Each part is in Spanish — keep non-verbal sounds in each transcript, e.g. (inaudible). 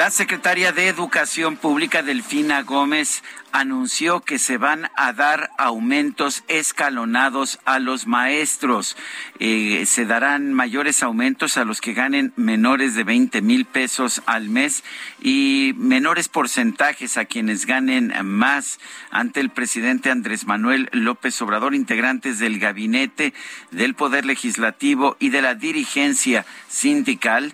La secretaria de Educación Pública, Delfina Gómez, anunció que se van a dar aumentos escalonados a los maestros. Eh, se darán mayores aumentos a los que ganen menores de 20 mil pesos al mes y menores porcentajes a quienes ganen más. Ante el presidente Andrés Manuel López Obrador, integrantes del gabinete del Poder Legislativo y de la dirigencia sindical,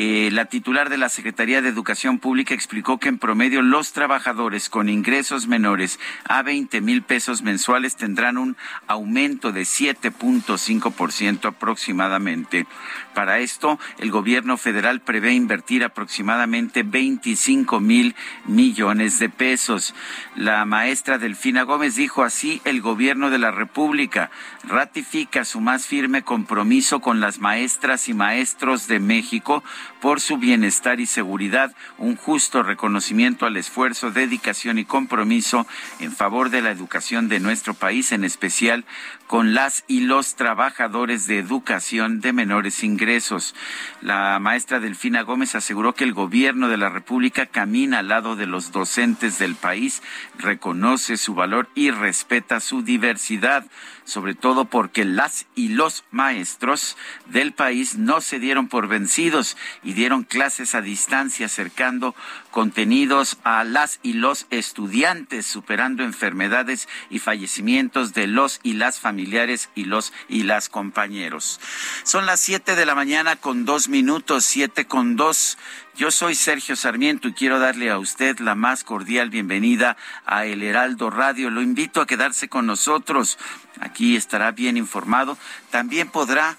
eh, la titular de la Secretaría de Educación Pública explicó que en promedio los trabajadores con ingresos menores a 20 mil pesos mensuales tendrán un aumento de 7.5% aproximadamente. Para esto, el gobierno federal prevé invertir aproximadamente 25 mil millones de pesos. La maestra Delfina Gómez dijo así, el gobierno de la República ratifica su más firme compromiso con las maestras y maestros de México por su bienestar y seguridad, un justo reconocimiento al esfuerzo, dedicación y compromiso en favor de la educación de nuestro país, en especial con las y los trabajadores de educación de menores ingresos. La maestra Delfina Gómez aseguró que el gobierno de la República camina al lado de los docentes del país, reconoce su valor y respeta su diversidad sobre todo porque las y los maestros del país no se dieron por vencidos dieron clases a distancia acercando contenidos a las y los estudiantes, superando enfermedades y fallecimientos de los y las familiares y los y las compañeros. Son las siete de la mañana con dos minutos, siete con dos. Yo soy Sergio Sarmiento y quiero darle a usted la más cordial bienvenida a El Heraldo Radio. Lo invito a quedarse con nosotros. Aquí estará bien informado. También podrá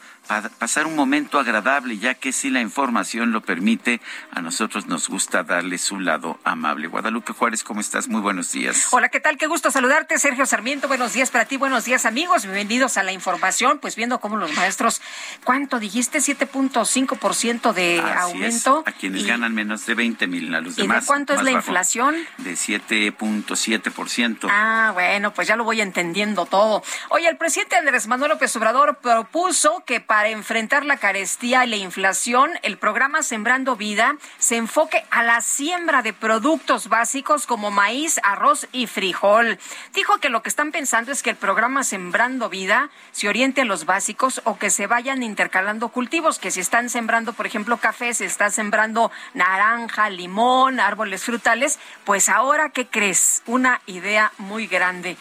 pasar un momento agradable, ya que si la información lo permite, a nosotros nos gusta darle su lado amable. Guadalupe Juárez, ¿cómo estás? Muy buenos días. Hola, ¿qué tal? Qué gusto saludarte, Sergio Sarmiento. Buenos días para ti, buenos días, amigos. Bienvenidos a la información. Pues viendo cómo los maestros, ¿cuánto dijiste? 7.5% de aumento. a quienes ganan menos de 20 mil, a los demás. ¿Y de cuánto es la inflación? De 7.7%. Ah, bueno, pues ya lo voy entendiendo todo. Oye, el presidente Andrés Manuel López Obrador propuso que para para enfrentar la carestía y la inflación, el programa Sembrando Vida se enfoque a la siembra de productos básicos como maíz, arroz y frijol. Dijo que lo que están pensando es que el programa Sembrando Vida se oriente a los básicos o que se vayan intercalando cultivos, que si están sembrando, por ejemplo, café, se está sembrando naranja, limón, árboles frutales, pues ahora, ¿qué crees? Una idea muy grande.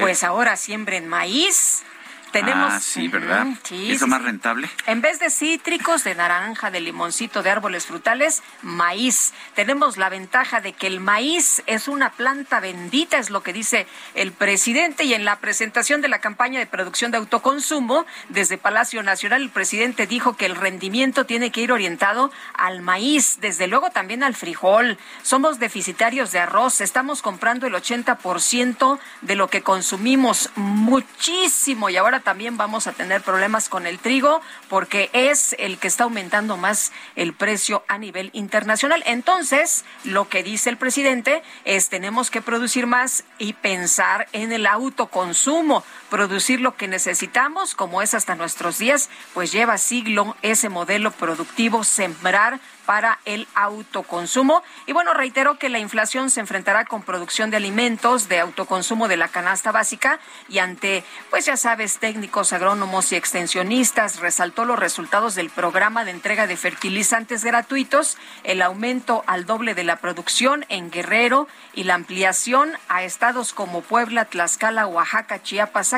Pues ahora siembren maíz, tenemos, ah, sí, ¿verdad? sí, ¿Es más rentable? En vez de cítricos, de naranja, de limoncito, de árboles frutales, maíz. Tenemos la ventaja de que el maíz es una planta bendita, es lo que dice el presidente. Y en la presentación de la campaña de producción de autoconsumo desde Palacio Nacional, el presidente dijo que el rendimiento tiene que ir orientado al maíz, desde luego también al frijol. Somos deficitarios de arroz, estamos comprando el 80% de lo que consumimos, muchísimo. Y ahora también vamos a tener problemas con el trigo porque es el que está aumentando más el precio a nivel internacional. Entonces, lo que dice el presidente es tenemos que producir más y pensar en el autoconsumo, producir lo que necesitamos, como es hasta nuestros días, pues lleva siglo ese modelo productivo, sembrar para el autoconsumo. Y bueno, reitero que la inflación se enfrentará con producción de alimentos, de autoconsumo de la canasta básica y ante, pues ya sabes, técnicos agrónomos y extensionistas, resaltó los resultados del programa de entrega de fertilizantes gratuitos, el aumento al doble de la producción en Guerrero y la ampliación a estados como Puebla, Tlaxcala, Oaxaca, Chiapas,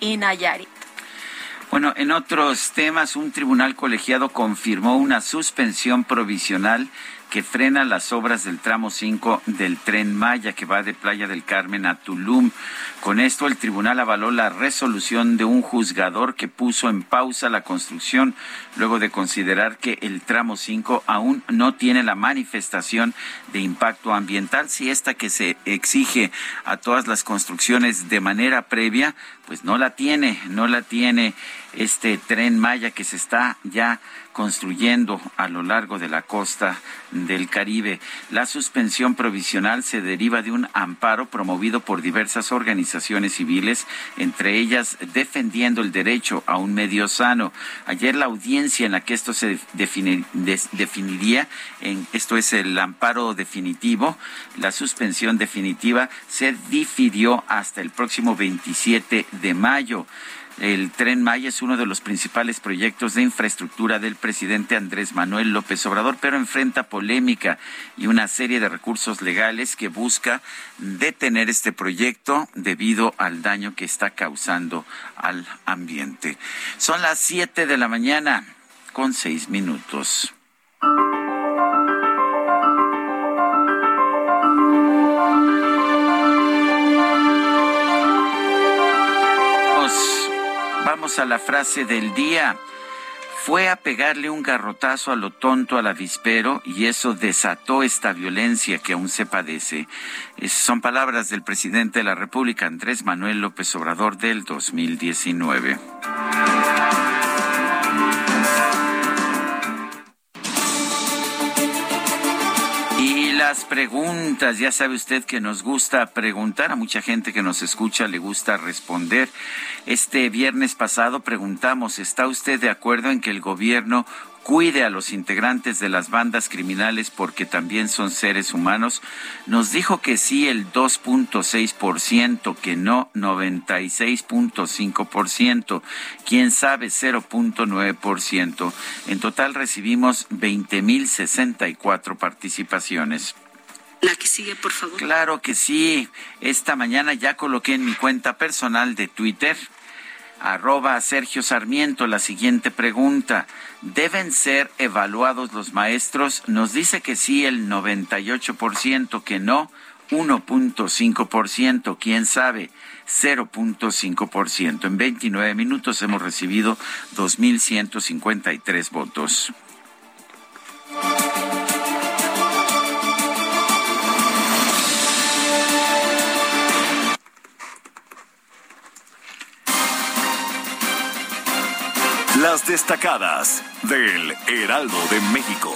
Y Nayarit. Bueno, en otros temas, un tribunal colegiado confirmó una suspensión provisional que frena las obras del tramo 5 del tren Maya que va de Playa del Carmen a Tulum. Con esto el tribunal avaló la resolución de un juzgador que puso en pausa la construcción luego de considerar que el tramo 5 aún no tiene la manifestación de impacto ambiental si esta que se exige a todas las construcciones de manera previa pues no la tiene, no la tiene este tren Maya que se está ya construyendo a lo largo de la costa del Caribe. La suspensión provisional se deriva de un amparo promovido por diversas organizaciones civiles, entre ellas defendiendo el derecho a un medio sano. Ayer la audiencia en la que esto se definiría, esto es el amparo definitivo, la suspensión definitiva, se difirió hasta el próximo 27 de mayo. El tren Maya es uno de los principales proyectos de infraestructura del presidente Andrés Manuel López Obrador, pero enfrenta polémica y una serie de recursos legales que busca detener este proyecto debido al daño que está causando al ambiente. Son las siete de la mañana con seis minutos. A la frase del día. Fue a pegarle un garrotazo a lo tonto al avispero y eso desató esta violencia que aún se padece. son palabras del presidente de la República, Andrés Manuel López Obrador, del 2019. Las preguntas. Ya sabe usted que nos gusta preguntar, a mucha gente que nos escucha le gusta responder. Este viernes pasado preguntamos, ¿está usted de acuerdo en que el gobierno cuide a los integrantes de las bandas criminales porque también son seres humanos, nos dijo que sí el 2.6%, que no 96.5%, quién sabe 0.9%. En total recibimos 20.064 participaciones. La que sigue, por favor. Claro que sí. Esta mañana ya coloqué en mi cuenta personal de Twitter arroba Sergio Sarmiento la siguiente pregunta. ¿Deben ser evaluados los maestros? Nos dice que sí el 98%, que no 1.5%, quién sabe 0.5%. En 29 minutos hemos recibido 2.153 votos. Las destacadas del Heraldo de México.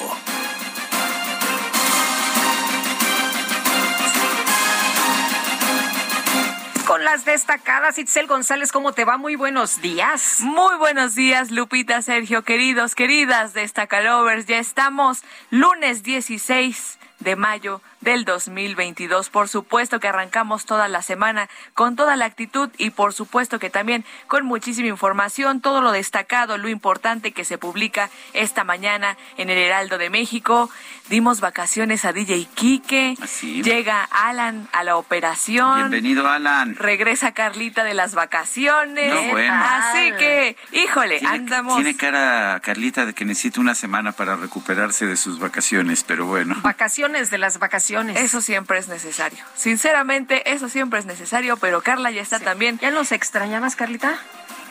Con las destacadas, Itzel González, ¿cómo te va? Muy buenos días. Muy buenos días, Lupita, Sergio, queridos, queridas destacalovers. Ya estamos lunes 16 de mayo del 2022. Por supuesto que arrancamos toda la semana con toda la actitud y por supuesto que también con muchísima información, todo lo destacado, lo importante que se publica esta mañana en el Heraldo de México. Dimos vacaciones a DJ Quique. Llega Alan a la operación. Bienvenido, Alan. Regresa Carlita de las vacaciones. Así que, híjole, andamos. Tiene cara Carlita de que necesita una semana para recuperarse de sus vacaciones, pero bueno. Vacaciones de las vacaciones eso siempre es necesario. Sinceramente, eso siempre es necesario, pero Carla ya está también. ¿Ya nos extrañabas, Carlita?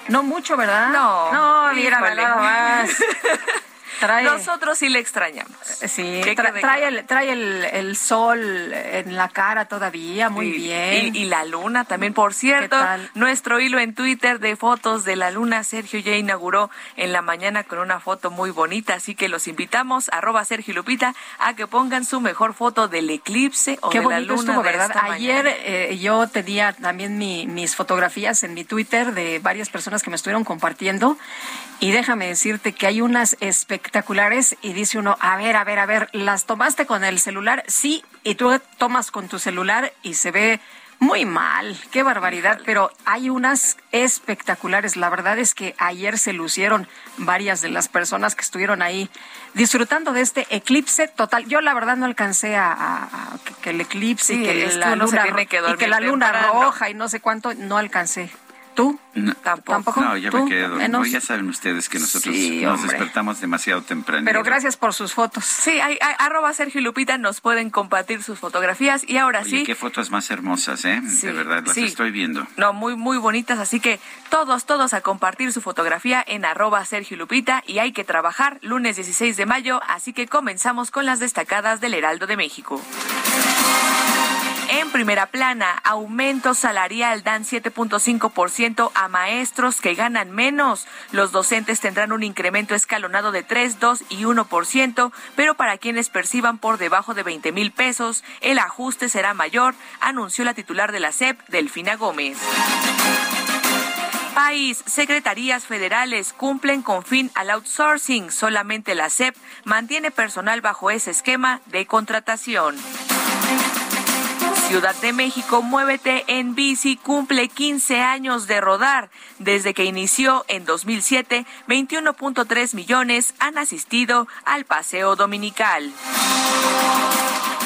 No mucho, ¿verdad? No. No, mira, nada más. (laughs) Nosotros sí le extrañamos. Sí, trae, el, trae el, sol en la cara todavía, muy bien. Y, la luna también, por cierto. Nuestro hilo en Twitter de fotos de la luna, Sergio ya inauguró en la mañana con una foto muy bonita, así que los invitamos, arroba Sergio Lupita, a que pongan su mejor foto del eclipse o de la luna. ¿verdad? Ayer eh, yo tenía también mis fotografías en mi Twitter de varias personas que me estuvieron compartiendo y déjame decirte que hay unas espectaculares y dice uno, a ver, a ver, a ver, ¿las tomaste con el celular? Sí, y tú tomas con tu celular y se ve Muy mal, qué barbaridad, pero hay unas espectaculares. La verdad es que ayer se lucieron varias de las personas que estuvieron ahí disfrutando de este eclipse total. Yo la verdad no alcancé a, que, el eclipse y que la luna, y que la luna roja y no sé cuánto, no alcancé. ¿Tú? tampoco. No, ya me quedé dormido. Ya saben ustedes que nosotros nos despertamos demasiado temprano. Pero gracias por sus fotos. Sí, hay, arroba Sergio Lupita nos pueden compartir sus fotografías y ahora sí. qué fotos más hermosas, ¿eh? de verdad, las estoy viendo. No, muy, muy bonitas, así que todos, todos a compartir su fotografía en arroba Sergio Lupita y hay que trabajar lunes 16 de mayo, así que comenzamos con las destacadas del Heraldo de México. En primera plana, aumento salarial dan 7.5% a maestros que ganan menos. Los docentes tendrán un incremento escalonado de 3, 2 y 1%, pero para quienes perciban por debajo de 20 mil pesos, el ajuste será mayor, anunció la titular de la SEP, Delfina Gómez país, secretarías federales cumplen con fin al outsourcing. Solamente la SEP mantiene personal bajo ese esquema de contratación. Ciudad de México, Muévete en Bici cumple 15 años de rodar. Desde que inició en 2007, 21.3 millones han asistido al paseo dominical.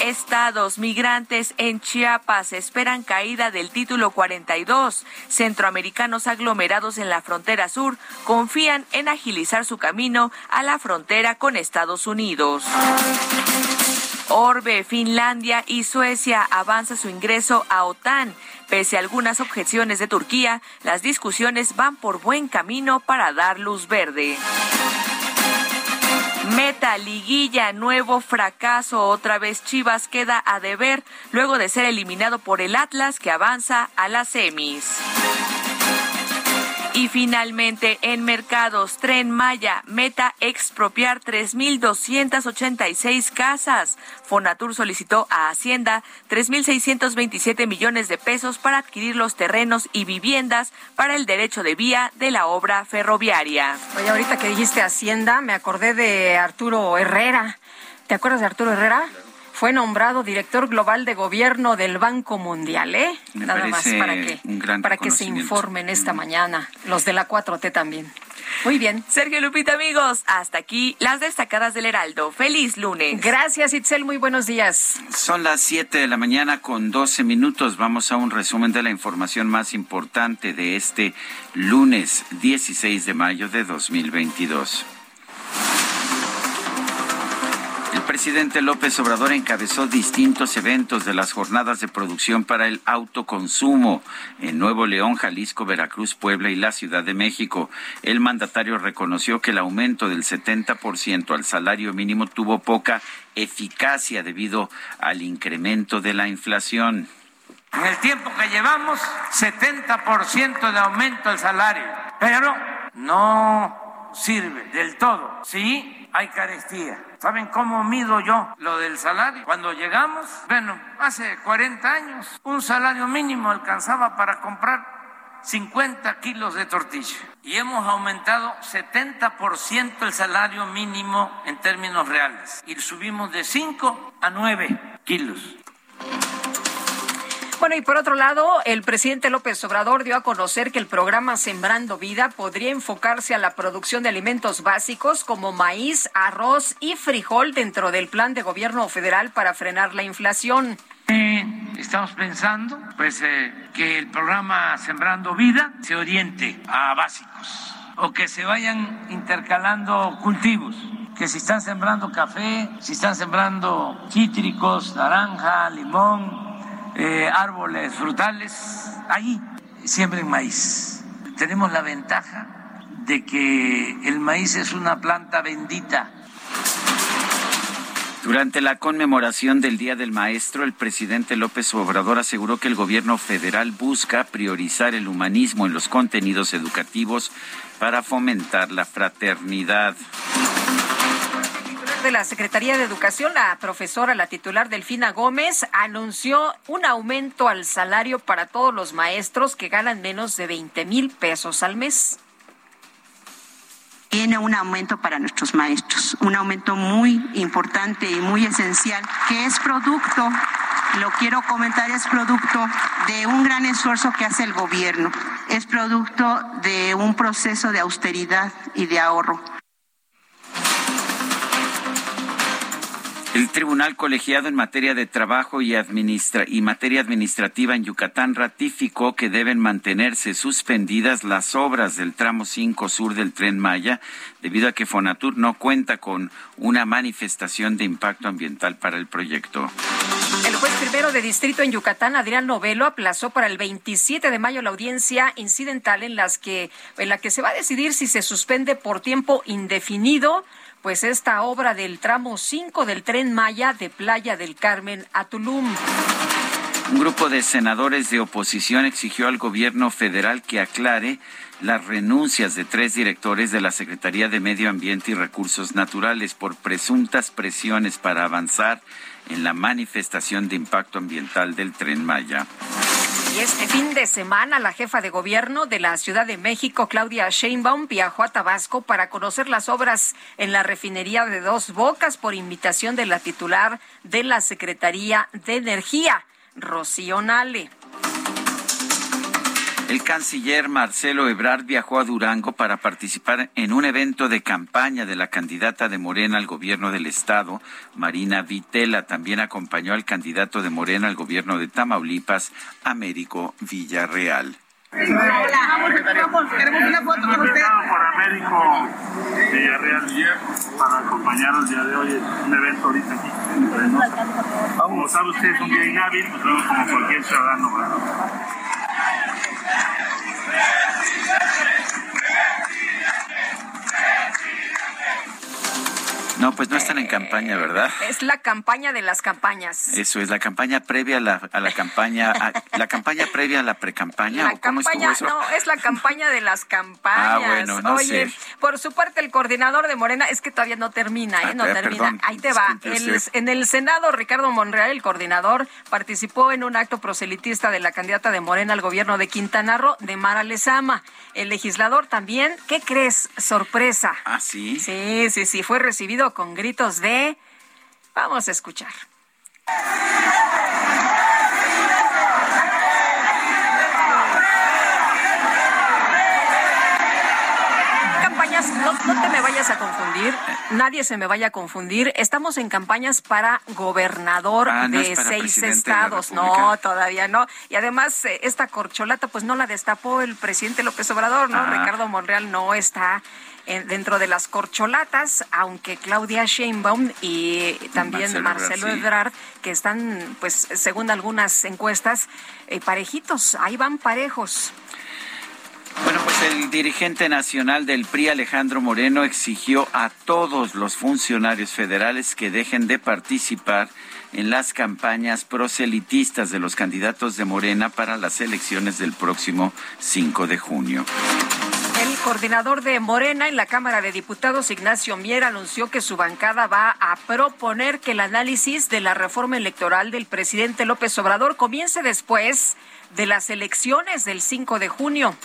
Estados migrantes en Chiapas esperan caída del título 42. Centroamericanos aglomerados en la frontera sur confían en agilizar su camino a la frontera con Estados Unidos. Orbe, Finlandia y Suecia avanza su ingreso a OTAN. Pese a algunas objeciones de Turquía, las discusiones van por buen camino para dar luz verde. Meta, liguilla, nuevo fracaso. Otra vez Chivas queda a deber luego de ser eliminado por el Atlas que avanza a las semis. Y finalmente, en mercados, Tren Maya, meta expropiar 3.286 casas. Fonatur solicitó a Hacienda 3.627 millones de pesos para adquirir los terrenos y viviendas para el derecho de vía de la obra ferroviaria. Oye, ahorita que dijiste Hacienda, me acordé de Arturo Herrera. ¿Te acuerdas de Arturo Herrera? Fue nombrado director global de gobierno del Banco Mundial, ¿eh? Nada más para que, para que se informen esta mm. mañana, los de la 4T también. Muy bien. Sergio Lupita, amigos, hasta aquí las destacadas del Heraldo. Feliz lunes. Gracias, Itzel. Muy buenos días. Son las 7 de la mañana con 12 minutos. Vamos a un resumen de la información más importante de este lunes 16 de mayo de 2022. El presidente López Obrador encabezó distintos eventos de las jornadas de producción para el autoconsumo en Nuevo León, Jalisco, Veracruz, Puebla y la Ciudad de México. El mandatario reconoció que el aumento del 70% al salario mínimo tuvo poca eficacia debido al incremento de la inflación. En el tiempo que llevamos, 70% de aumento al salario, pero no sirve del todo. Sí, hay carestía ¿Saben cómo mido yo lo del salario? Cuando llegamos, bueno, hace 40 años, un salario mínimo alcanzaba para comprar 50 kilos de tortilla y hemos aumentado 70% el salario mínimo en términos reales y subimos de 5 a 9 kilos. Bueno, y por otro lado, el presidente López Obrador dio a conocer que el programa Sembrando Vida podría enfocarse a la producción de alimentos básicos como maíz, arroz y frijol dentro del plan de gobierno federal para frenar la inflación. estamos pensando pues eh, que el programa Sembrando Vida se oriente a básicos o que se vayan intercalando cultivos que si están sembrando café, si están sembrando cítricos, naranja, limón, eh, árboles frutales, ahí siembren maíz. Tenemos la ventaja de que el maíz es una planta bendita. Durante la conmemoración del Día del Maestro, el presidente López Obrador aseguró que el gobierno federal busca priorizar el humanismo en los contenidos educativos para fomentar la fraternidad de la Secretaría de Educación, la profesora, la titular Delfina Gómez, anunció un aumento al salario para todos los maestros que ganan menos de 20 mil pesos al mes. Tiene un aumento para nuestros maestros, un aumento muy importante y muy esencial, que es producto lo quiero comentar, es producto de un gran esfuerzo que hace el gobierno, es producto de un proceso de austeridad y de ahorro. El Tribunal Colegiado en materia de trabajo y, materia administrativa en Yucatán ratificó que deben mantenerse suspendidas las obras del tramo 5 sur del tren Maya debido a que Fonatur no cuenta con una manifestación de impacto ambiental para el proyecto. El juez primero de distrito en Yucatán, Adrián Novelo, aplazó para el 27 de mayo la audiencia incidental en, las en la que se va a decidir si se suspende por tiempo indefinido pues esta obra del tramo 5 del tren Maya de Playa del Carmen a Tulum. Un grupo de senadores de oposición exigió al gobierno federal que aclare las renuncias de tres directores de la Secretaría de Medio Ambiente y Recursos Naturales por presuntas presiones para avanzar en la manifestación de impacto ambiental del tren Maya. Y este fin de semana, la jefa de gobierno de la Ciudad de México, Claudia Sheinbaum, viajó a Tabasco para conocer las obras en la refinería de Dos Bocas por invitación de la titular de la Secretaría de Energía, Rocío Nale. El canciller Marcelo Ebrard viajó a Durango para participar en un evento de campaña de la candidata de Morena al gobierno del estado, Marina Vitela. También acompañó al candidato de Morena al gobierno de Tamaulipas, Américo Villarreal. Hola, queremos una foto con usted. por Américo Villarreal para acompañar el día de hoy en un evento ahorita aquí. Como sabe usted, es un día inhábil, pues como cualquier ciudadano. ¡Gracias! No, pues no están en campaña, ¿verdad? Es la campaña de las campañas. Eso es la campaña previa a la, a la campaña, la campaña previa a la precampaña. La campaña, no, es la campaña de las campañas. Ah, bueno, no Oye, por su parte, el coordinador de Morena, es que todavía no termina, ¿eh? Ah, no termina. Ahí te va. en el Senado, Ricardo Monreal, el coordinador, participó en un acto proselitista de la candidata de Morena al gobierno de Quintana Roo, de Mara Lezama. El legislador también, ¿qué crees? Sorpresa. Ah, sí. Sí, sí, sí, fue recibido con gritos de... Vamos a escuchar. Campañas, no, te me vayas a confundir, nadie se me vaya a confundir. Estamos en campañas para gobernador ah, de seis estados. no, todavía no. Y además, eh, esta corcholata, pues no la destapó el presidente López Obrador, ¿no? Ah. Ricardo Monreal no está dentro de las corcholatas, aunque Claudia Sheinbaum y también Marcelo, Ebrard, que están, pues, según algunas encuestas, eh, parejitos, ahí van parejos. Bueno, pues el dirigente nacional del PRI, Alejandro Moreno, exigió a todos los funcionarios federales que dejen de participar en las campañas proselitistas de los candidatos de Morena para las elecciones del próximo 5 de junio. Coordinador de Morena en la Cámara de Diputados, Ignacio Mier, anunció que su bancada va a proponer que el análisis de la reforma electoral del presidente López Obrador comience después de las elecciones del 5 de junio.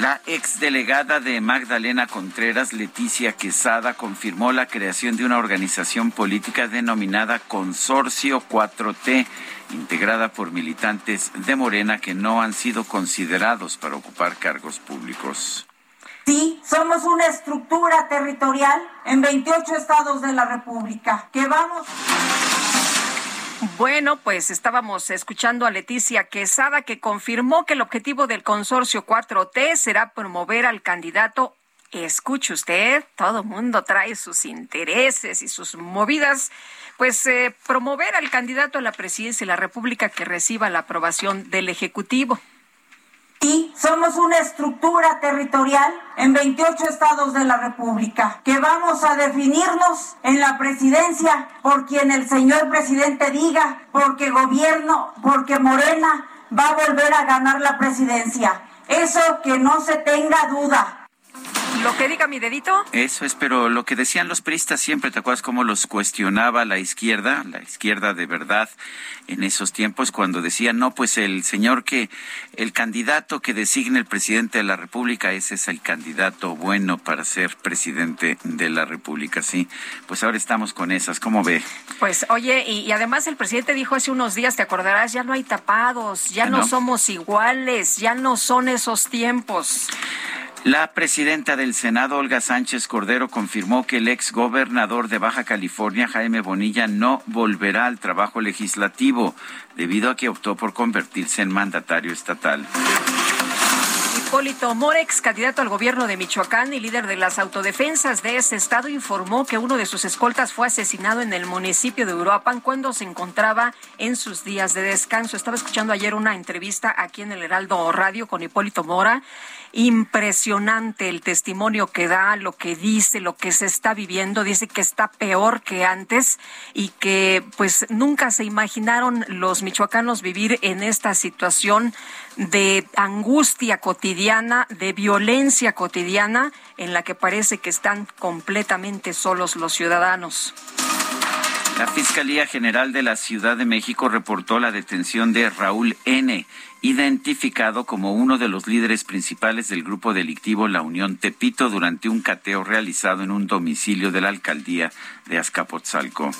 La exdelegada de Magdalena Contreras, Leticia Quesada, confirmó la creación de una organización política denominada Consorcio 4T integrada por militantes de Morena que no han sido considerados para ocupar cargos públicos. Sí, somos una estructura territorial en 28 estados de la República. ¿Qué vamos? Bueno, pues estábamos escuchando a Leticia Quesada que confirmó que el objetivo del consorcio 4T será promover al candidato escuche usted, todo mundo trae sus intereses y sus movidas pues eh, promover al candidato a la presidencia de la República que reciba la aprobación del Ejecutivo. Sí, somos una estructura territorial en 28 estados de la República, que vamos a definirnos en la presidencia por quien el señor presidente diga, porque gobierno, porque Morena va a volver a ganar la presidencia. Eso que no se tenga duda. Lo que diga mi dedito. Eso es, pero lo que decían los priistas siempre, ¿te acuerdas cómo los cuestionaba la izquierda, la izquierda de verdad, en esos tiempos, cuando decían, no, pues el señor que, el candidato que designe el presidente de la República, ese es el candidato bueno para ser presidente de la República, sí. Pues ahora estamos con esas, ¿cómo ve? Pues oye, y, además el presidente dijo hace unos días, te acordarás, ya no hay tapados, ya no somos iguales, ya no son esos tiempos. La presidenta del Senado, Olga Sánchez Cordero, confirmó que el ex gobernador de Baja California, Jaime Bonilla, no volverá al trabajo legislativo debido a que optó por convertirse en mandatario estatal. Hipólito Morex, candidato al gobierno de Michoacán y líder de las autodefensas de ese estado, informó que uno de sus escoltas fue asesinado en el municipio de Uruapan cuando se encontraba en sus días de descanso. Estaba escuchando ayer una entrevista aquí en el Heraldo Radio con Hipólito Mora impresionante el testimonio que da, lo que dice, lo que se está viviendo. Dice que está peor que antes y que pues nunca se imaginaron los michoacanos vivir en esta situación de angustia cotidiana, de violencia cotidiana en la que parece que están completamente solos los ciudadanos. La Fiscalía General de la Ciudad de México reportó la detención de Raúl N., identificado como uno de los líderes principales del grupo delictivo La Unión Tepito durante un cateo realizado en un domicilio de la alcaldía de Azcapotzalco.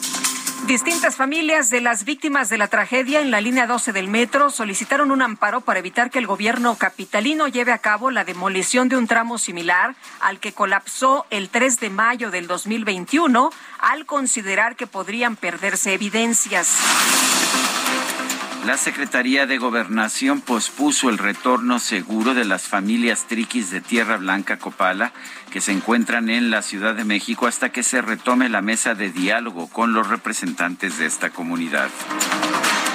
Distintas familias de las víctimas de la tragedia en la línea 12 del metro solicitaron un amparo para evitar que el gobierno capitalino lleve a cabo la demolición de un tramo similar al que colapsó el 3 de mayo del 2021 al considerar que podrían perderse evidencias. La Secretaría de Gobernación pospuso el retorno seguro de las familias triquis de Tierra Blanca Copala que se encuentran en la Ciudad de México hasta que se retome la mesa de diálogo con los representantes de esta comunidad.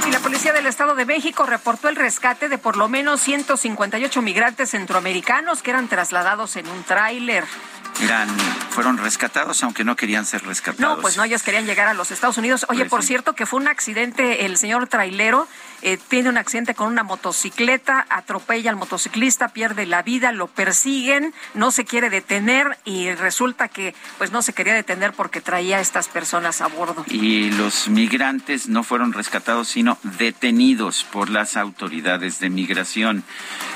Y la Policía del Estado de México reportó el rescate de por lo menos 158 migrantes centroamericanos que eran trasladados en un tráiler eran fueron rescatados aunque no querían ser rescatados. No, pues no, ellos querían llegar a los Estados Unidos. Oye, pues por cierto, que fue un accidente, el señor trailero eh, tiene un accidente con una motocicleta, atropella al motociclista, pierde la vida, lo persiguen, no se quiere detener y resulta que pues no se quería detener porque traía a estas personas a bordo. Y los migrantes no fueron rescatados, sino detenidos por las autoridades de migración.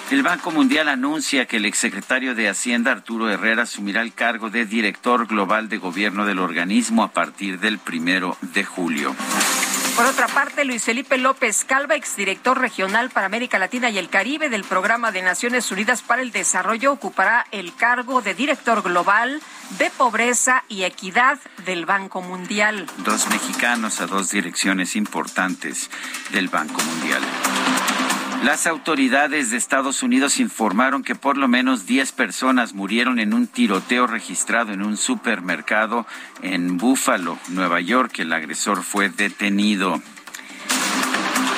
El Banco Mundial anuncia que el exsecretario de Hacienda, Arturo Herrera, asumirá el cargo de director global de gobierno del organismo a partir del primero de julio. Por otra parte, Luis Felipe López Calva, exdirector regional para América Latina y el Caribe del Programa de Naciones Unidas para el Desarrollo, ocupará el cargo de director global de pobreza y equidad del Banco Mundial. Dos mexicanos a dos direcciones importantes del Banco Mundial. Las autoridades de Estados Unidos informaron que por lo menos 10 personas murieron en un tiroteo registrado en un supermercado en Buffalo, Nueva York. El agresor fue detenido.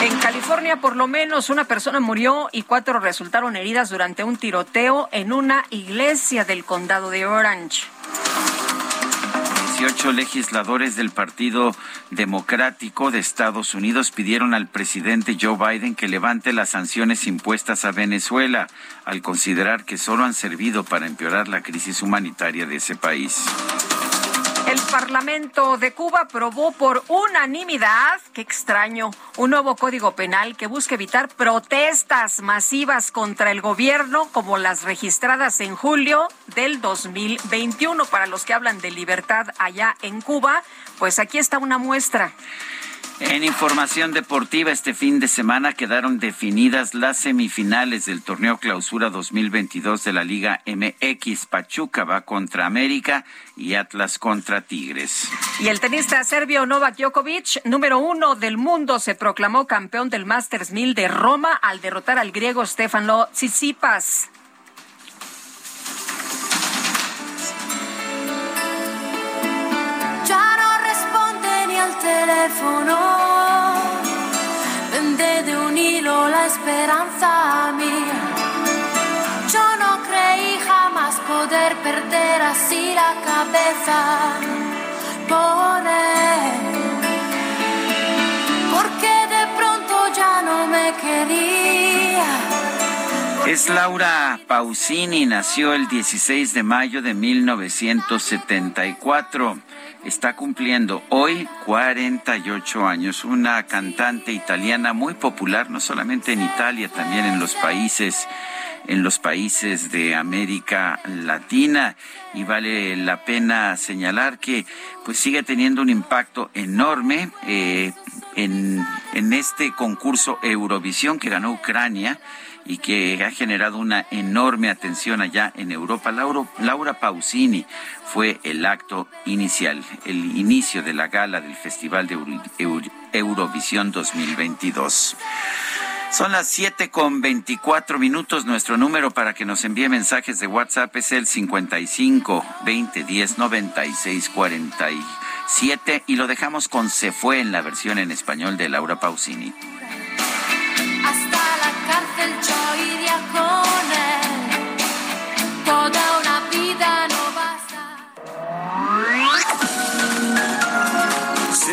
En California, por lo menos una persona murió y cuatro resultaron heridas durante un tiroteo en una iglesia del condado de Orange. 18 legisladores del Partido Democrático de Estados Unidos pidieron al presidente Joe Biden que levante las sanciones impuestas a Venezuela, al considerar que solo han servido para empeorar la crisis humanitaria de ese país. Parlamento de Cuba aprobó por unanimidad, qué extraño, un nuevo código penal que busca evitar protestas masivas contra el gobierno como las registradas en julio del 2021. Para los que hablan de libertad allá en Cuba, pues aquí está una muestra. En información deportiva, este fin de semana quedaron definidas las semifinales del torneo Clausura 2022 de la Liga MX. Pachuca va contra América y Atlas contra Tigres. Y el tenista serbio Novak Djokovic, número uno del mundo, se proclamó campeón del Masters 1000 de Roma al derrotar al griego Stefano Tsitsipas. Teléfono. Vende de un hilo la esperanza mía. Yo no creí jamás poder perder así la cabeza él. Porque de pronto ya no me quería Es Laura Pausini, nació el 16 de mayo de 1974. Está cumpliendo hoy 48 años, una cantante italiana muy popular, no solamente en Italia, también en los países en los países de América Latina. Y vale la pena señalar que pues sigue teniendo un impacto enorme eh, en, en este concurso Eurovisión que ganó Ucrania y que ha generado una enorme atención allá en Europa. Laura, Pausini fue el acto inicial, el inicio de la gala del Festival de Eurovisión 2022. Son las 7 con 24 minutos. Nuestro número para que nos envíe mensajes de WhatsApp es el 55 20 10 96 47 y lo dejamos con Se fue en la versión en español de Laura Pausini. Hasta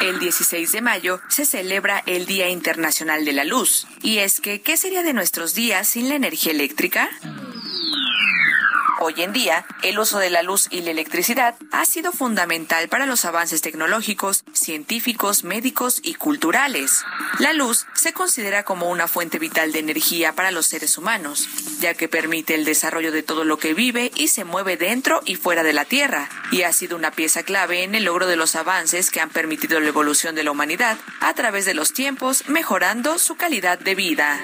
El 16 de mayo se celebra el Día Internacional de la Luz. Y es que, ¿qué sería de nuestros días sin la energía eléctrica? Hoy en día, el uso de la luz y la electricidad ha sido fundamental para los avances tecnológicos, científicos, médicos y culturales. La luz se considera como una fuente vital de energía para los seres humanos, ya que permite el desarrollo de todo lo que vive y se mueve dentro y fuera de la Tierra, y ha sido una pieza clave en el logro de los avances que han permitido la evolución de la humanidad a través de los tiempos, mejorando su calidad de vida.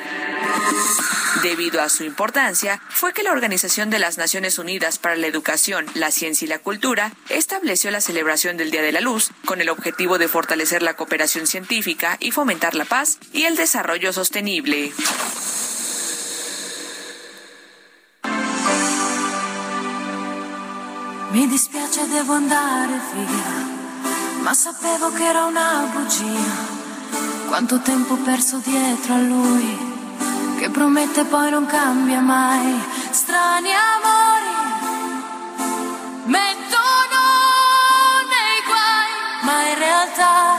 Debido a su importancia, fue que la Organización de las Naciones Unidas para la Educación, la Ciencia y la Cultura estableció la celebración del Día de la Luz con el objetivo de fortalecer la cooperación científica y fomentar la paz y el desarrollo sostenible. Mi dispiace, devo andare via, sapevo era una che promette poi non cambia mai. Strani amori, mettono nei guai, ma in realtà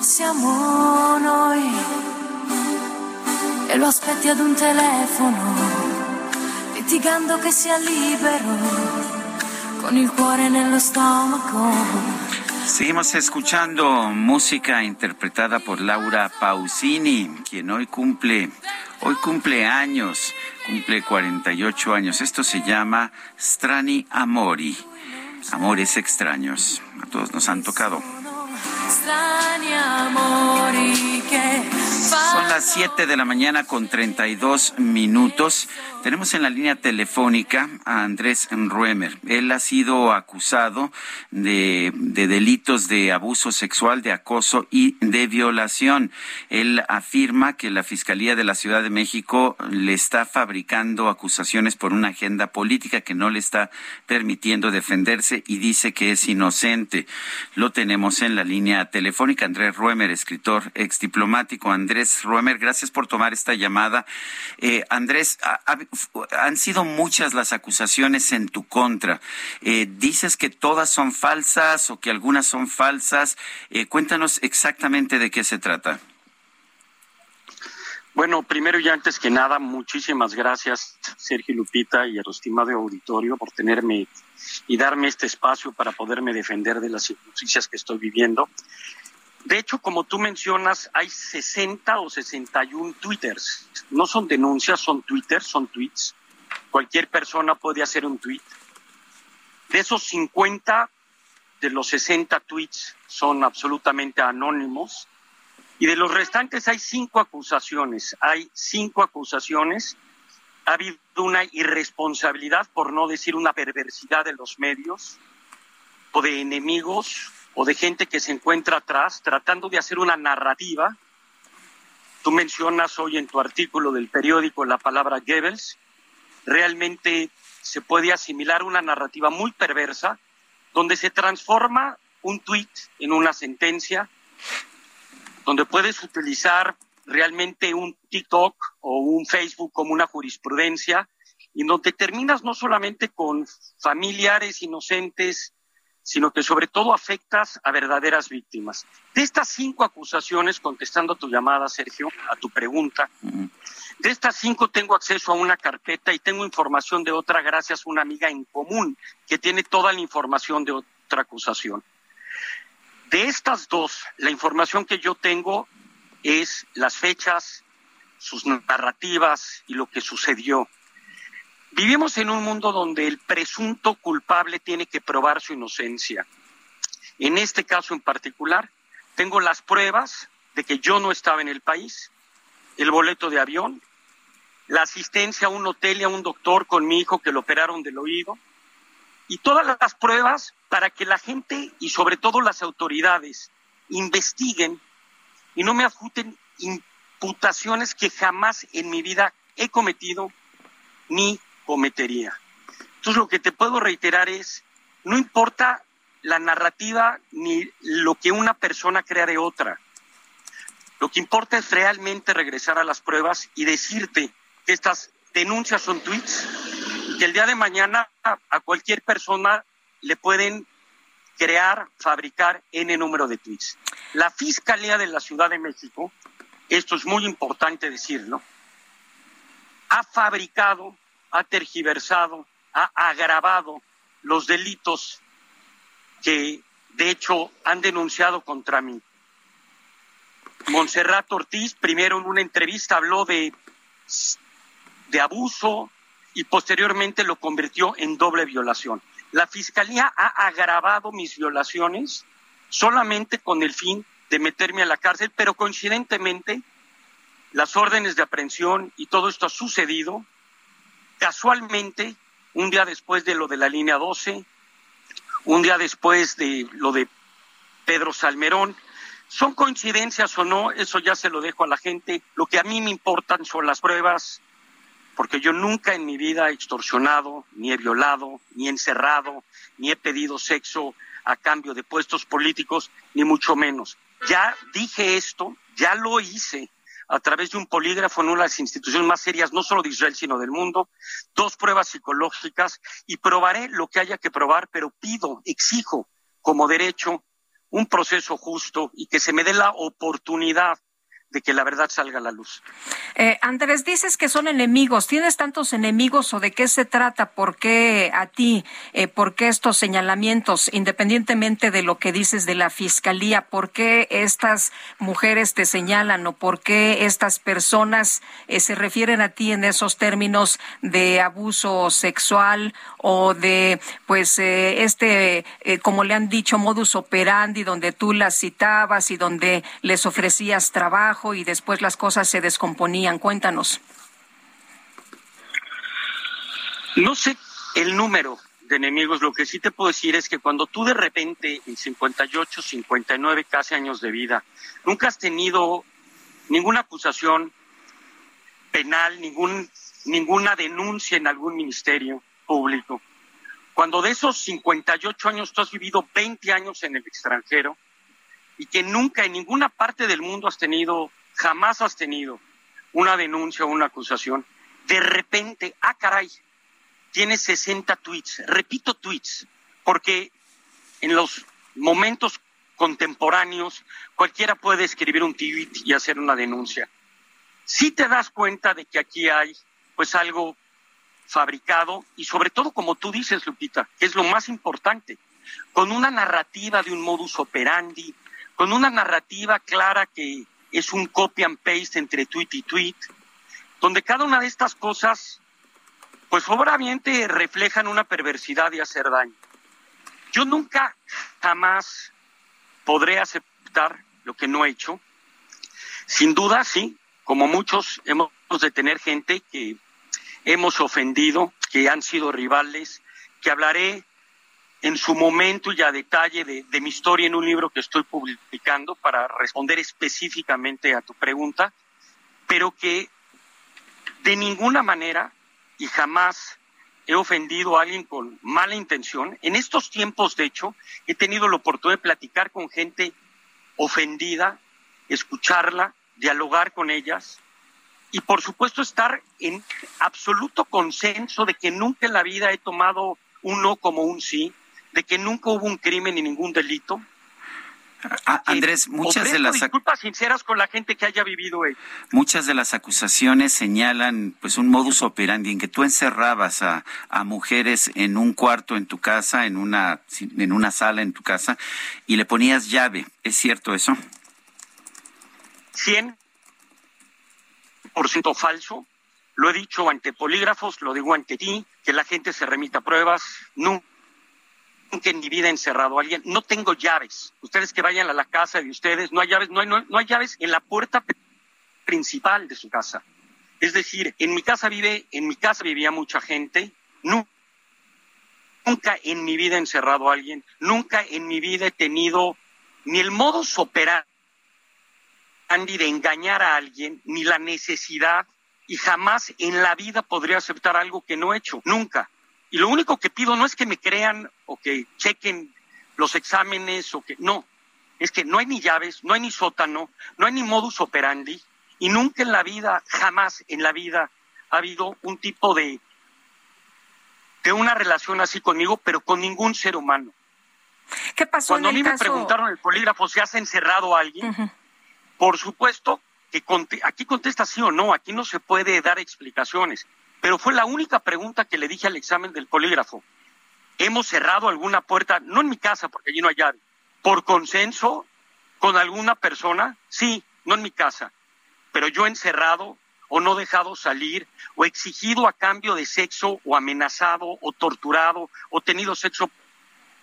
siamo noi. E lo aspetti ad un telefono, litigando che sia libero, con il cuore nello stomaco. Seguimos escuchando música interpretada por Laura Pausini, quien hoy cumple, hoy cumple años, cumple 48 años. Esto se llama Strani Amori, amores extraños. A todos nos han tocado. Son las 7 de la mañana con 32 minutos. Tenemos en la línea telefónica a Andrés Ruemer. Él ha sido acusado de, de delitos de abuso sexual, de acoso y de violación. Él afirma que la Fiscalía de la Ciudad de México le está fabricando acusaciones por una agenda política que no le está permitiendo defenderse y dice que es inocente. Lo tenemos en la línea telefónica. Andrés Ruemer, escritor exdiplomático. Andrés Ruemer, gracias por tomar esta llamada. Eh, Andrés, ha- ha- han sido muchas las acusaciones en tu contra. Eh, dices que todas son falsas o que algunas son falsas. Eh, cuéntanos exactamente de qué se trata. Bueno, primero y antes que nada, muchísimas gracias, Sergio Lupita y a los estimado auditorio por tenerme y darme este espacio para poderme defender de las injusticias que estoy viviendo. De hecho, como tú mencionas, hay 60 o 61 twitters. No son denuncias, son twitters, son tweets. Cualquier persona puede hacer un tweet. De esos 50, de los 60 tweets son absolutamente anónimos y de los restantes hay cinco acusaciones. Hay cinco acusaciones. Ha habido una irresponsabilidad, por no decir una perversidad de los medios o de enemigos o de gente que se encuentra atrás tratando de hacer una narrativa. Tú mencionas hoy en tu artículo del periódico la palabra Goebbels. Realmente se puede asimilar una narrativa muy perversa donde se transforma un tweet en una sentencia, donde puedes utilizar realmente un TikTok o un Facebook como una jurisprudencia y donde terminas no solamente con familiares inocentes, sino que sobre todo afectas a verdaderas víctimas. De estas cinco acusaciones, contestando tu llamada, Sergio, a tu pregunta, de estas cinco tengo acceso a una carpeta y tengo información de otra gracias a una amiga en común que tiene toda la información de otra acusación. De estas dos, la información que yo tengo es las fechas, sus narrativas y lo que sucedió. Vivimos en un mundo donde el presunto culpable tiene que probar su inocencia. En este caso en particular, tengo las pruebas de que yo no estaba en el país, el boleto de avión, la asistencia a un hotel y a un doctor con mi hijo que lo operaron del oído, y todas las pruebas para que la gente y sobre todo las autoridades investiguen y no me adjuten imputaciones que jamás en mi vida he cometido ni cometería. Entonces lo que te puedo reiterar es, no importa la narrativa ni lo que una persona crea de otra. Lo que importa es realmente regresar a las pruebas y decirte que estas denuncias son tweets que el día de mañana a, cualquier persona le pueden crear, fabricar N número de tweets. La Fiscalía de la Ciudad de México, esto es muy importante decirlo, ha fabricado, ha tergiversado, ha agravado los delitos que de hecho han denunciado contra mí. Monserrat Ortiz, primero en una entrevista, habló de de abuso y posteriormente lo convirtió en doble violación. La Fiscalía ha agravado mis violaciones solamente con el fin de meterme a la cárcel, pero coincidentemente las órdenes de aprehensión y todo esto ha sucedido casualmente un día después de lo de la línea 12, un día después de lo de Pedro Salmerón. ¿Son coincidencias o no? Eso ya se lo dejo a la gente. Lo que a mí me importan son las pruebas, porque yo nunca en mi vida he extorsionado, ni he violado, ni he encerrado, ni he pedido sexo a cambio de puestos políticos, ni mucho menos. Ya dije esto, ya lo hice a través de un polígrafo en una de las instituciones más serias, no solo de Israel, sino del mundo, dos pruebas psicológicas y probaré lo que haya que probar, pero pido, exijo como derecho un proceso justo y que se me dé la oportunidad de que la verdad salga a la luz. Eh, Andrés, dices que son enemigos. ¿Tienes tantos enemigos o de qué se trata? ¿Por qué a ti? Eh, ¿Por qué estos señalamientos, independientemente de lo que dices de la fiscalía? ¿Por qué estas mujeres te señalan o por qué estas personas eh, se refieren a ti en esos términos de abuso sexual o de, pues, eh, este, como le han dicho, modus operandi, donde tú las citabas y donde les ofrecías trabajo? Y después las cosas se descomponían. Cuéntanos. No sé el número de enemigos, lo que sí te puedo decir es que cuando tú de repente en 58, 59 casi años de vida, nunca has tenido ninguna acusación penal, ningún, ninguna denuncia en algún ministerio público, cuando de esos 58 años tú has vivido 20 años en el extranjero, y que nunca en ninguna parte del mundo has tenido, jamás has tenido una denuncia o una acusación, de repente, ah, caray, tienes 60 tweets. Repito tweets, porque en los momentos contemporáneos cualquiera puede escribir un tweet y hacer una denuncia. Si te das cuenta de que aquí hay pues algo fabricado y sobre todo como tú dices, Lupita, que es lo más importante, con una narrativa de un modus operandi, con una narrativa clara que es un copy and paste entre tweet y tweet, donde cada una de estas cosas, pues obviamente reflejan una perversidad de hacer daño. Yo nunca, jamás podré aceptar lo que no he hecho. Sin duda, sí, como muchos hemos de tener gente que hemos ofendido, que han sido rivales, que hablaré en su momento y a detalle de, de, mi historia en un libro que estoy publicando para responder específicamente a tu pregunta, pero que de ninguna manera y jamás he ofendido a alguien con mala intención. En estos tiempos, de hecho, he tenido la oportunidad de platicar con gente ofendida, escucharla, dialogar con ellas y, por supuesto, estar en absoluto consenso de que nunca en la vida he tomado un no como un sí, de que nunca hubo un crimen ni ningún delito, Ah, Andrés, muchas de las disculpas sinceras con la gente que haya vivido. Muchas de las acusaciones señalan pues un modus operandi en que tú encerrabas a, a, mujeres en un cuarto en tu casa, en una en una sala en tu casa y le ponías llave. ¿Es cierto eso? 100 por ciento falso. Lo he dicho ante polígrafos, lo digo ante ti, que la gente se remita a pruebas. Nunca que en mi vida he encerrado a alguien. No tengo llaves. Ustedes que vayan a la casa de ustedes, no hay llaves, no hay, no, hay llaves en la puerta principal de su casa. Es decir, en mi casa vive, en mi casa vivía mucha gente. Nunca en mi vida he encerrado a alguien. Nunca en mi vida he tenido ni el modo operandi de engañar a alguien, ni la necesidad, y jamás en la vida podría aceptar algo que no he hecho. Nunca. Y lo único que pido no es que me crean o que chequen los exámenes o que no, es que no hay ni llaves, no hay ni sótano, no hay ni modus operandi y nunca en la vida, jamás en la vida ha habido un tipo de de una relación así conmigo, pero con ningún ser humano. ¿Qué pasó Cuando en a mí me preguntaron el polígrafo si has encerrado a alguien, por supuesto que aquí contesta sí o no, aquí no se puede dar explicaciones, pero fue la única pregunta que le dije al examen del polígrafo. ¿Hemos cerrado alguna puerta? No en mi casa, porque allí no hay llave. ¿Por consenso con alguna persona? Sí, no en mi casa. Pero yo encerrado o no dejado salir o exigido a cambio de sexo o amenazado o torturado o tenido sexo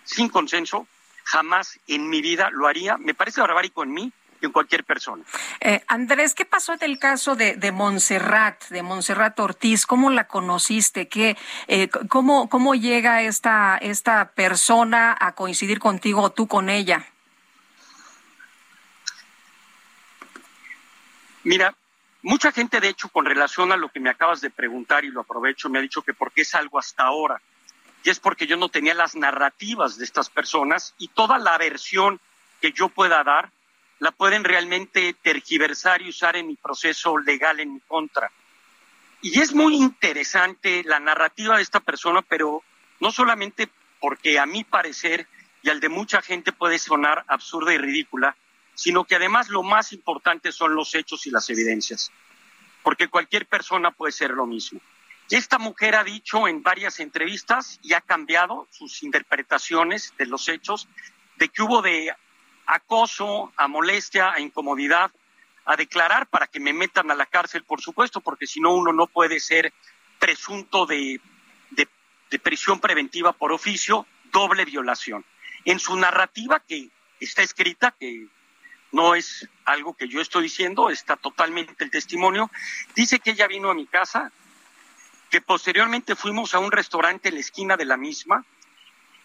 sin consenso, jamás en mi vida lo haría. Me parece barbárico en mí en cualquier persona. Eh, Andrés, ¿qué pasó en el caso de, de Montserrat, de Montserrat Ortiz? ¿Cómo la conociste? ¿Qué, eh, cómo, ¿Cómo llega esta, esta persona a coincidir contigo o tú con ella? Mira, mucha gente, de hecho, con relación a lo que me acabas de preguntar y lo aprovecho, me ha dicho que por qué salgo hasta ahora. Y es porque yo no tenía las narrativas de estas personas y toda la versión que yo pueda dar la pueden realmente tergiversar y usar en mi proceso legal en mi contra. Y es muy interesante la narrativa de esta persona, pero no solamente porque a mi parecer y al de mucha gente puede sonar absurda y ridícula, sino que además lo más importante son los hechos y las evidencias, porque cualquier persona puede ser lo mismo. Esta mujer ha dicho en varias entrevistas y ha cambiado sus interpretaciones de los hechos, de que hubo de acoso, a molestia, a incomodidad, a declarar para que me metan a la cárcel, por supuesto, porque si no uno no puede ser presunto de, de, de prisión preventiva por oficio, doble violación. En su narrativa que está escrita, que no es algo que yo estoy diciendo, está totalmente el testimonio, dice que ella vino a mi casa, que posteriormente fuimos a un restaurante en la esquina de la misma,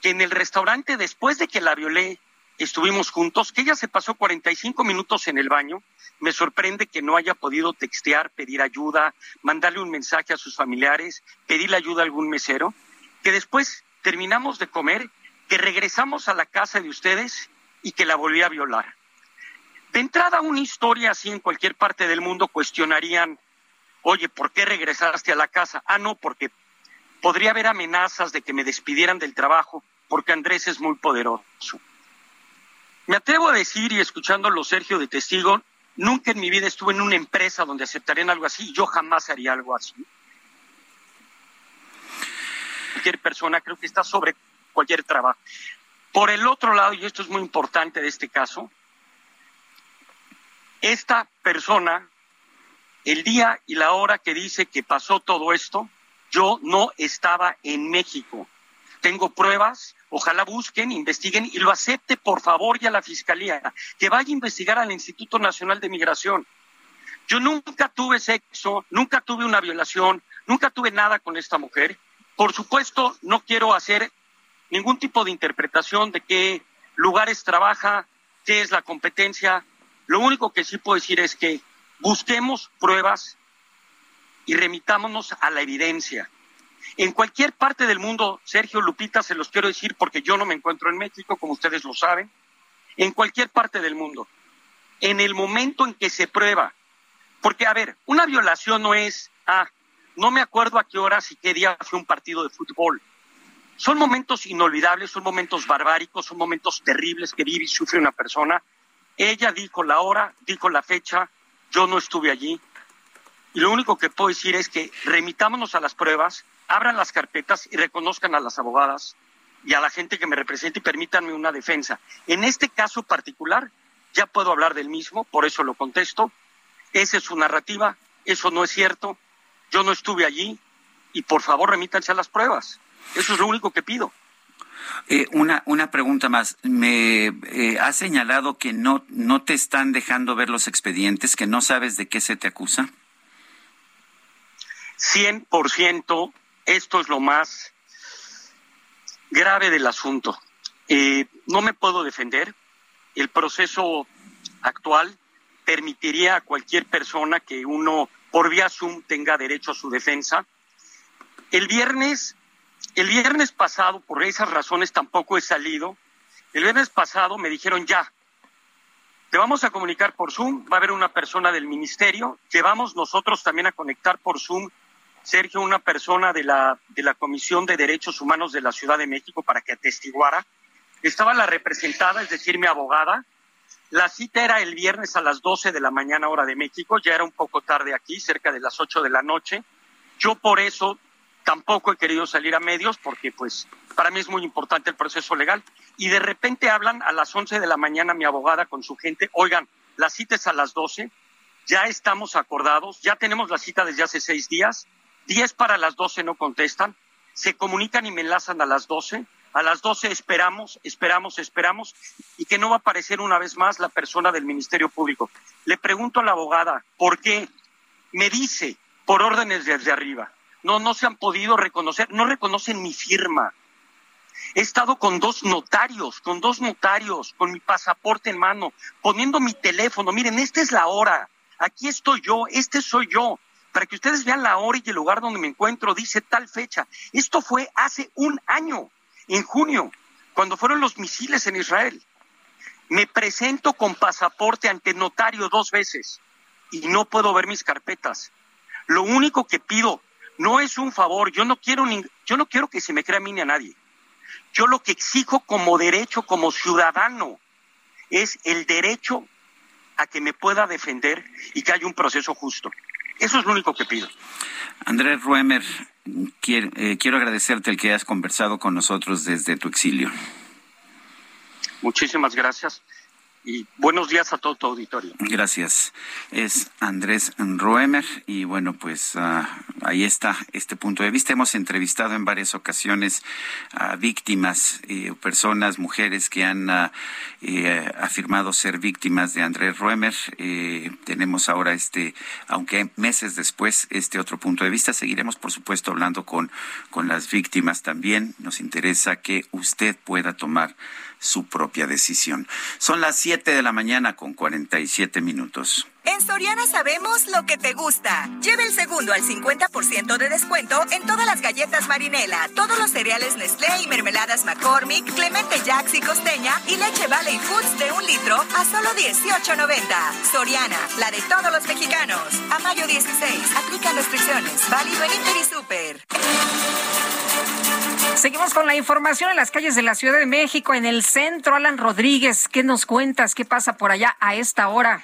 que en el restaurante después de que la violé estuvimos juntos, que ella se pasó 45 minutos en el baño, me sorprende que no haya podido textear, pedir ayuda, mandarle un mensaje a sus familiares, pedirle ayuda a algún mesero, que después terminamos de comer, que regresamos a la casa de ustedes y que la volví a violar. De entrada, una historia así en cualquier parte del mundo cuestionarían, oye, ¿por qué regresaste a la casa? Ah, no, porque podría haber amenazas de que me despidieran del trabajo, porque Andrés es muy poderoso. Me atrevo a decir, y escuchándolo Sergio de testigo, nunca en mi vida estuve en una empresa donde aceptarían algo así, yo jamás haría algo así. Cualquier persona creo que está sobre cualquier trabajo. Por el otro lado, y esto es muy importante de este caso, esta persona, el día y la hora que dice que pasó todo esto, yo no estaba en México. Tengo pruebas, ojalá busquen, investiguen y lo acepte por favor ya la Fiscalía, que vaya a investigar al Instituto Nacional de Migración. Yo nunca tuve sexo, nunca tuve una violación, nunca tuve nada con esta mujer. Por supuesto, no quiero hacer ningún tipo de interpretación de qué lugares trabaja, qué es la competencia. Lo único que sí puedo decir es que busquemos pruebas y remitámonos a la evidencia. En cualquier parte del mundo, Sergio Lupita, se los quiero decir porque yo no me encuentro en México, como ustedes lo saben, en cualquier parte del mundo, en el momento en que se prueba, porque a ver, una violación no es, ah, no me acuerdo a qué horas y qué día fue un partido de fútbol. Son momentos inolvidables, son momentos barbáricos, son momentos terribles que vive y sufre una persona. Ella dijo la hora, dijo la fecha, yo no estuve allí. Y lo único que puedo decir es que remitámonos a las pruebas, abran las carpetas y reconozcan a las abogadas y a la gente que me representa y permítanme una defensa. En este caso particular, ya puedo hablar del mismo, por eso lo contesto. Esa es su narrativa, eso no es cierto, yo no estuve allí y por favor remítanse a las pruebas. Eso es lo único que pido. Eh, una, una pregunta más. Me eh, has señalado que no, no te están dejando ver los expedientes, que no sabes de qué se te acusa. 100% esto es lo más grave del asunto. Eh, no me puedo defender. El proceso actual permitiría a cualquier persona que uno por vía Zoom tenga derecho a su defensa. El viernes, el viernes pasado, por esas razones tampoco he salido. El viernes pasado me dijeron ya, te vamos a comunicar por Zoom, va a haber una persona del ministerio, llevamos nosotros también a conectar por Zoom Sergio, una persona de la, de la Comisión de Derechos Humanos de la Ciudad de México para que atestiguara. Estaba la representada, es decir, mi abogada. La cita era el viernes a las 12 de la mañana hora de México, ya era un poco tarde aquí, cerca de las 8 de la noche. Yo por eso tampoco he querido salir a medios porque pues para mí es muy importante el proceso legal. Y de repente hablan a las 11 de la mañana mi abogada con su gente, oigan, la cita es a las 12, ya estamos acordados, ya tenemos la cita desde hace seis días, 10 para las 12 no contestan, se comunican y me enlazan a las 12. A las 12 esperamos, esperamos, esperamos y que no va a aparecer una vez más la persona del Ministerio Público. Le pregunto a la abogada, ¿por qué? Me dice, por órdenes desde arriba. No, no se han podido reconocer, no reconocen mi firma. He estado con dos notarios, con dos notarios, con mi pasaporte en mano, poniendo mi teléfono. Miren, esta es la hora. Aquí estoy yo, este soy yo para que ustedes vean la hora y el lugar donde me encuentro, dice tal fecha. Esto fue hace un año, en junio, cuando fueron los misiles en Israel. Me presento con pasaporte ante notario dos veces y no puedo ver mis carpetas. Lo único que pido no es un favor, yo no quiero yo no quiero que se me crea a mí ni a nadie. Yo lo que exijo como derecho, como ciudadano, es el derecho a que me pueda defender y que haya un proceso justo. Eso es lo único que pido. Andrés Ruemer, eh, quiero, agradecerte el que hayas conversado con nosotros desde tu exilio. Muchísimas gracias y buenos días a todo tu auditorio. Gracias. Es Andrés Roemer y bueno, pues ah, ahí está este punto de vista. Hemos entrevistado en varias ocasiones a víctimas, eh, personas, mujeres que han ah, eh, afirmado ser víctimas de Andrés Roemer. Eh, tenemos ahora este, aunque meses después, este otro punto de vista. Seguiremos, por supuesto, hablando con, con las víctimas también. Nos interesa que usted pueda tomar su propia decisión. Son las 7 de la mañana con 47 minutos. En Soriana sabemos lo que te gusta. Lleve el segundo al 50% de descuento en todas las galletas Marinela, todos los cereales Nestlé y mermeladas McCormick, Clemente Jacks y Costeña y leche Valley Foods de un litro a solo 18.90. Soriana, la de todos los mexicanos. A mayo 16, aplica restricciones. Válido en y Super. Seguimos con la información en las calles de la Ciudad de México, en el centro. Alan Rodríguez, ¿qué nos cuentas? ¿Qué pasa por allá a esta hora?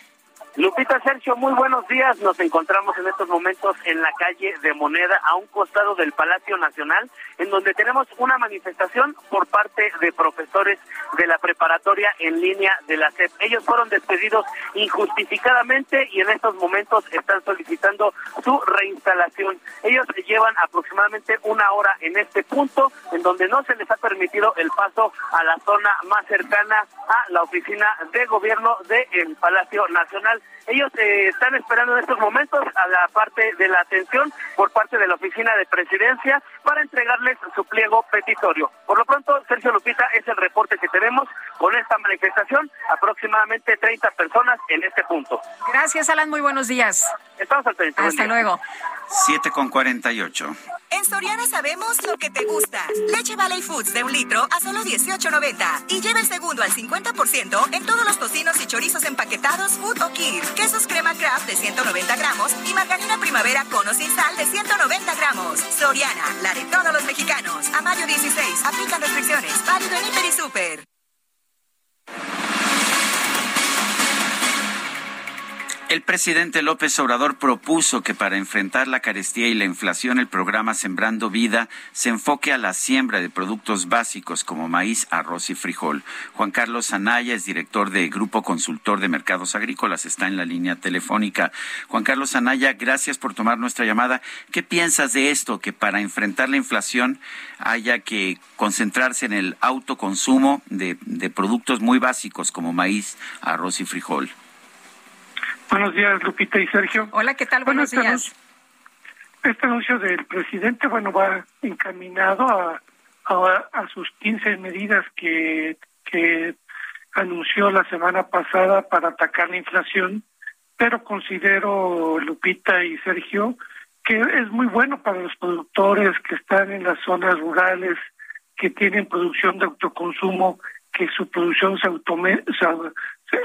Lupita Sergio, muy buenos días. Nos encontramos en estos momentos en la calle de Moneda, a un costado del Palacio Nacional, en donde tenemos una manifestación por parte de profesores de la preparatoria en línea de la SEP. Ellos fueron despedidos injustificadamente y en estos momentos están solicitando su reinstalación. Ellos llevan aproximadamente una hora en este punto, en donde no se les ha permitido el paso a la zona más cercana a la oficina de gobierno del Palacio Nacional. Ellos eh, están esperando en estos momentos a la parte de la atención por parte de la oficina de presidencia para su pliego petitorio. Por lo pronto, Sergio Lupita es el reporte que tenemos con esta manifestación, aproximadamente 30 personas en este punto. Gracias, Alan, muy buenos días. Estamos al Hasta luego. 7 con 48. En Soriana sabemos lo que te gusta. Leche Valley Foods de un litro a solo 18.90. Y lleva el segundo al 50% en todos los tocinos y chorizos empaquetados Food o Kir. Quesos crema craft de 190 gramos y margarina primavera con o sin sal de 190 gramos. Soriana, la de todos los mexicanos. A mayo 16. Aplican restricciones. Válido en Hiper y Super. El presidente López Obrador propuso que para enfrentar la carestía y la inflación el programa Sembrando Vida se enfoque a la siembra de productos básicos como maíz, arroz y frijol. Juan Carlos Anaya es director de Grupo Consultor de Mercados Agrícolas, está en la línea telefónica. Juan Carlos Anaya, gracias por tomar nuestra llamada. ¿Qué piensas de esto, que para enfrentar la inflación haya que concentrarse en el autoconsumo de, de productos muy básicos como maíz, arroz y frijol? Buenos días, Lupita y Sergio. Hola, ¿qué tal? Buenos este días. Este anuncio del presidente, bueno, va encaminado a, a, sus 15 medidas que, que anunció la semana pasada para atacar la inflación, pero considero, Lupita y Sergio, que es muy bueno para los productores que están en las zonas rurales, que tienen producción de autoconsumo, que su producción se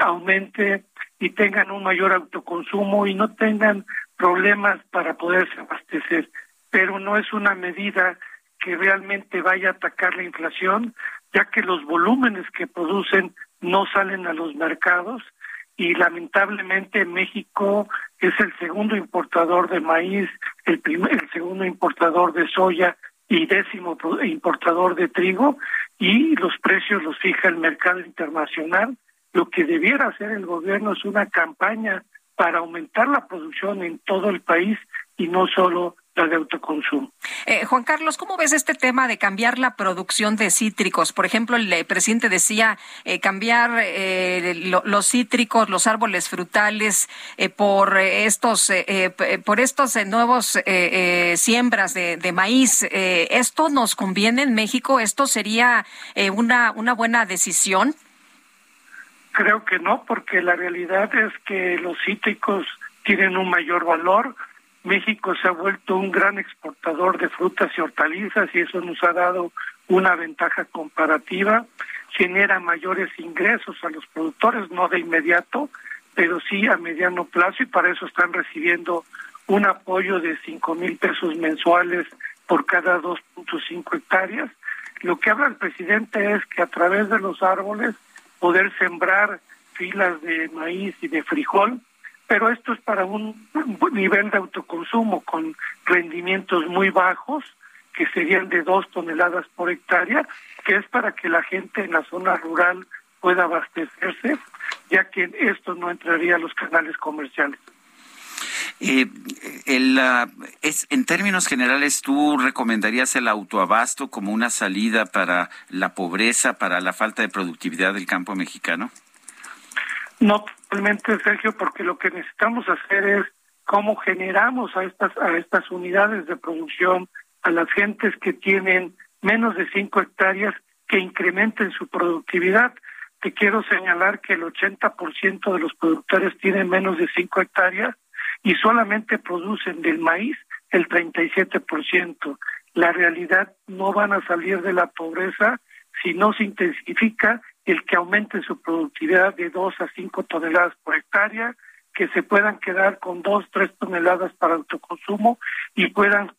aumente, y tengan un mayor autoconsumo y no tengan problemas para poderse abastecer. Pero no es una medida que realmente vaya a atacar la inflación, ya que los volúmenes que producen no salen a los mercados y lamentablemente México es el segundo importador de maíz, el, primer, el segundo importador de soya y décimo importador de trigo y los precios los fija el mercado internacional lo que debiera hacer el gobierno es una campaña para aumentar la producción en todo el país y no solo la de autoconsumo. Eh, Juan Carlos, ¿cómo ves este tema de cambiar la producción de cítricos? Por ejemplo, el eh, presidente decía eh, cambiar eh, los cítricos, los árboles frutales por estos por estos nuevos siembras de, de maíz. ¿Esto nos conviene en México? ¿Esto sería una una buena decisión? Creo que no, porque la realidad es que los cítricos tienen un mayor valor. México se ha vuelto un gran exportador de frutas y hortalizas y eso nos ha dado una ventaja comparativa. Genera mayores ingresos a los productores, no de inmediato, pero sí a mediano plazo y para eso están recibiendo un apoyo de cinco mil pesos mensuales por cada 2.5 hectáreas. Lo que habla el presidente es que a través de los árboles poder sembrar filas de maíz y de frijol, pero esto es para un nivel de autoconsumo con rendimientos muy bajos, que serían de dos toneladas por hectárea, que es para que la gente en la zona rural pueda abastecerse, ya que esto no entraría a los canales comerciales. Eh, el, en términos generales, ¿tú recomendarías el autoabasto como una salida para la pobreza, para la falta de productividad del campo mexicano? No, totalmente, Sergio, porque lo que necesitamos hacer es cómo generamos a estas, a estas unidades de producción, a las gentes que tienen menos de cinco hectáreas, que incrementen su productividad. Te quiero señalar que el 80% de los productores tienen menos de cinco hectáreas y solamente producen del maíz el 37%. La realidad no van a salir de la pobreza si no se intensifica el que aumente su productividad de 2 a 5 toneladas por hectárea, que se puedan quedar con 2, 3 toneladas para autoconsumo y puedan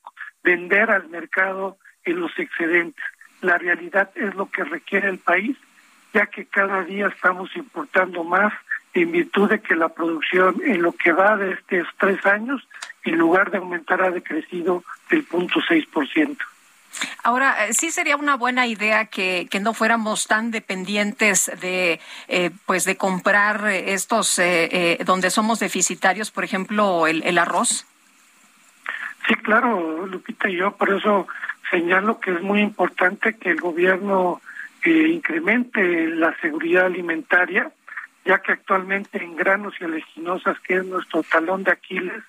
vender al mercado en los excedentes. La realidad es lo que requiere el país, ya que cada día estamos importando más en virtud de que la producción en lo que va de estos tres años, en lugar de aumentar, ha decrecido del punto seis por ciento. Ahora, eh, sí sería una buena idea que, que no fuéramos tan dependientes de, eh, pues, de comprar estos eh, donde somos deficitarios, por ejemplo, el, el arroz. Sí, claro, Lupita, y yo por eso señalo que es muy importante que el gobierno incremente la seguridad alimentaria, ya que actualmente en granos y oleaginosas, que es nuestro talón de Aquiles,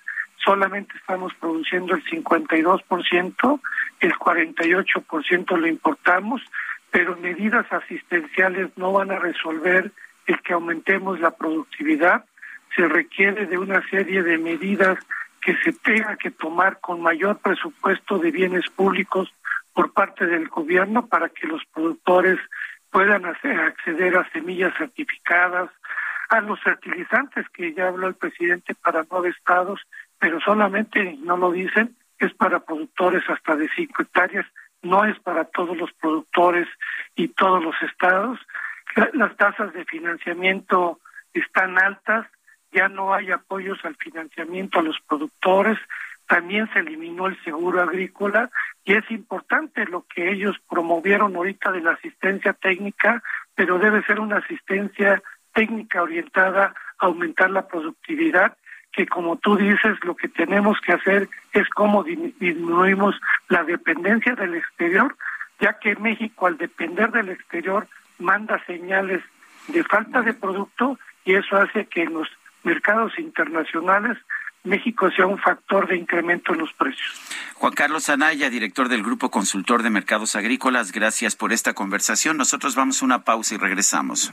solamente estamos produciendo el 52%, el 48% lo importamos, pero medidas asistenciales no van a resolver el que aumentemos la productividad. Se requiere de una serie de medidas que se tenga que tomar con mayor presupuesto de bienes públicos por parte del gobierno para que los productores puedan acceder a semillas certificadas, a los fertilizantes que ya habló el presidente para nueve estados pero solamente, no lo dicen, es para productores hasta de cinco hectáreas, no es para todos los productores y todos los estados. Las tasas de financiamiento están altas, ya no hay apoyos al financiamiento a los productores, también se eliminó el seguro agrícola y es importante lo que ellos promovieron ahorita de la asistencia técnica, pero debe ser una asistencia técnica orientada a aumentar la productividad que como tú dices, lo que tenemos que hacer es cómo disminuimos la dependencia del exterior, ya que México al depender del exterior manda señales de falta de producto y eso hace que en los mercados internacionales México sea un factor de incremento en los precios. Juan Carlos Anaya, director del Grupo Consultor de Mercados Agrícolas, gracias por esta conversación. Nosotros vamos a una pausa y regresamos.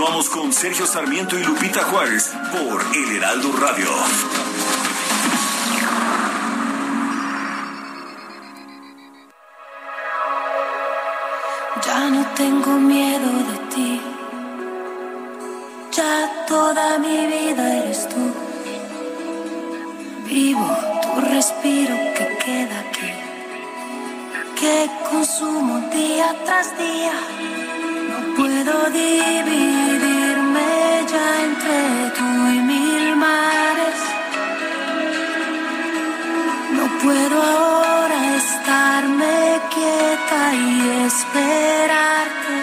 Continuamos con Sergio Sarmiento y Lupita Juárez por El Heraldo Radio. Ya no tengo miedo de ti. Ya toda mi vida eres tú. Vivo tu respiro que queda aquí. Que consumo día tras día. No puedo dividirme ya entre tú y mil mares. No puedo ahora estarme quieta y esperarte.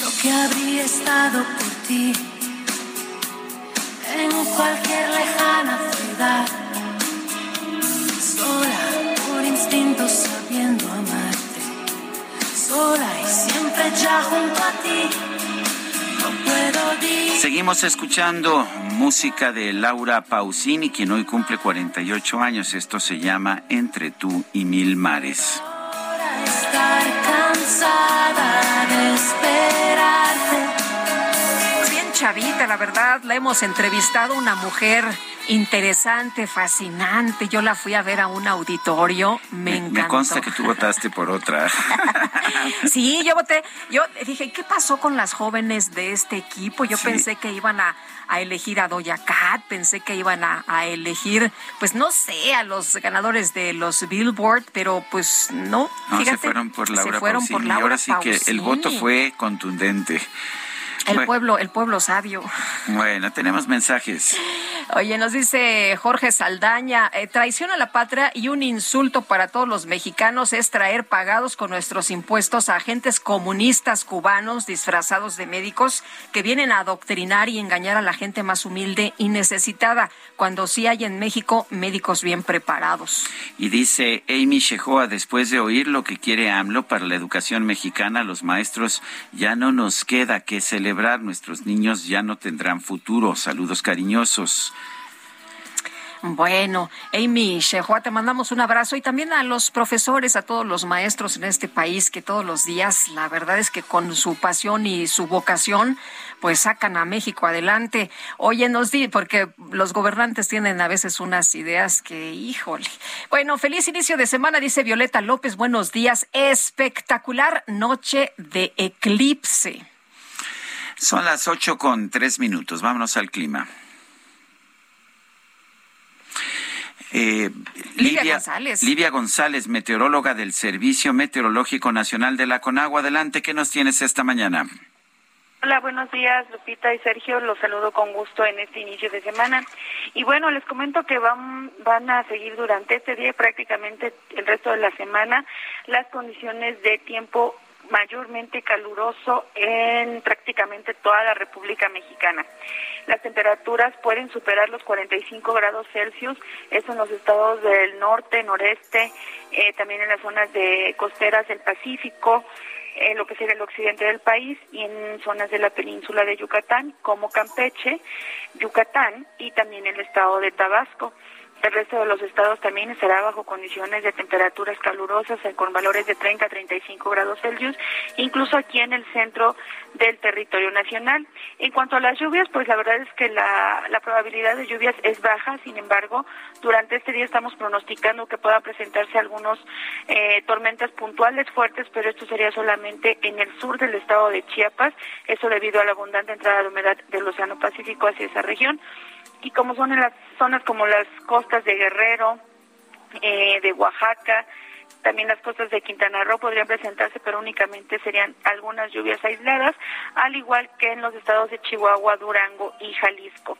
Yo que habría estado por ti en cualquier lejana ciudad, sola por instinto sabiendo amarte, Seguimos escuchando música de Laura Pausini, quien hoy cumple 48 años. Esto se llama Entre tú y mil mares. Chavita, la verdad, la hemos entrevistado una mujer interesante, fascinante. Yo la fui a ver a un auditorio, me, encantó. Me consta que tú votaste por otra. (laughs) sí, yo voté. Yo dije, ¿qué pasó con las jóvenes de este equipo? Yo pensé que iban a, a, elegir a Doya Cat, pensé que iban a, a, elegir, pues no sé, a los ganadores de los Billboard, pero pues no. No, fíjate, se fueron por Laura se fueron Pausini. por Laura y ahora sí que el voto fue contundente. El Bueno. pueblo, el pueblo sabio. Bueno, tenemos mensajes. Oye, nos dice Jorge Saldaña, eh, traición a la patria y un insulto para todos los mexicanos es traer pagados con nuestros impuestos a agentes comunistas cubanos disfrazados de médicos que vienen a adoctrinar y engañar a la gente más humilde y necesitada, cuando sí hay en México médicos bien preparados. Y dice Amy Shehoa, después de oír lo que quiere AMLO para la educación mexicana, los maestros ya no nos queda que Nuestros niños ya no tendrán futuro. Saludos cariñosos. Bueno, Amy Shehoa, te mandamos un abrazo y también a los profesores, a todos los maestros en este país que todos los días, la verdad es que con su pasión y su vocación, pues sacan a México adelante. Oye, nos di, porque los gobernantes tienen a veces unas ideas que, híjole. Bueno, feliz inicio de semana, dice Violeta López, buenos días. Espectacular noche de eclipse. Son las ocho con tres minutos. Vámonos al clima. Eh, Livia, González. Livia González, meteoróloga del Servicio Meteorológico Nacional de la Conagua. Adelante, ¿qué nos tienes esta mañana? Hola, buenos días, Lupita y Sergio. Los saludo con gusto en este inicio de semana. Y bueno, les comento que van, van a seguir durante este día y prácticamente el resto de la semana las condiciones de tiempo mayormente caluroso en prácticamente toda la República Mexicana. Las temperaturas pueden superar los 45 grados Celsius, eso en los estados del norte, noreste, eh, también en las zonas de costeras del Pacífico, en lo que sería el occidente del país y en zonas de la península de Yucatán, como Campeche, Yucatán y también el estado de Tabasco. El resto de los estados también estará bajo condiciones de temperaturas calurosas eh, con valores de 30 a 35 grados Celsius, incluso aquí en el centro del territorio nacional. En cuanto a las lluvias, pues la verdad es que la, probabilidad de lluvias es baja, sin embargo, durante este día estamos pronosticando que puedan presentarse algunos eh, tormentas puntuales fuertes, pero esto sería solamente en el sur del estado de Chiapas, eso debido a la abundante entrada de humedad del Océano Pacífico hacia esa región y como son en las zonas como las costas de Guerrero, eh, de Oaxaca, también las costas de Quintana Roo podrían presentarse, pero únicamente serían algunas lluvias aisladas, al igual que en los estados de Chihuahua, Durango y Jalisco.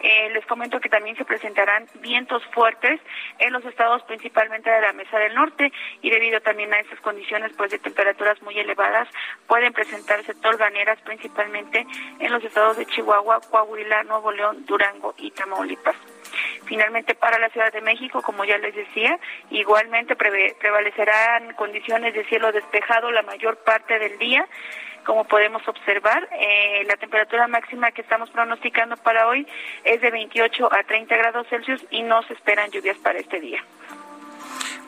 Eh, les comento que también se presentarán vientos fuertes en los estados principalmente de la Mesa del Norte y debido también a estas condiciones pues de temperaturas muy elevadas pueden presentarse tolvaneras principalmente en los estados de Chihuahua, Coahuila, Nuevo León, Durango y Tamaulipas. Finalmente, para la Ciudad de México, como ya les decía, igualmente prevalecerán condiciones de cielo despejado la mayor parte del día. Como podemos observar, eh, la temperatura máxima que estamos pronosticando para hoy es de 28 a 30 grados Celsius y no se esperan lluvias para este día.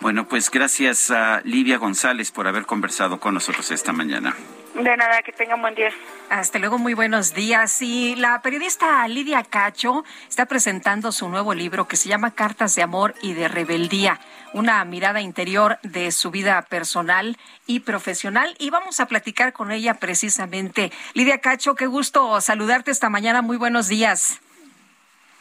Bueno, pues gracias a Livia González por haber conversado con nosotros esta mañana. De nada, que tengan buen día. Hasta luego, muy buenos días. Y la periodista Lidia Cacho está presentando su nuevo libro que se llama Cartas de Amor y de Rebeldía, una mirada interior de su vida personal y profesional. Y vamos a platicar con ella precisamente. Lidia Cacho, qué gusto saludarte esta mañana. Muy buenos días.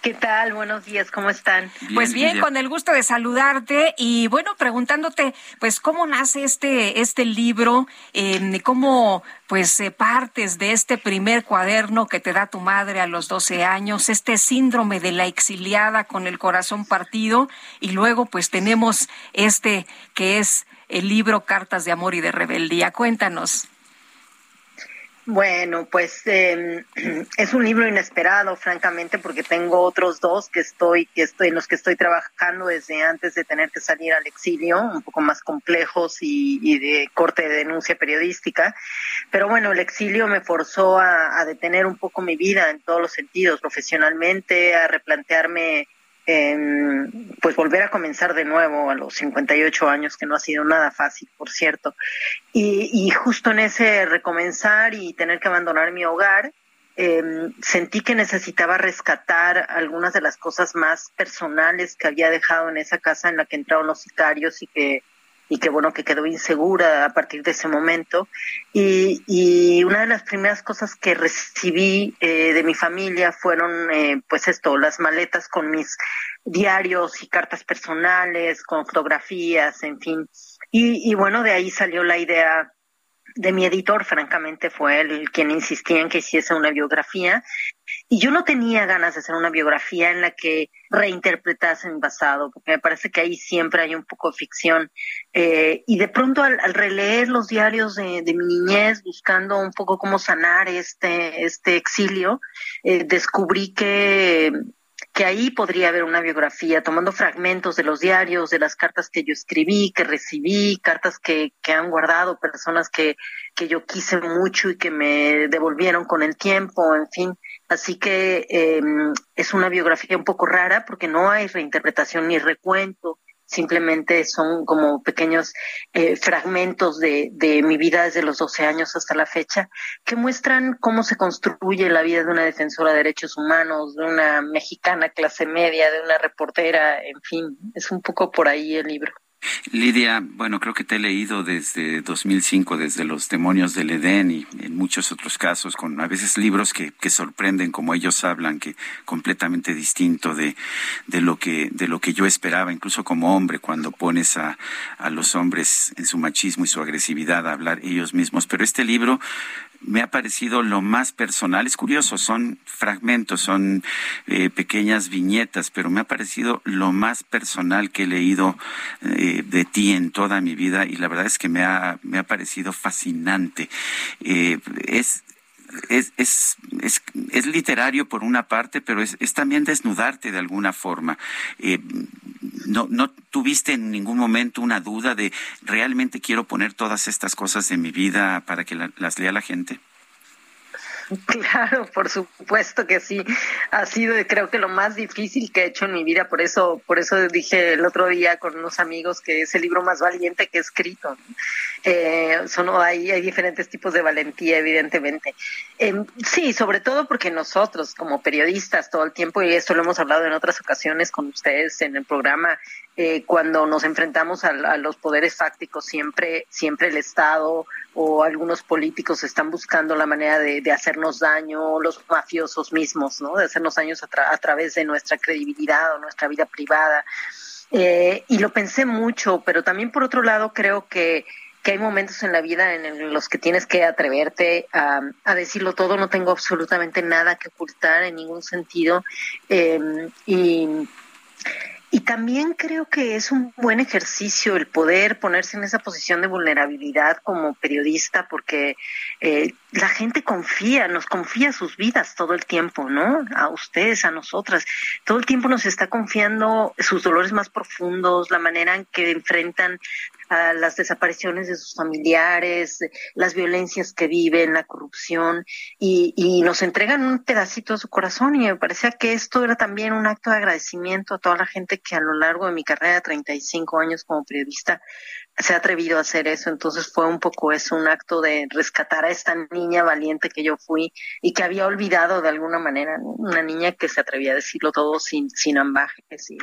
¿Qué tal? Buenos días, ¿cómo están? pues bien, con el gusto de saludarte y bueno, preguntándote, pues cómo nace este este libro, eh, cómo pues eh, partes de este primer cuaderno que te da tu madre a los 12 años, este síndrome de la exiliada con el corazón partido y luego pues tenemos este que es el libro Cartas de Amor y de Rebeldía. Cuéntanos. Bueno, pues eh, (clears throat) es un libro inesperado, francamente, porque tengo otros dos que estoy, que estoy, en los que estoy trabajando desde antes de tener que salir al exilio, un poco más complejos y, y de corte de denuncia periodística. Pero bueno, el exilio me forzó a detener un poco mi vida en todos los sentidos, profesionalmente, a replantearme pues volver a comenzar de nuevo a los 58 años, que no ha sido nada fácil, por cierto. Y, y justo en ese recomenzar y tener que abandonar mi hogar, eh, sentí que necesitaba rescatar algunas de las cosas más personales que había dejado en esa casa en la que entraron los sicarios y que y que bueno que quedó insegura a partir de ese momento. Y, y una de las primeras cosas que recibí eh, de mi familia fueron eh, pues esto las maletas con mis diarios y cartas personales con fotografías en fin. Y, y bueno de ahí salió la idea de mi editor, francamente, fue él quien insistía en que hiciese una biografía. Y yo no tenía ganas de hacer una biografía en la que reinterpretase mi pasado, porque me parece que ahí siempre hay un poco de ficción. Eh, y de pronto al, releer los diarios de, mi niñez, buscando un poco cómo sanar este, este exilio, eh, descubrí que que ahí podría haber una biografía, tomando fragmentos de los diarios, de las cartas que yo escribí, que recibí, cartas que, que han guardado personas que, que yo quise mucho y que me devolvieron con el tiempo, en fin. Así que eh, es una biografía un poco rara porque no hay reinterpretación ni recuento simplemente son como pequeños eh, fragmentos de, de mi vida desde los 12 años hasta la fecha, que muestran cómo se construye la vida de una defensora de derechos humanos, de una mexicana clase media, de una reportera, en fin, es un poco por ahí el libro. Lidia, bueno, creo que te he leído desde 2005, desde Los demonios del Edén y en muchos otros casos, con a veces libros que, que sorprenden como ellos hablan, que completamente distinto de, de, lo que, de lo que yo esperaba, incluso como hombre, cuando pones a, a los hombres en su machismo y su agresividad a hablar ellos mismos. Pero este libro me ha parecido lo más personal. Es curioso, son fragmentos, son eh, pequeñas viñetas, pero me ha parecido lo más personal que he leído eh, de ti en toda mi vida y la verdad es que me ha, me ha parecido fascinante. Eh, es, es, es, es, literario por una parte, pero es, también desnudarte de alguna forma. Eh, no, no tuviste en ningún momento una duda de realmente quiero poner todas estas cosas en mi vida para que las lea la gente. (laughs) Claro, por supuesto que sí. Ha sido, creo que lo más difícil que he hecho en mi vida. Por eso, por eso dije el otro día con unos amigos que es el libro más valiente que he escrito. Eh, son, hay, hay diferentes tipos de valentía, evidentemente. Eh, sí, sobre todo porque nosotros, como periodistas, todo el tiempo, y esto lo hemos hablado en otras ocasiones con ustedes en el programa, eh, cuando nos enfrentamos a, los poderes fácticos, siempre, siempre el Estado o algunos políticos están buscando la manera de, hacernos daño, los mafiosos mismos, ¿no? De hacernos daños a, través de nuestra credibilidad o nuestra vida privada. Eh, y lo pensé mucho, pero también por otro lado creo que que hay momentos en la vida en los que tienes que atreverte a, decirlo todo, no tengo absolutamente nada que ocultar en ningún sentido. Eh, y y también creo que es un buen ejercicio el poder ponerse en esa posición de vulnerabilidad como periodista, porque eh, la gente confía, nos confía sus vidas todo el tiempo, ¿no? A ustedes, a nosotras. Todo el tiempo nos está confiando sus dolores más profundos, la manera en que enfrentan a las desapariciones de sus familiares, las violencias que viven, la corrupción, y, y nos entregan un pedacito de su corazón. Y me parecía que esto era también un acto de agradecimiento a toda la gente que a lo largo de mi carrera de 35 años como periodista se ha atrevido a hacer eso. Entonces fue un poco eso, un acto de rescatar a esta niña valiente que yo fui y que había olvidado de alguna manera, una niña que se atrevía a decirlo todo sin, sin ambajes y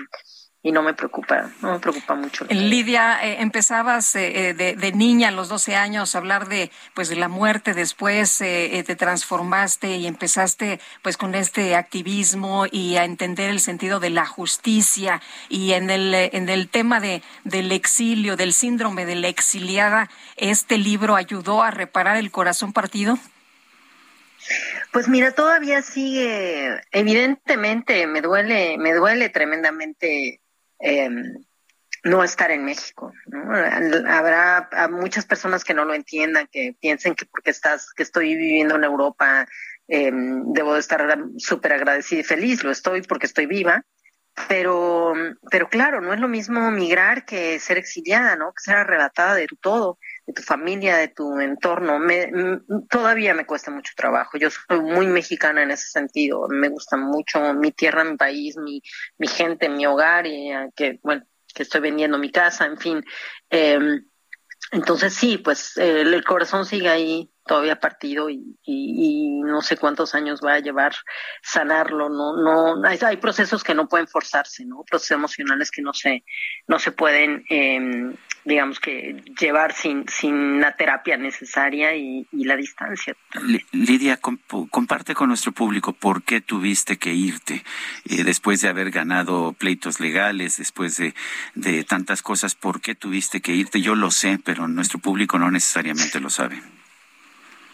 y no me preocupa, no me preocupa mucho. Lidia, eh, empezabas eh, eh, de, de, niña a los 12 años a hablar de pues de la muerte, después te transformaste y empezaste pues con este activismo y a entender el sentido de la justicia y en el en el tema de del exilio, del síndrome de la exiliada, este libro ayudó a reparar el corazón partido. Pues mira, todavía sigue, evidentemente me duele, me duele tremendamente eh, no estar en México. Habrá muchas personas que no lo entiendan, que piensen que porque estás, que estoy viviendo en Europa, eh, debo de estar súper agradecida y feliz. Lo estoy porque estoy viva. Pero, pero claro, no es lo mismo migrar que ser exiliada, ¿no? Que ser arrebatada de todo, de tu familia, de tu entorno. Me, todavía me cuesta mucho trabajo. Yo soy muy mexicana en ese sentido. Me gusta mucho mi tierra, mi país, mi, mi gente, mi hogar y eh, que, bueno, que estoy vendiendo mi casa, en fin. Eh, entonces sí, pues el corazón sigue ahí todavía partido y, y, no sé cuántos años va a llevar sanarlo no no hay, procesos que no pueden forzarse no procesos emocionales que no se no se pueden eh, digamos que llevar sin sin la terapia necesaria y, la distancia. Lidia comparte con nuestro público por qué tuviste que irte eh, después de haber ganado pleitos legales después de de tantas cosas por qué tuviste que irte yo lo sé pero nuestro público no necesariamente lo sabe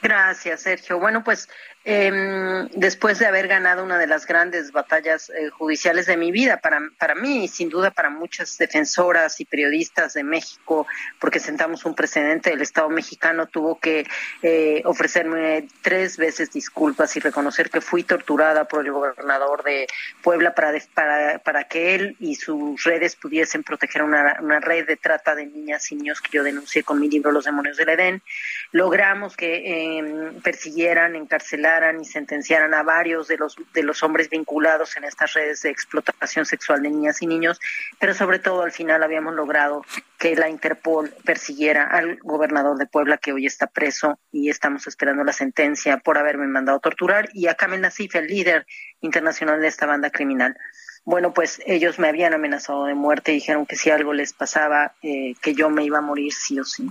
Gracias, Sergio. Bueno, pues eh, después de haber ganado una de las grandes batallas eh, judiciales de mi vida, para, para mí y sin duda para muchas defensoras y periodistas de México, porque sentamos un precedente, el Estado mexicano tuvo que eh, ofrecerme tres veces disculpas y reconocer que fui torturada por el gobernador de Puebla para, para, para que él y sus redes pudiesen proteger una, una red de trata de niñas y niños que yo denuncié con mi libro Los demonios del Edén. Logramos que em, persiguieran, encarcelaran y sentenciaran a varios de los, de los hombres vinculados en estas redes de explotación sexual de niñas y niños, pero sobre todo al final habíamos logrado que la Interpol persiguiera al gobernador de Puebla que hoy está preso y estamos esperando la sentencia por haberme mandado torturar y a Kamel Nasif, el líder internacional de esta banda criminal. Bueno, pues ellos me habían amenazado de muerte, dijeron que si algo les pasaba, eh, que yo me iba a morir sí o sí.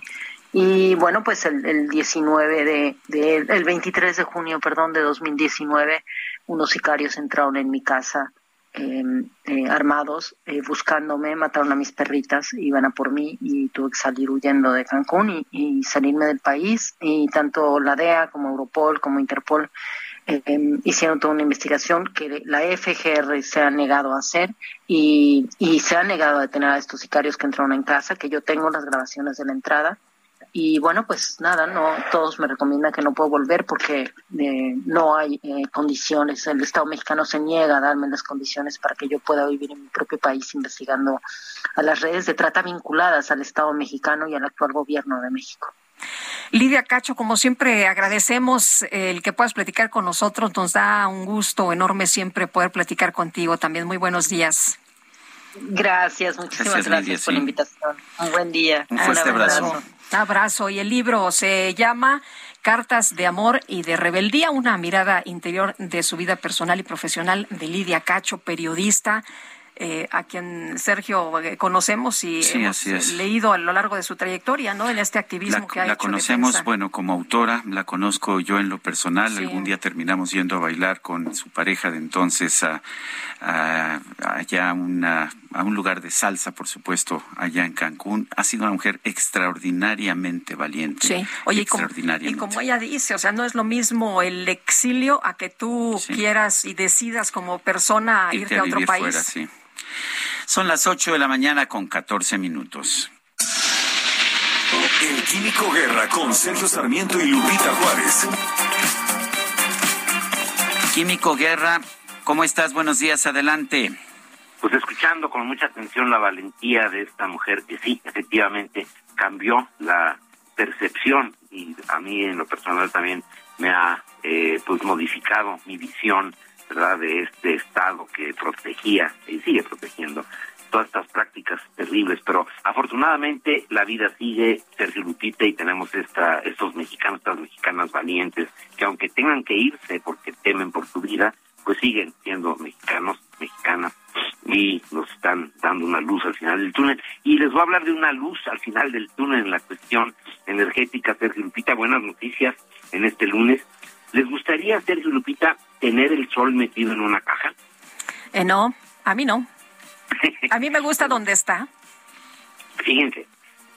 Y bueno, pues el, el 19 de, de, el 23 de junio, perdón, de 2019, unos sicarios entraron en mi casa em, eh, armados, eh, buscándome, mataron a mis perritas, iban a por mí y tuve que salir huyendo de Cancún y, y salirme del país. Y tanto la DEA como Europol como Interpol eh, hicieron toda una investigación que la FGR se ha negado a hacer y, y se ha negado a detener a estos sicarios que entraron en casa, que yo tengo las grabaciones de la entrada. Y bueno, pues nada, no todos me recomiendan que no puedo volver porque eh, no hay eh, condiciones. El Estado mexicano se niega a darme las condiciones para que yo pueda vivir en mi propio país investigando a las redes de trata vinculadas al Estado mexicano y al actual gobierno de México. Lidia Cacho, como siempre, agradecemos el que puedas platicar con nosotros. Nos da un gusto enorme siempre poder platicar contigo. También muy buenos días. Gracias, muchísimas gracias, por la invitación. Un buen día. Un fuerte abrazo. Un abrazo. Y el libro se llama Cartas de Amor y de Rebeldía, una mirada interior de su vida personal y profesional de Lidia Cacho, periodista eh, a quien Sergio eh, conocemos y hemos leído a lo largo de su trayectoria, ¿no? En este activismo que ha la hecho. La conocemos, bueno, como autora, la conozco yo en lo personal. Algún día terminamos yendo a bailar con su pareja de entonces a, a, allá una, a un lugar de salsa, por supuesto, allá en Cancún. Ha sido una mujer extraordinariamente valiente. Sí, oye, y como, ella dice, o sea, no es lo mismo el exilio a que tú quieras y decidas como persona irte, a, otro país. Fuera, sí. Son las 8 de la mañana con 14 minutos. El Químico Guerra con Sergio Sarmiento y Lupita Juárez. Químico Guerra, ¿cómo estás? Buenos días, adelante. Pues escuchando con mucha atención la valentía de esta mujer que sí, efectivamente cambió la percepción y a mí en lo personal también me ha eh, pues modificado mi visión ¿verdad? de este Estado que protegía y sigue protegiendo todas estas prácticas terribles, pero afortunadamente la vida sigue, Sergio Lupita, y tenemos esta, estos mexicanos, estas mexicanas valientes, que aunque tengan que irse porque temen por su vida, pues siguen siendo mexicanos, mexicanas, y nos están dando una luz al final del túnel. Y les voy a hablar de una luz al final del túnel en la cuestión energética, Sergio Lupita, buenas noticias en este lunes. ¿Les gustaría, Sergio Lupita, tener el sol metido en una caja? Eh, no, a mí no. A mí me gusta donde está. Fíjense,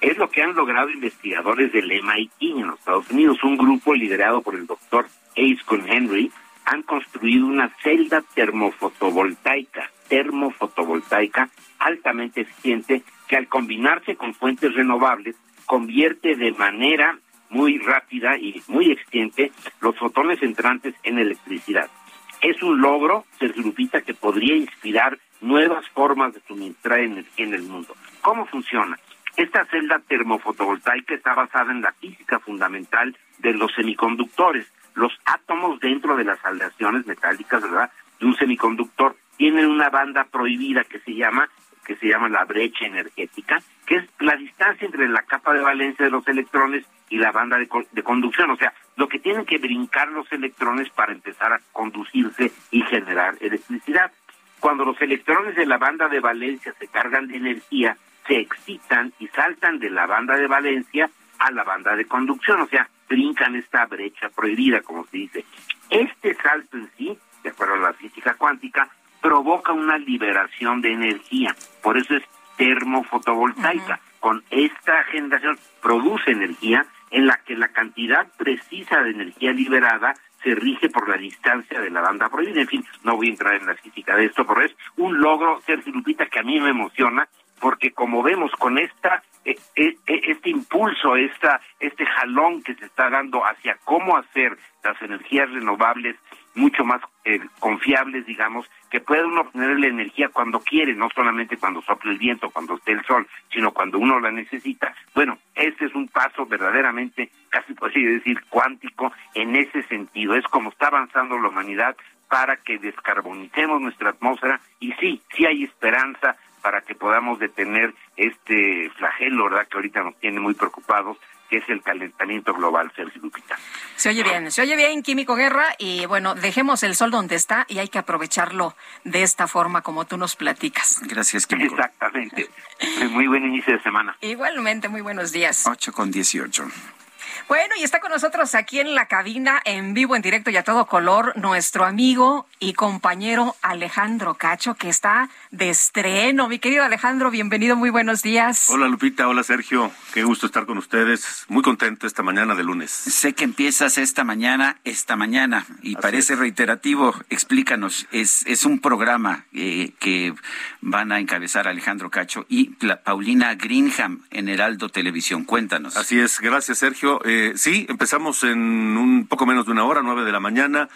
es lo que han logrado investigadores del MIT en los Estados Unidos. Un grupo liderado por el doctor Ace con Henry han construido una celda termofotovoltaica, termofotovoltaica altamente eficiente que al combinarse con fuentes renovables convierte de manera muy rápida y muy eficiente los fotones entrantes en electricidad. Es un logro, Sergio Lupita, que podría inspirar nuevas formas de suministrar energía en el mundo. ¿Cómo funciona? Esta celda termofotovoltaica está basada en la física fundamental de los semiconductores. Los átomos dentro de las aleaciones metálicas, ¿verdad? De un semiconductor tienen una banda prohibida que se llama que se llama la brecha energética, que es la distancia entre la capa de valencia de los electrones y la banda de, de, conducción, o sea, lo que tienen que brincar los electrones para empezar a conducirse y generar electricidad. Cuando los electrones de la banda de valencia se cargan de energía, se excitan y saltan de la banda de valencia a la banda de conducción, o sea, brincan esta brecha prohibida, como se dice. Este salto en sí, de acuerdo a la física cuántica, provoca una liberación de energía, por eso es termofotovoltaica. Con esta generación produce energía en la que la cantidad precisa de energía liberada se rige por la distancia de la banda prohibida. En fin, no voy a entrar en la física de esto, pero es un logro, Sergio Lupita, que a mí me emociona, porque como vemos con esta e, e, e, este impulso, esta, este jalón que se está dando hacia cómo hacer las energías renovables mucho más eh, confiables, digamos, que puede uno obtener la energía cuando quiere, no solamente cuando sople el viento, cuando esté el sol, sino cuando uno la necesita. Bueno, este es un paso verdaderamente, casi podría decir, cuántico en ese sentido. Es como está avanzando la humanidad para que descarbonicemos nuestra atmósfera y sí, sí hay esperanza para que podamos detener este flagelo, ¿verdad? Que ahorita nos tiene muy preocupados que es el calentamiento global, Sergio Lupita. Se oye bien, se oye bien, Químico Guerra, y bueno, dejemos el sol donde está y hay que aprovecharlo de esta forma como tú nos platicas. Gracias, Químico. Exactamente. Muy buen inicio de semana. Igualmente, muy buenos días. 8 con 18. Bueno, y está con nosotros aquí en la cabina, en vivo, en directo y a todo color, nuestro amigo y compañero Alejandro Cacho, que está de estreno. Mi querido Alejandro, bienvenido, muy buenos días. Hola Lupita, hola Sergio, qué gusto estar con ustedes. Muy contento esta mañana de lunes. Sé que empiezas esta mañana, esta mañana, y parece reiterativo. Explícanos, es, es un programa eh, que van a encabezar Alejandro Cacho y Paulina Greenham en Heraldo Televisión. Cuéntanos. Así es, gracias Sergio. Eh, sí, empezamos en un poco menos de una hora, nueve de la mañana.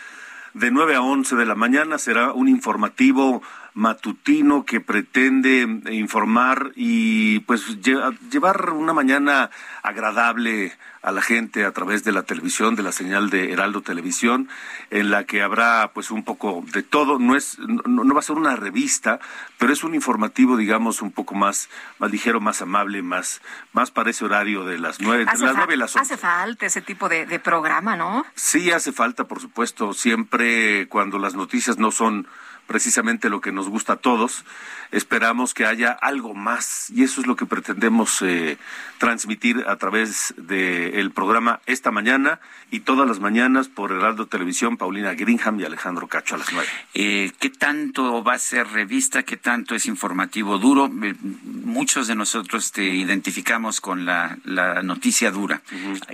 De nueve a once de la mañana será un informativo matutino que pretende informar y pues llevar una mañana agradable a la gente a través de la televisión, de la señal de Heraldo Televisión, en la que habrá pues un poco de todo. No es, no, va a ser una revista, pero es un informativo, digamos, un poco más, más ligero, más amable, más, más para ese horario de las nueve, de las nueve y las once. Hace falta ese tipo de, de programa, ¿no? Sí, hace falta, por supuesto, siempre cuando las noticias no son precisamente lo que nos gusta a todos. Esperamos que haya algo más y eso es lo que pretendemos eh, transmitir a través del programa esta mañana y todas las mañanas por Heraldo Televisión, Paulina Greenham y Alejandro Cacho a las nueve. Eh, ¿Qué tanto va a ser revista? ¿Qué tanto es informativo duro? Eh, muchos de nosotros te identificamos con la, noticia dura.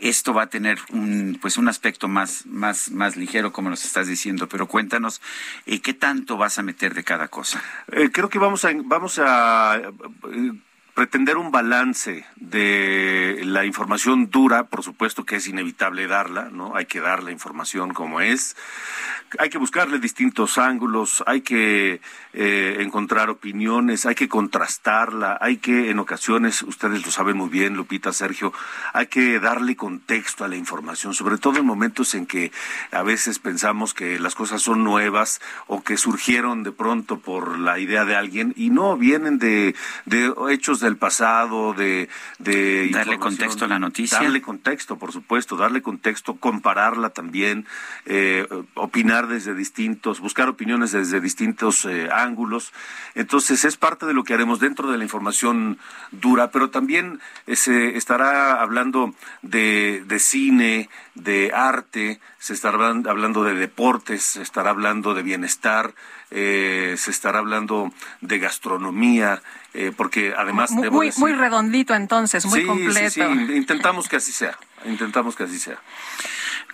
Esto va a tener un, pues un aspecto más, más, más ligero, como nos estás diciendo, pero cuéntanos, ¿qué tanto vas a meter de cada cosa? creo que vamos a, vamos a pretender un balance de la información dura, por supuesto que es inevitable darla, ¿no? Hay que dar la información como es. Hay que buscarle distintos ángulos, hay que eh, encontrar opiniones, hay que contrastarla, hay que, en ocasiones, ustedes lo saben muy bien, Lupita, Sergio, hay que darle contexto a la información, sobre todo en momentos en que a veces pensamos que las cosas son nuevas o que surgieron de pronto por la idea de alguien y no vienen de, de hechos del pasado, de, de darle contexto a la noticia. Darle contexto, por supuesto, darle contexto, compararla también, eh, opinar desde distintos, buscar opiniones desde distintos eh, ángulos. Entonces es parte de lo que haremos dentro de la información dura, pero también eh, se estará hablando de, de cine, de arte, se estará hablando de deportes, se estará hablando de bienestar, eh, se estará hablando de gastronomía, eh, porque además... Muy, muy redondito entonces, muy completo. Sí, sí, intentamos que así sea, intentamos que así sea.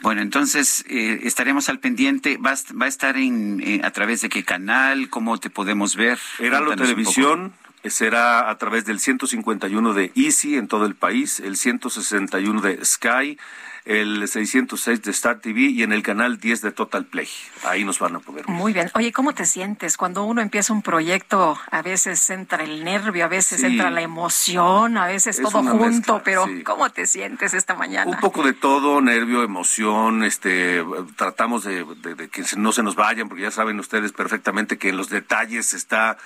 Bueno, entonces eh, estaremos al pendiente. ¿Va, va a estar en, a través de qué canal? ¿Cómo te podemos ver? Heraldo Televisión será a través del 151 de Easy en todo el país, el 161 de Sky, el 606 de Star TV y en el canal 10 de Total Play. Ahí nos van a poder ver. Muy bien. Oye, ¿cómo te sientes cuando uno empieza un proyecto? A veces entra el nervio, a veces entra la emoción, a veces todo junto, pero ¿cómo te sientes esta mañana? Un poco de todo, nervio, emoción, este, tratamos de, de que no se nos vayan, porque ya saben ustedes perfectamente que en los detalles está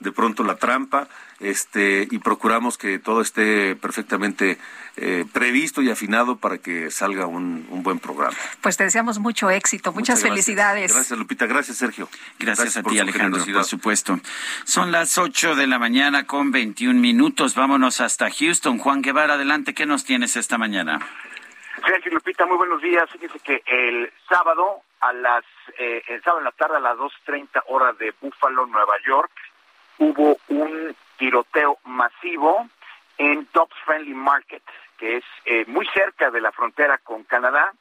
de pronto la trampa, este, y procuramos que todo esté perfectamente eh, previsto y afinado para que salga un, buen programa. Pues te deseamos mucho éxito, muchas, felicidades. Gracias. Lupita, gracias Sergio. Gracias, a ti Alejandro, por supuesto. Son las 8 de la mañana con 21 minutos, vámonos hasta Houston. Juan Guevara, adelante, ¿qué nos tienes esta mañana? Sergio Lupita, muy buenos días. Fíjese que el sábado a las eh, el sábado en la tarde a las 2:30 horas de Buffalo, Nueva York, hubo un tiroteo masivo en Dobbs Friendly Market, que es eh, muy cerca de la frontera con Canadá,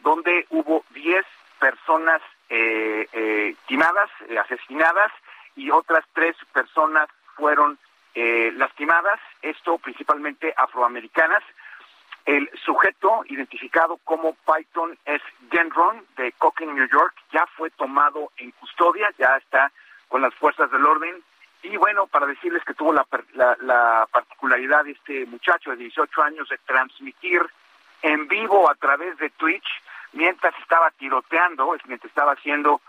donde hubo 10 personas eh, eh, eh, asesinadas, y otras tres personas fueron lastimadas, esto principalmente afroamericanas. El sujeto identificado como Python S. Genron de Cocking, New York, ya fue tomado en custodia, ya está con las fuerzas del orden y bueno, para decirles que tuvo la, la, particularidad de este muchacho de 18 años de transmitir en vivo a través de Twitch mientras estaba tiroteando, mientras estaba haciendo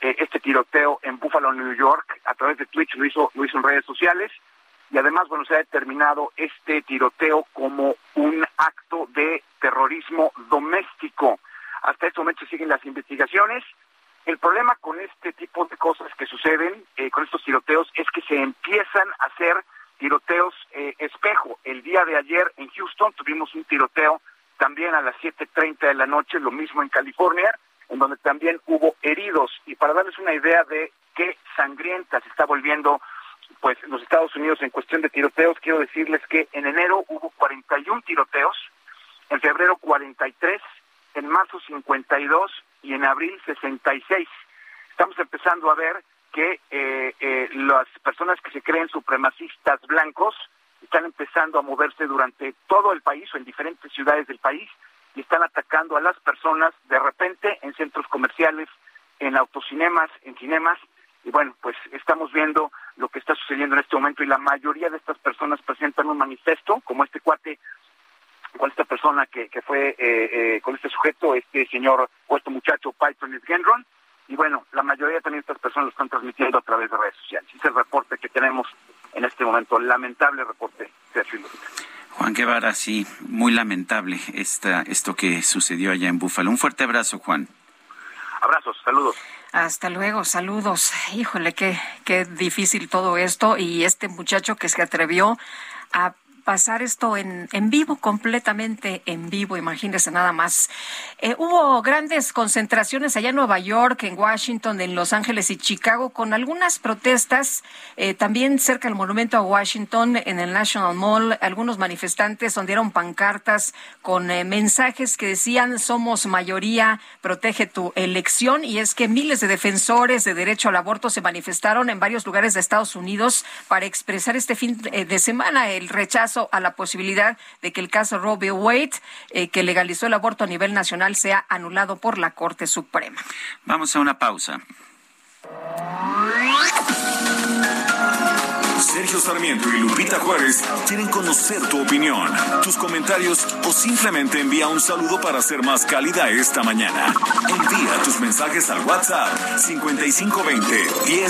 eh, este tiroteo en Buffalo, New York, a través de Twitch, lo hizo, lo hizo en redes sociales. Y además, bueno, se ha determinado este tiroteo como un acto de terrorismo doméstico. Hasta este momento siguen las investigaciones. El problema con este tipo de cosas que suceden, eh, con estos tiroteos, es que se empiezan a hacer tiroteos eh, espejo. El día de ayer en Houston tuvimos un tiroteo también a las 7.30 de la noche, lo mismo en California, en donde también hubo heridos. Y para darles una idea de qué sangrienta se está volviendo pues los Estados Unidos en cuestión de tiroteos, quiero decirles que en enero hubo 41 tiroteos, en febrero 43, en marzo 52 y en abril 66. Estamos empezando a ver que eh, eh, las personas que se creen supremacistas blancos están empezando a moverse durante todo el país o en diferentes ciudades del país y están atacando a las personas de repente en centros comerciales, en autocinemas, en cinemas. Y bueno, pues estamos viendo lo que está sucediendo en este momento y la mayoría de estas personas presentan un manifiesto, como este cuate con esta persona que, que fue, eh, eh, con este sujeto, este señor o este muchacho, Python Gendron, y bueno, la mayoría también de estas personas lo están transmitiendo a través de redes sociales. Ese es el reporte que tenemos en este momento, lamentable reporte, Sergio Juan Guevara, sí, muy lamentable esta, esto que sucedió allá en Búfalo. Un fuerte abrazo, Juan. Abrazos, saludos. Hasta luego, saludos. Híjole, qué, qué difícil todo esto y este muchacho que se atrevió a pasar esto en, en vivo, completamente en vivo, imagínense nada más. Eh, hubo grandes concentraciones allá en Nueva York, en Washington, en Los Ángeles y Chicago, con algunas protestas, eh, también cerca del monumento a Washington, en el National Mall, algunos manifestantes dieron pancartas con eh, mensajes que decían somos mayoría, protege tu elección, y es que miles de defensores de derecho al aborto se manifestaron en varios lugares de Estados Unidos para expresar este fin de semana el rechazo a la posibilidad de que el caso Roe Wade, eh, que legalizó el aborto a nivel nacional, sea anulado por la Corte Suprema. Vamos a una pausa. Sergio Sarmiento y Lupita Juárez quieren conocer tu opinión, tus comentarios o simplemente envía un saludo para ser más cálida esta mañana. Envía tus mensajes al WhatsApp 5520 10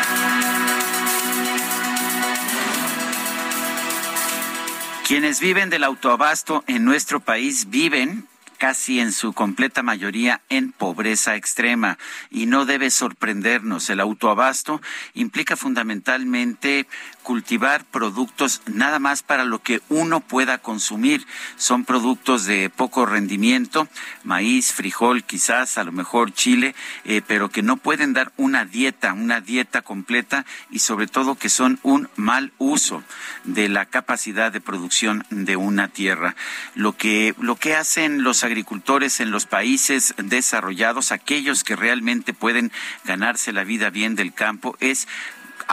Quienes viven del autoabasto en nuestro país viven casi en su completa mayoría en pobreza extrema. Y no debe sorprendernos, el autoabasto implica fundamentalmente cultivar productos nada más para lo que uno pueda consumir. Son productos de poco rendimiento, maíz, frijol, quizás, a lo mejor chile, eh, pero que no pueden dar una dieta, una dieta completa y sobre todo que son un mal uso de la capacidad de producción de una tierra. Lo que, lo que hacen los agricultores en los países desarrollados, aquellos que realmente pueden ganarse la vida bien del campo, es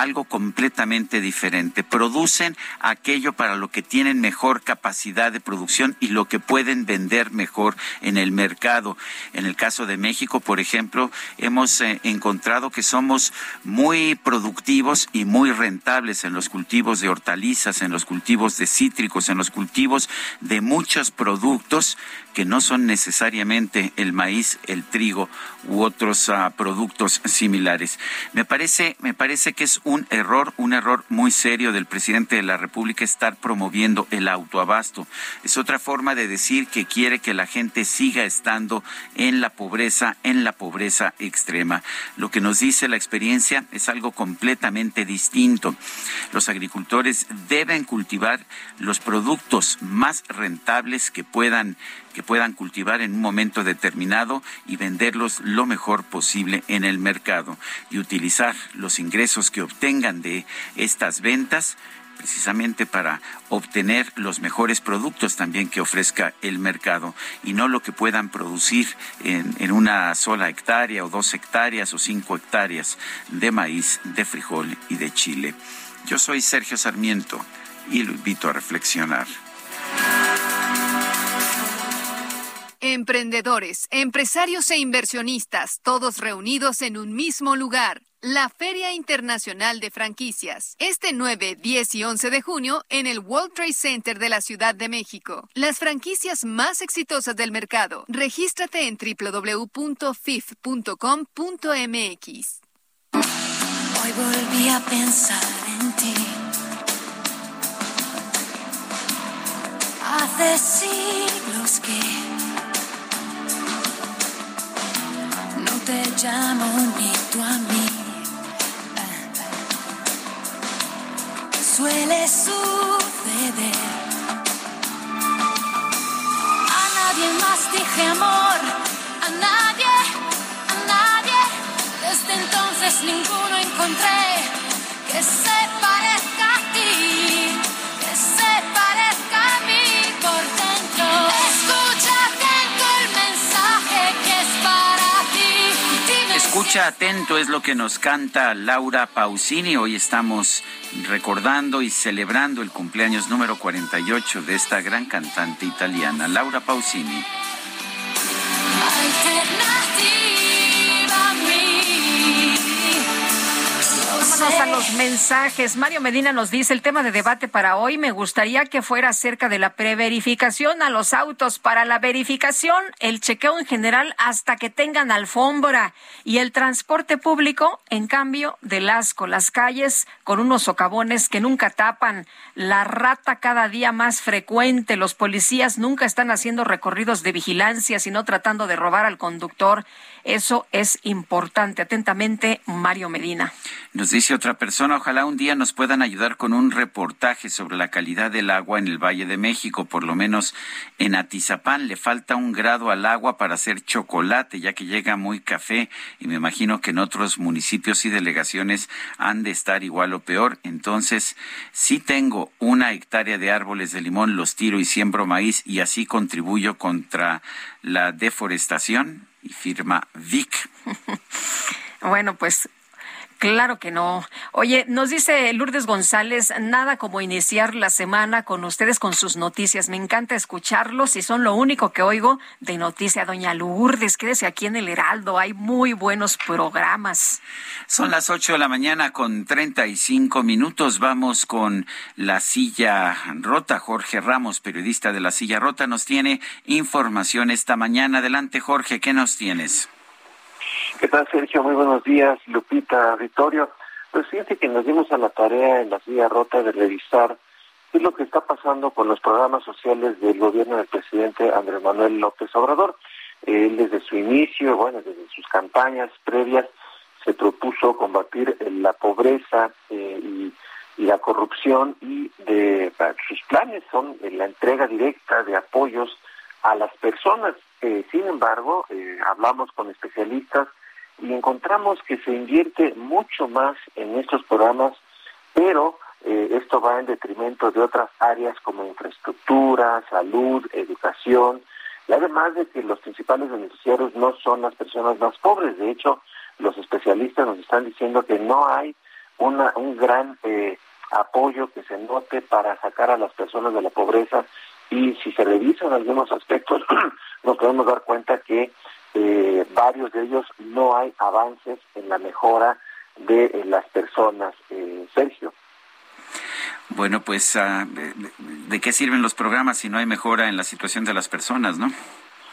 algo completamente diferente. Producen aquello para lo que tienen mejor capacidad de producción y lo que pueden vender mejor en el mercado. En el caso de México, por ejemplo, hemos eh, encontrado que somos muy productivos y muy rentables en los cultivos de hortalizas, en los cultivos de cítricos, en los cultivos de muchos productos que no son necesariamente el maíz, el trigo u otros ah, productos similares. Me parece, me parece que es un error, un error muy serio del presidente de la República estar promoviendo el autoabasto. Es otra forma de decir que quiere que la gente siga estando en la pobreza, en la pobreza extrema. Lo que nos dice la experiencia es algo completamente distinto. Los agricultores deben cultivar los productos más rentables que puedan que puedan cultivar en un momento determinado y venderlos lo mejor posible en el mercado y utilizar los ingresos que obtengan de estas ventas precisamente para obtener los mejores productos también que ofrezca el mercado y no lo que puedan producir en, una sola hectárea o dos hectáreas o cinco hectáreas de maíz, de frijol y de chile. Yo soy Sergio Sarmiento y lo invito a reflexionar. Emprendedores, empresarios e inversionistas, todos reunidos en un mismo lugar. La Feria Internacional de Franquicias, este 9, 10 y 11 de junio en el World Trade Center de la Ciudad de México. Las franquicias más exitosas del mercado. Regístrate en www.fif.com.mx. Hoy volví a pensar en ti. Hace siglos que te llamo ni tú a mí. Suele suceder. A nadie más dije amor, a nadie, a nadie. Desde entonces ninguno encontré que se parezca Escucha atento es lo que nos canta Laura Pausini. Hoy estamos recordando y celebrando el cumpleaños número 48 de esta gran cantante italiana, Laura Pausini. Vámonos a los mensajes. Mario Medina nos dice el tema de debate para hoy. Me gustaría que fuera acerca de la preverificación a los autos. Para la verificación, el chequeo en general hasta que tengan alfombra y el transporte público, en cambio, del asco. Las calles con unos socavones que nunca tapan. La rata cada día más frecuente. Los policías nunca están haciendo recorridos de vigilancia, sino tratando de robar al conductor. Eso es importante. Atentamente, Mario Medina. Nos dice otra persona, ojalá un día nos puedan ayudar con un reportaje sobre la calidad del agua en el Valle de México, por lo menos en Atizapán le falta un grado al agua para hacer chocolate, ya que llega muy café y me imagino que en otros municipios y delegaciones han de estar igual o peor. Entonces, si tengo una hectárea de árboles de limón, los tiro y siembro maíz y así contribuyo contra la deforestación firma Vic. (laughs) Bueno, pues Claro que no. Oye, nos dice Lourdes González, nada como iniciar la semana con ustedes con sus noticias. Me encanta escucharlos y son lo único que oigo de noticia. Doña Lourdes, quédese aquí en el Heraldo. Hay muy buenos programas. Son las 8 de la mañana con 35 minutos. Vamos con la silla rota. Jorge Ramos, periodista de la silla rota, nos tiene información esta mañana. Adelante, Jorge, ¿qué nos tienes? ¿Qué tal, Sergio? Muy buenos días, Lupita, Vittorio. Pues fíjate que nos dimos a la tarea en la silla rota de revisar qué es lo que está pasando con los programas sociales del gobierno del presidente Andrés Manuel López Obrador. Él desde su inicio, bueno, desde sus campañas previas, se propuso combatir la pobreza eh, y, la corrupción y de sus planes son la entrega directa de apoyos a las personas. Eh, sin embargo, eh, hablamos con especialistas y encontramos que se invierte mucho más en estos programas, pero eh, esto va en detrimento de otras áreas como infraestructura, salud, educación, y además de que los principales beneficiarios no son las personas más pobres. De hecho, los especialistas nos están diciendo que no hay una, un gran eh, apoyo que se note para sacar a las personas de la pobreza y si se revisan algunos aspectos (clears throat) nos podemos dar cuenta que eh, varios de ellos no hay avances en la mejora de eh, las personas, eh, Sergio. Bueno, pues, uh, de, ¿de qué sirven los programas si no hay mejora en la situación de las personas, no?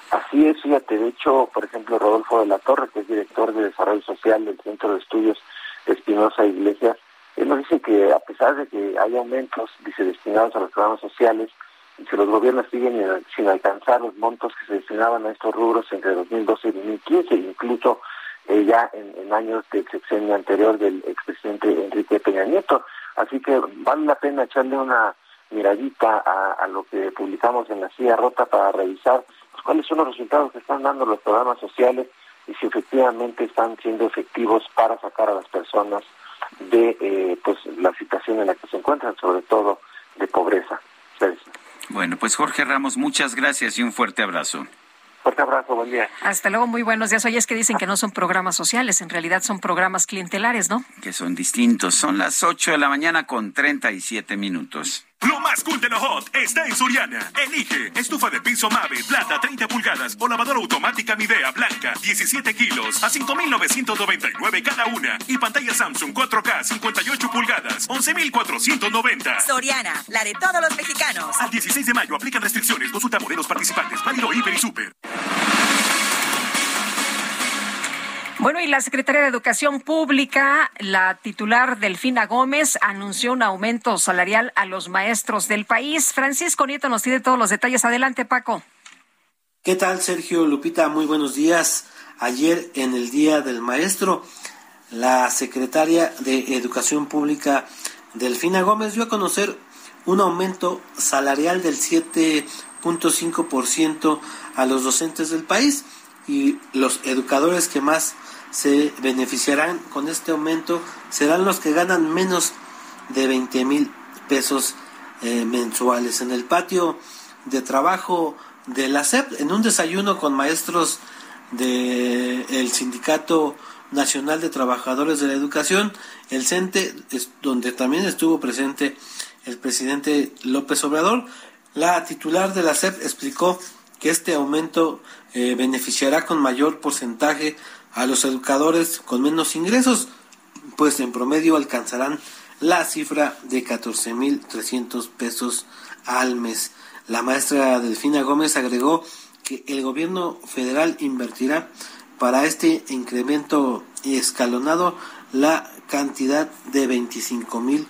Así es, fíjate, de hecho, por ejemplo, Rodolfo de la Torre, que es director de Desarrollo Social del Centro de Estudios Espinosa Iglesias, Él nos dice que a pesar de que hay aumentos, dice, destinados a los programas sociales, y que los gobiernos siguen sin alcanzar los montos que se destinaban a estos rubros entre 2012 y 2015, incluso eh, ya en, años del sexenio anterior del expresidente Enrique Peña Nieto. Así que vale la pena echarle una miradita a, lo que publicamos en la silla rota para revisar pues, cuáles son los resultados que están dando los programas sociales y si efectivamente están siendo efectivos para sacar a las personas de eh, pues la situación en la que se encuentran, sobre todo de pobreza. Bueno, pues Jorge Ramos, muchas gracias y un fuerte abrazo. Fuerte abrazo, buen día. Hasta luego, muy buenos días. Oye, es que dicen que no son programas sociales, en realidad son programas clientelares, ¿no? Que son distintos. Son las 8 de la mañana con 37 minutos. Lo más cool de lo hot está en Soriana. Elige estufa de piso Mave, plata 30 pulgadas o lavadora automática Midea blanca 17 kilos a 5,999 cada una. Y pantalla Samsung 4K 58 pulgadas 11,490. Soriana, la de todos los mexicanos. Al 16 de mayo aplican restricciones. Consulta modelos participantes. Válido Hiper y Super. Bueno, y la Secretaría de Educación Pública, la titular Delfina Gómez, anunció un aumento salarial a los maestros del país. Francisco Nieto nos tiene todos los detalles. Adelante, Paco. ¿Qué tal, Sergio Lupita? Muy buenos días. Ayer, en el Día del Maestro, la secretaria de Educación Pública, Delfina Gómez, dio a conocer un aumento salarial del 7.5% a los docentes del país y los educadores que más se beneficiarán con este aumento serán los que ganan menos de 20 mil pesos eh, mensuales. En el patio de trabajo de la SEP, en un desayuno con maestros del Sindicato Nacional de Trabajadores de la Educación, el CENTE, donde también estuvo presente el presidente López Obrador, la titular de la SEP explicó que este aumento eh, beneficiará con mayor porcentaje a los educadores con menos ingresos, pues en promedio alcanzarán la cifra de 14.300 pesos al mes. La maestra Delfina Gómez agregó que el gobierno federal invertirá para este incremento escalonado la cantidad de 25 mil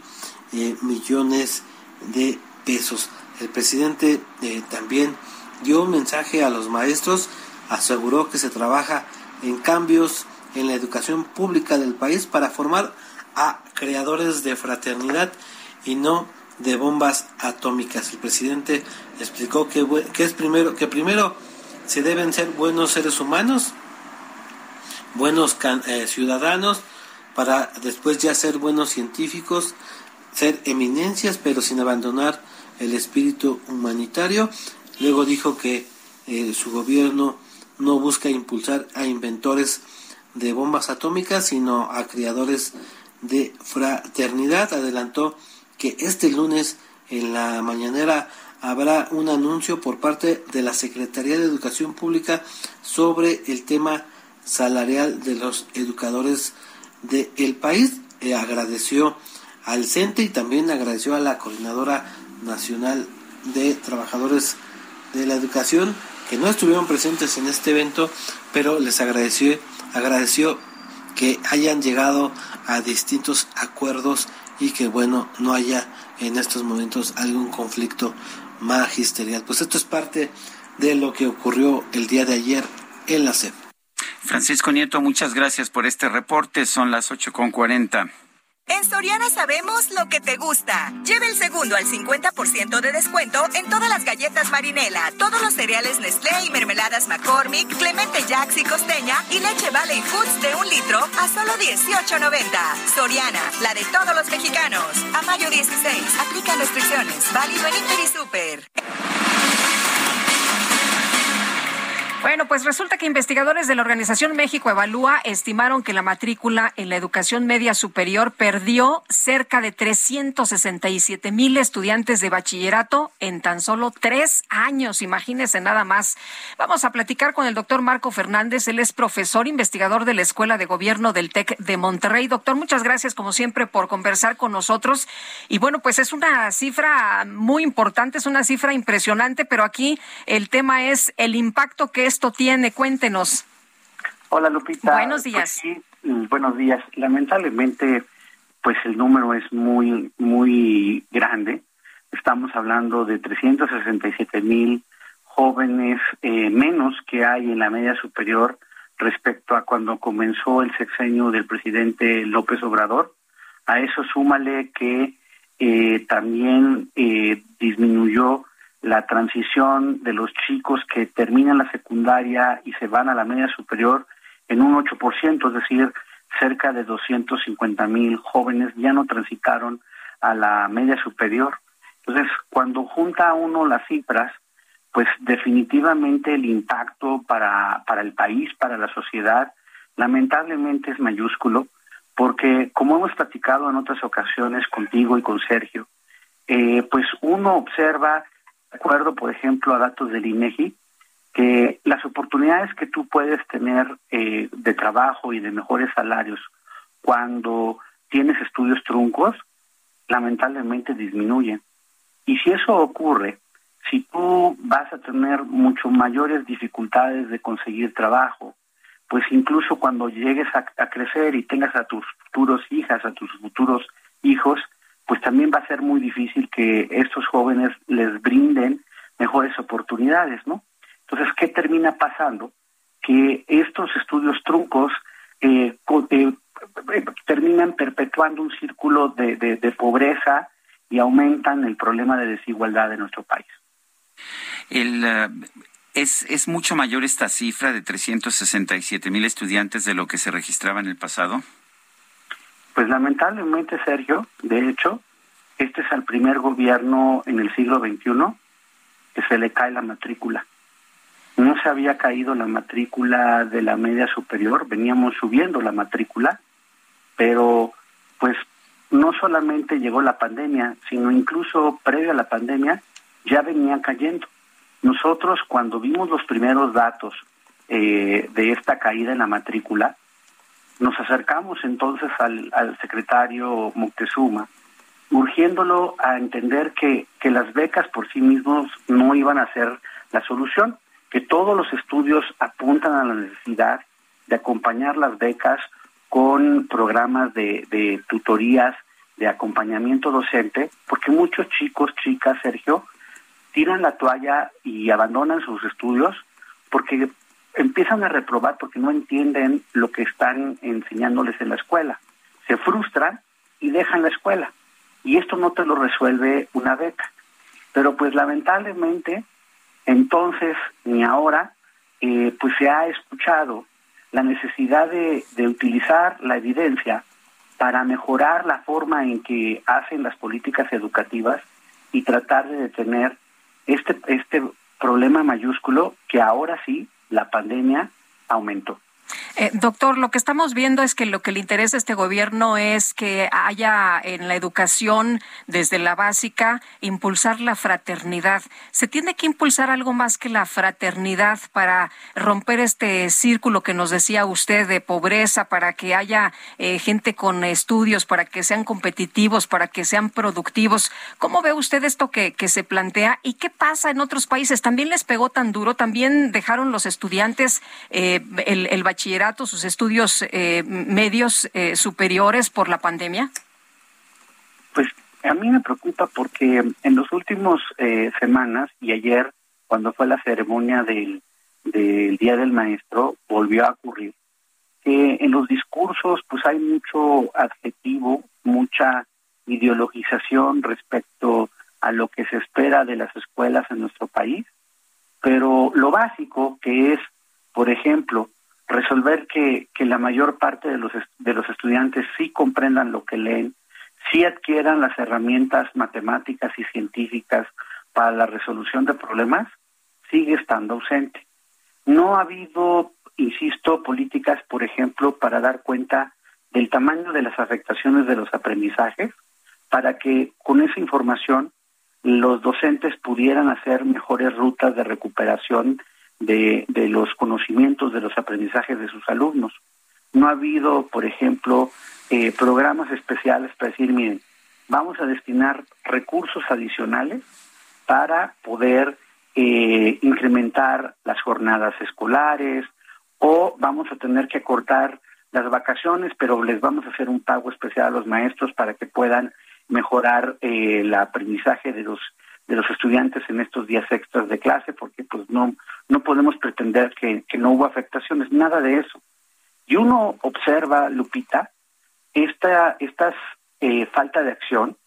eh, millones de pesos. El presidente eh, también dio un mensaje a los maestros, aseguró que se trabaja en cambios en la educación pública del país para formar a creadores de fraternidad y no de bombas atómicas. El presidente explicó que, que es primero que primero se deben ser buenos seres humanos, buenos eh, ciudadanos, para después ya ser buenos científicos, ser eminencias, pero sin abandonar el espíritu humanitario. Luego dijo que eh, su gobierno no busca impulsar a inventores de bombas atómicas, sino a creadores de fraternidad. Adelantó que este lunes en la mañanera habrá un anuncio por parte de la Secretaría de Educación Pública sobre el tema salarial de los educadores del país. Eh, agradeció al CENTE y también agradeció a la Coordinadora Nacional de Trabajadores de la Educación que no estuvieron presentes en este evento, pero les agradeció, agradeció que hayan llegado a distintos acuerdos y que bueno, no haya en estos momentos algún conflicto magisterial. Pues esto es parte de lo que ocurrió el día de ayer en la SEP. Francisco Nieto, muchas gracias por este reporte. Son las 8.40. En Soriana sabemos lo que te gusta. Lleve el segundo al 50% de descuento en todas las galletas Marinela, todos los cereales Nestlé y mermeladas McCormick, Clemente Jacks y Costeña y leche Valley Foods de un litro a solo 18.90. Soriana, la de todos los mexicanos. A mayo 16, aplica restricciones. Válido en Inter y Super. Bueno, pues resulta que investigadores de la Organización México Evalúa estimaron que la matrícula en la educación media superior perdió cerca de 367 mil estudiantes de bachillerato en tan solo tres años. Imagínense nada más. Vamos a platicar con el doctor Marco Fernández. Él es profesor investigador de la Escuela de Gobierno del TEC de Monterrey. Doctor, muchas gracias como siempre por conversar con nosotros. Y bueno, pues es una cifra muy importante, es una cifra impresionante, pero aquí el tema es el impacto que es esto tiene? Cuéntenos. Hola Lupita. Buenos días. Pues buenos días. Lamentablemente pues el número es muy, muy grande. Estamos hablando de 367 mil jóvenes eh, menos que hay en la media superior respecto a cuando comenzó el sexenio del presidente López Obrador. A eso súmale que eh, también eh, disminuyó la transición de los chicos que terminan la secundaria y se van a la media superior en un 8%, es decir, cerca de 250 mil jóvenes ya no transitaron a la media superior. Entonces, cuando junta uno las cifras, pues definitivamente el impacto para, para el país, para la sociedad, lamentablemente es mayúsculo, porque como hemos platicado en otras ocasiones contigo y con Sergio, eh, pues uno observa, acuerdo, por ejemplo, a datos del INEGI, que las oportunidades que tú puedes tener eh, de trabajo y de mejores salarios cuando tienes estudios truncos, lamentablemente disminuyen. Y si eso ocurre, si tú vas a tener mucho mayores dificultades de conseguir trabajo, pues incluso cuando llegues a, crecer y tengas a tus futuros hijas, a tus futuros hijos, pues también va a ser muy difícil que estos jóvenes les brinden mejores oportunidades, ¿no? Entonces, ¿qué termina pasando? Que estos estudios truncos eh, eh, terminan perpetuando un círculo de, de pobreza y aumentan el problema de desigualdad de nuestro país. El, eh, es, ¿Es mucho mayor esta cifra de 367 mil estudiantes de lo que se registraba en el pasado? Pues lamentablemente, Sergio, de hecho, este es el primer gobierno en el siglo XXI que se le cae la matrícula. No se había caído la matrícula de la media superior, veníamos subiendo la matrícula, pero pues no solamente llegó la pandemia, sino incluso previo a la pandemia ya venía cayendo. Nosotros cuando vimos los primeros datos eh, de esta caída en la matrícula, nos acercamos entonces al, secretario Moctezuma, urgiéndolo a entender que, que las becas por sí mismos no iban a ser la solución, que todos los estudios apuntan a la necesidad de acompañar las becas con programas de, de tutorías, de acompañamiento docente, porque muchos chicos, chicas, Sergio, tiran la toalla y abandonan sus estudios porque empiezan a reprobar porque no entienden lo que están enseñándoles en la escuela. Se frustran y dejan la escuela. Y esto no te lo resuelve una beca. Pero pues lamentablemente, entonces ni ahora, eh, pues se ha escuchado la necesidad de, de utilizar la evidencia para mejorar la forma en que hacen las políticas educativas y tratar de detener este, este problema mayúsculo que ahora sí la pandemia aumentó. Eh, doctor, lo que estamos viendo es que lo que le interesa a este gobierno es que haya en la educación, desde la básica, impulsar la fraternidad. ¿Se tiene que impulsar algo más que la fraternidad para romper este círculo que nos decía usted de pobreza, para que haya eh, gente con estudios, para que sean competitivos, para que sean productivos? ¿Cómo ve usted esto que, se plantea y qué pasa en otros países? ¿También les pegó tan duro? ¿También dejaron los estudiantes eh, el, el bachillerato, sus estudios eh, medios eh, superiores por la pandemia? Pues a mí me preocupa porque en los últimos eh, semanas y ayer, cuando fue la ceremonia del, del Día del Maestro, volvió a ocurrir que en los discursos pues hay mucho adjetivo, mucha ideologización respecto a lo que se espera de las escuelas en nuestro país, pero lo básico que es, por ejemplo, resolver que, que la mayor parte de los, de los estudiantes sí comprendan lo que leen, sí adquieran las herramientas matemáticas y científicas para la resolución de problemas, sigue estando ausente. No ha habido, insisto, políticas, por ejemplo, para dar cuenta del tamaño de las afectaciones de los aprendizajes, para que con esa información los docentes pudieran hacer mejores rutas de recuperación de, de los conocimientos, de los aprendizajes de sus alumnos. No ha habido, por ejemplo, eh, programas especiales para decir, miren, vamos a destinar recursos adicionales para poder eh, incrementar las jornadas escolares o vamos a tener que cortar las vacaciones, pero les vamos a hacer un pago especial a los maestros para que puedan mejorar eh, el aprendizaje de los de los estudiantes en estos días extras de clase, porque pues no no podemos pretender que, que no hubo afectaciones, nada de eso. Y uno observa, Lupita, esta estas eh, falta de acción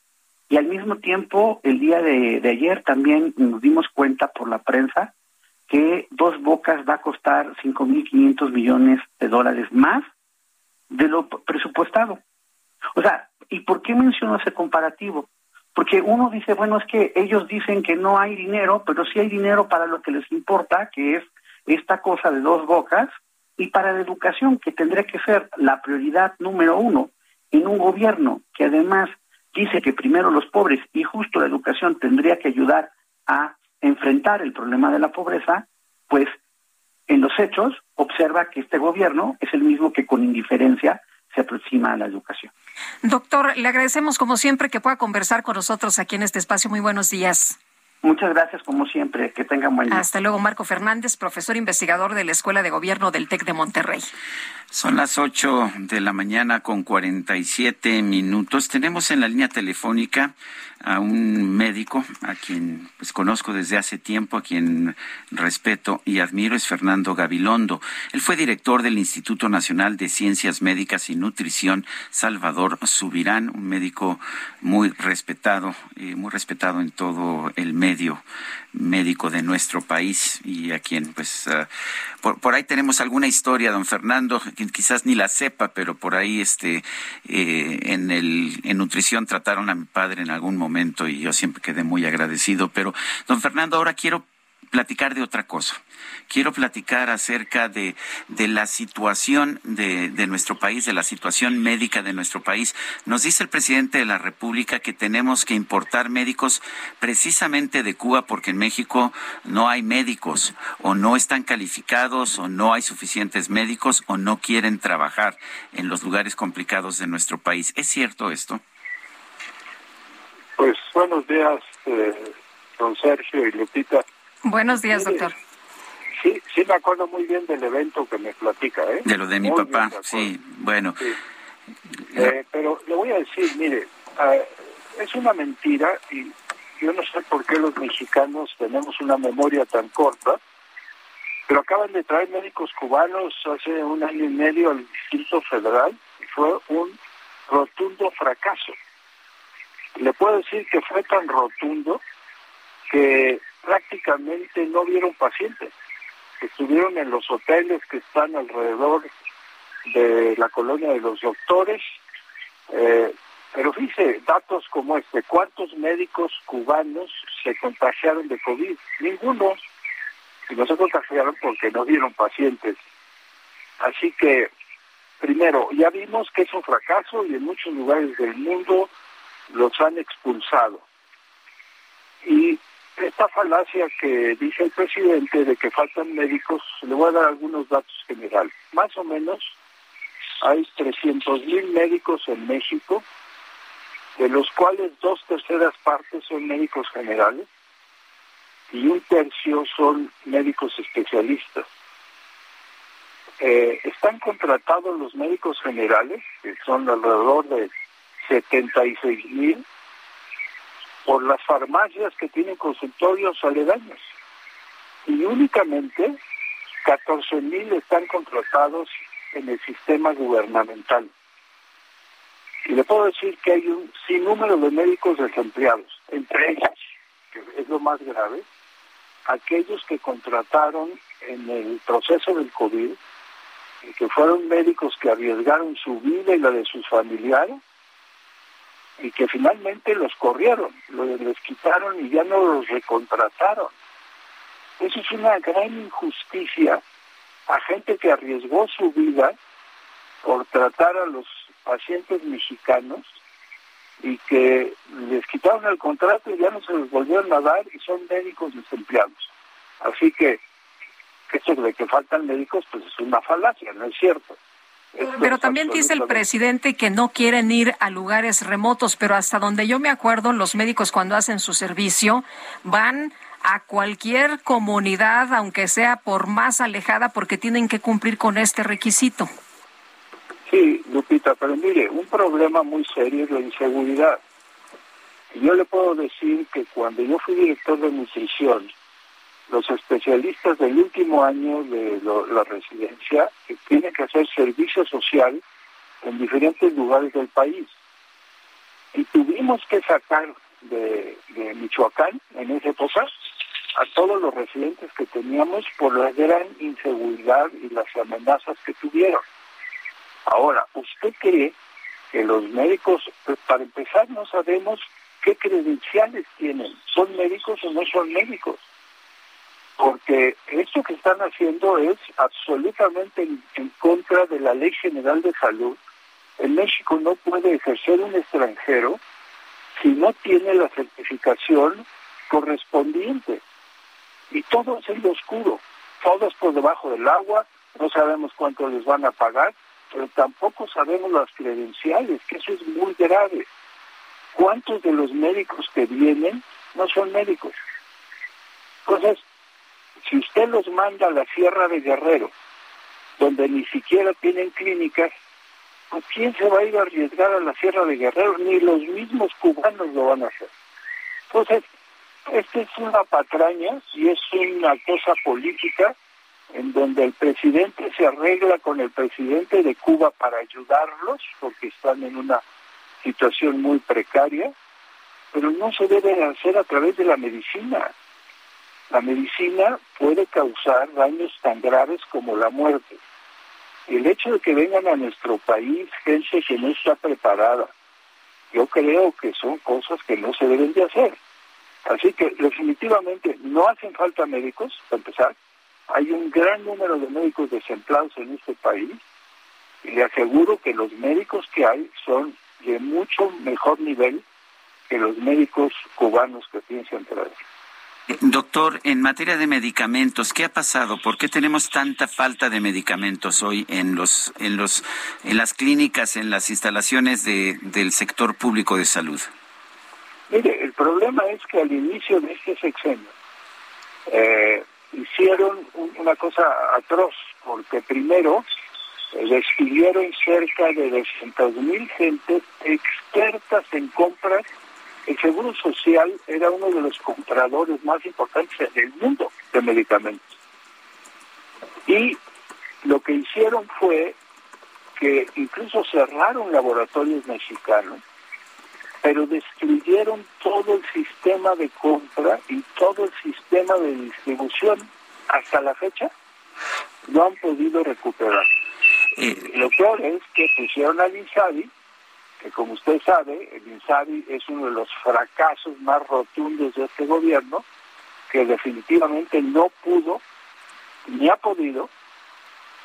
y al mismo tiempo el día de, de ayer también nos dimos cuenta por la prensa que Dos Bocas va a costar 5.500 millones de dólares más de lo presupuestado. O sea, ¿y por qué menciono ese comparativo? Porque uno dice, bueno, es que ellos dicen que no hay dinero, pero sí hay dinero para lo que les importa, que es esta cosa de dos bocas, y para la educación, que tendría que ser la prioridad número uno en un gobierno que además dice que primero los pobres y justo la educación tendría que ayudar a enfrentar el problema de la pobreza, pues en los hechos observa que este gobierno es el mismo que con indiferencia se aproxima a la educación. Doctor, le agradecemos como siempre que pueda conversar con nosotros aquí en este espacio. Muy buenos días. Muchas gracias, como siempre. Que tengan buen día. Hasta luego, Marco Fernández, profesor investigador de la Escuela de Gobierno del TEC de Monterrey. Son las 8 de la mañana con 47 minutos. Tenemos en la línea telefónica a un médico a quien pues conozco desde hace tiempo, a quien respeto y admiro, es Fernando Gabilondo. Él fue director del Instituto Nacional de Ciencias Médicas y Nutrición Salvador Subirán, un médico muy respetado, eh, muy respetado en todo el medio médico de nuestro país y a quien pues ah, por, por, ahí tenemos alguna historia don Fernando quizás ni la sepa pero por ahí este eh, en el en nutrición trataron a mi padre en algún momento y yo siempre quedé muy agradecido pero don Fernando ahora quiero platicar de otra cosa. Quiero platicar acerca de, de la situación de, de, nuestro país, de la situación médica de nuestro país. Nos dice el presidente de la República que tenemos que importar médicos precisamente de Cuba porque en México no hay médicos o no están calificados o no hay suficientes médicos o no quieren trabajar en los lugares complicados de nuestro país. ¿Es cierto esto? Pues buenos días, eh, don Sergio y Lupita. Buenos días, doctor. Sí, sí me acuerdo muy bien del evento que me platica, ¿eh? De lo de mi papá, sí, bueno. Eh, pero le voy a decir, mire, uh, es una mentira y yo no sé por qué los mexicanos tenemos una memoria tan corta, pero acaban de traer médicos cubanos hace un año y medio al Distrito Federal y fue un rotundo fracaso. Le puedo decir que fue tan rotundo que prácticamente no vieron pacientes. Estuvieron en los hoteles que están alrededor de la colonia de los doctores. Eh, pero fíjese, datos como este, ¿cuántos médicos cubanos se contagiaron de COVID? Ninguno. Y no se contagiaron porque no vieron pacientes. Así que, primero, ya vimos que es un fracaso y en muchos lugares del mundo los han expulsado. Y esta falacia que dice el presidente de que faltan médicos, le voy a dar algunos datos generales. Más o menos hay 300 mil médicos en México, de los cuales dos terceras partes son médicos generales y un tercio son médicos especialistas. Eh, están contratados los médicos generales, que son alrededor de 76 mil, por las farmacias que tienen consultorios aledaños. Y únicamente 14 mil están contratados en el sistema gubernamental. Y le puedo decir que hay un sinnúmero de médicos desempleados, entre ellos, que es lo más grave, aquellos que contrataron en el proceso del COVID, que fueron médicos que arriesgaron su vida y la de sus familiares, y que finalmente los corrieron, los, les quitaron y ya no los recontrataron. Eso es una gran injusticia a gente que arriesgó su vida por tratar a los pacientes mexicanos y que les quitaron el contrato y ya no se les volvieron a dar y son médicos desempleados. Así que eso de que faltan médicos pues es una falacia, no es cierto. Pero también dice el presidente que no quieren ir a lugares remotos, pero hasta donde yo me acuerdo, los médicos cuando hacen su servicio van a cualquier comunidad, aunque sea por más alejada, porque tienen que cumplir con este requisito. Sí, Lupita, pero mire, un problema muy serio es la inseguridad. Yo le puedo decir que cuando yo fui director de nutrición, los especialistas del último año de la residencia que tienen que hacer servicio social en diferentes lugares del país. Y tuvimos que sacar de, de Michoacán en esa época a todos los residentes que teníamos por la gran inseguridad y las amenazas que tuvieron. Ahora, ¿usted cree que los médicos, pues, para empezar, no sabemos qué credenciales tienen? ¿Son médicos o no son médicos? Porque esto que están haciendo es absolutamente en, contra de la Ley General de Salud. En México no puede ejercer un extranjero si no tiene la certificación correspondiente. Y todo es en lo oscuro, todos por debajo del agua, no sabemos cuánto les van a pagar, pero tampoco sabemos las credenciales, que eso es muy grave. ¿Cuántos de los médicos que vienen no son médicos? Entonces, si usted los manda a la Sierra de Guerrero, donde ni siquiera tienen clínicas, pues ¿quién se va a ir a arriesgar a la Sierra de Guerrero? Ni los mismos cubanos lo van a hacer. Entonces, esta es una patraña y es una cosa política en donde el presidente se arregla con el presidente de Cuba para ayudarlos, porque están en una situación muy precaria, pero no se debe hacer a través de la medicina. La medicina puede causar daños tan graves como la muerte. El hecho de que vengan a nuestro país gente que no está preparada, yo creo que son cosas que no se deben de hacer. Así que definitivamente no hacen falta médicos, para empezar, hay un gran número de médicos desempleados en este país y le aseguro que los médicos que hay son de mucho mejor nivel que los médicos cubanos que piensan traer. Doctor, en materia de medicamentos, ¿qué ha pasado? ¿Por qué tenemos tanta falta de medicamentos hoy en los en los en las clínicas, en las instalaciones de, del sector público de salud? Mire, el problema es que al inicio de este sexenio eh, hicieron una cosa atroz, porque primero eh, despidieron cerca de 200 mil gentes expertas en compras. El Seguro Social era uno de los compradores más importantes del mundo de medicamentos. Y lo que hicieron fue que incluso cerraron laboratorios mexicanos pero destruyeron todo el sistema de compra y todo el sistema de distribución. Hasta la fecha no han podido recuperar. Lo peor es que pusieron al INSABI, que como usted sabe, el INSABI es uno de los fracasos más rotundos de este gobierno, que definitivamente no pudo ni ha podido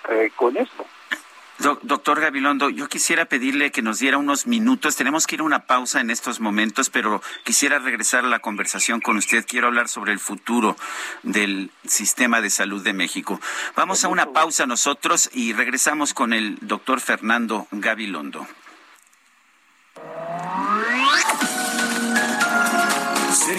eh, con esto doctor Gabilondo, yo quisiera pedirle que nos diera unos minutos. Tenemos que ir a una pausa en estos momentos, pero quisiera regresar a la conversación con usted. Quiero hablar sobre el futuro del sistema de salud de México. Vamos a una pausa nosotros y regresamos con el doctor Fernando Gabilondo.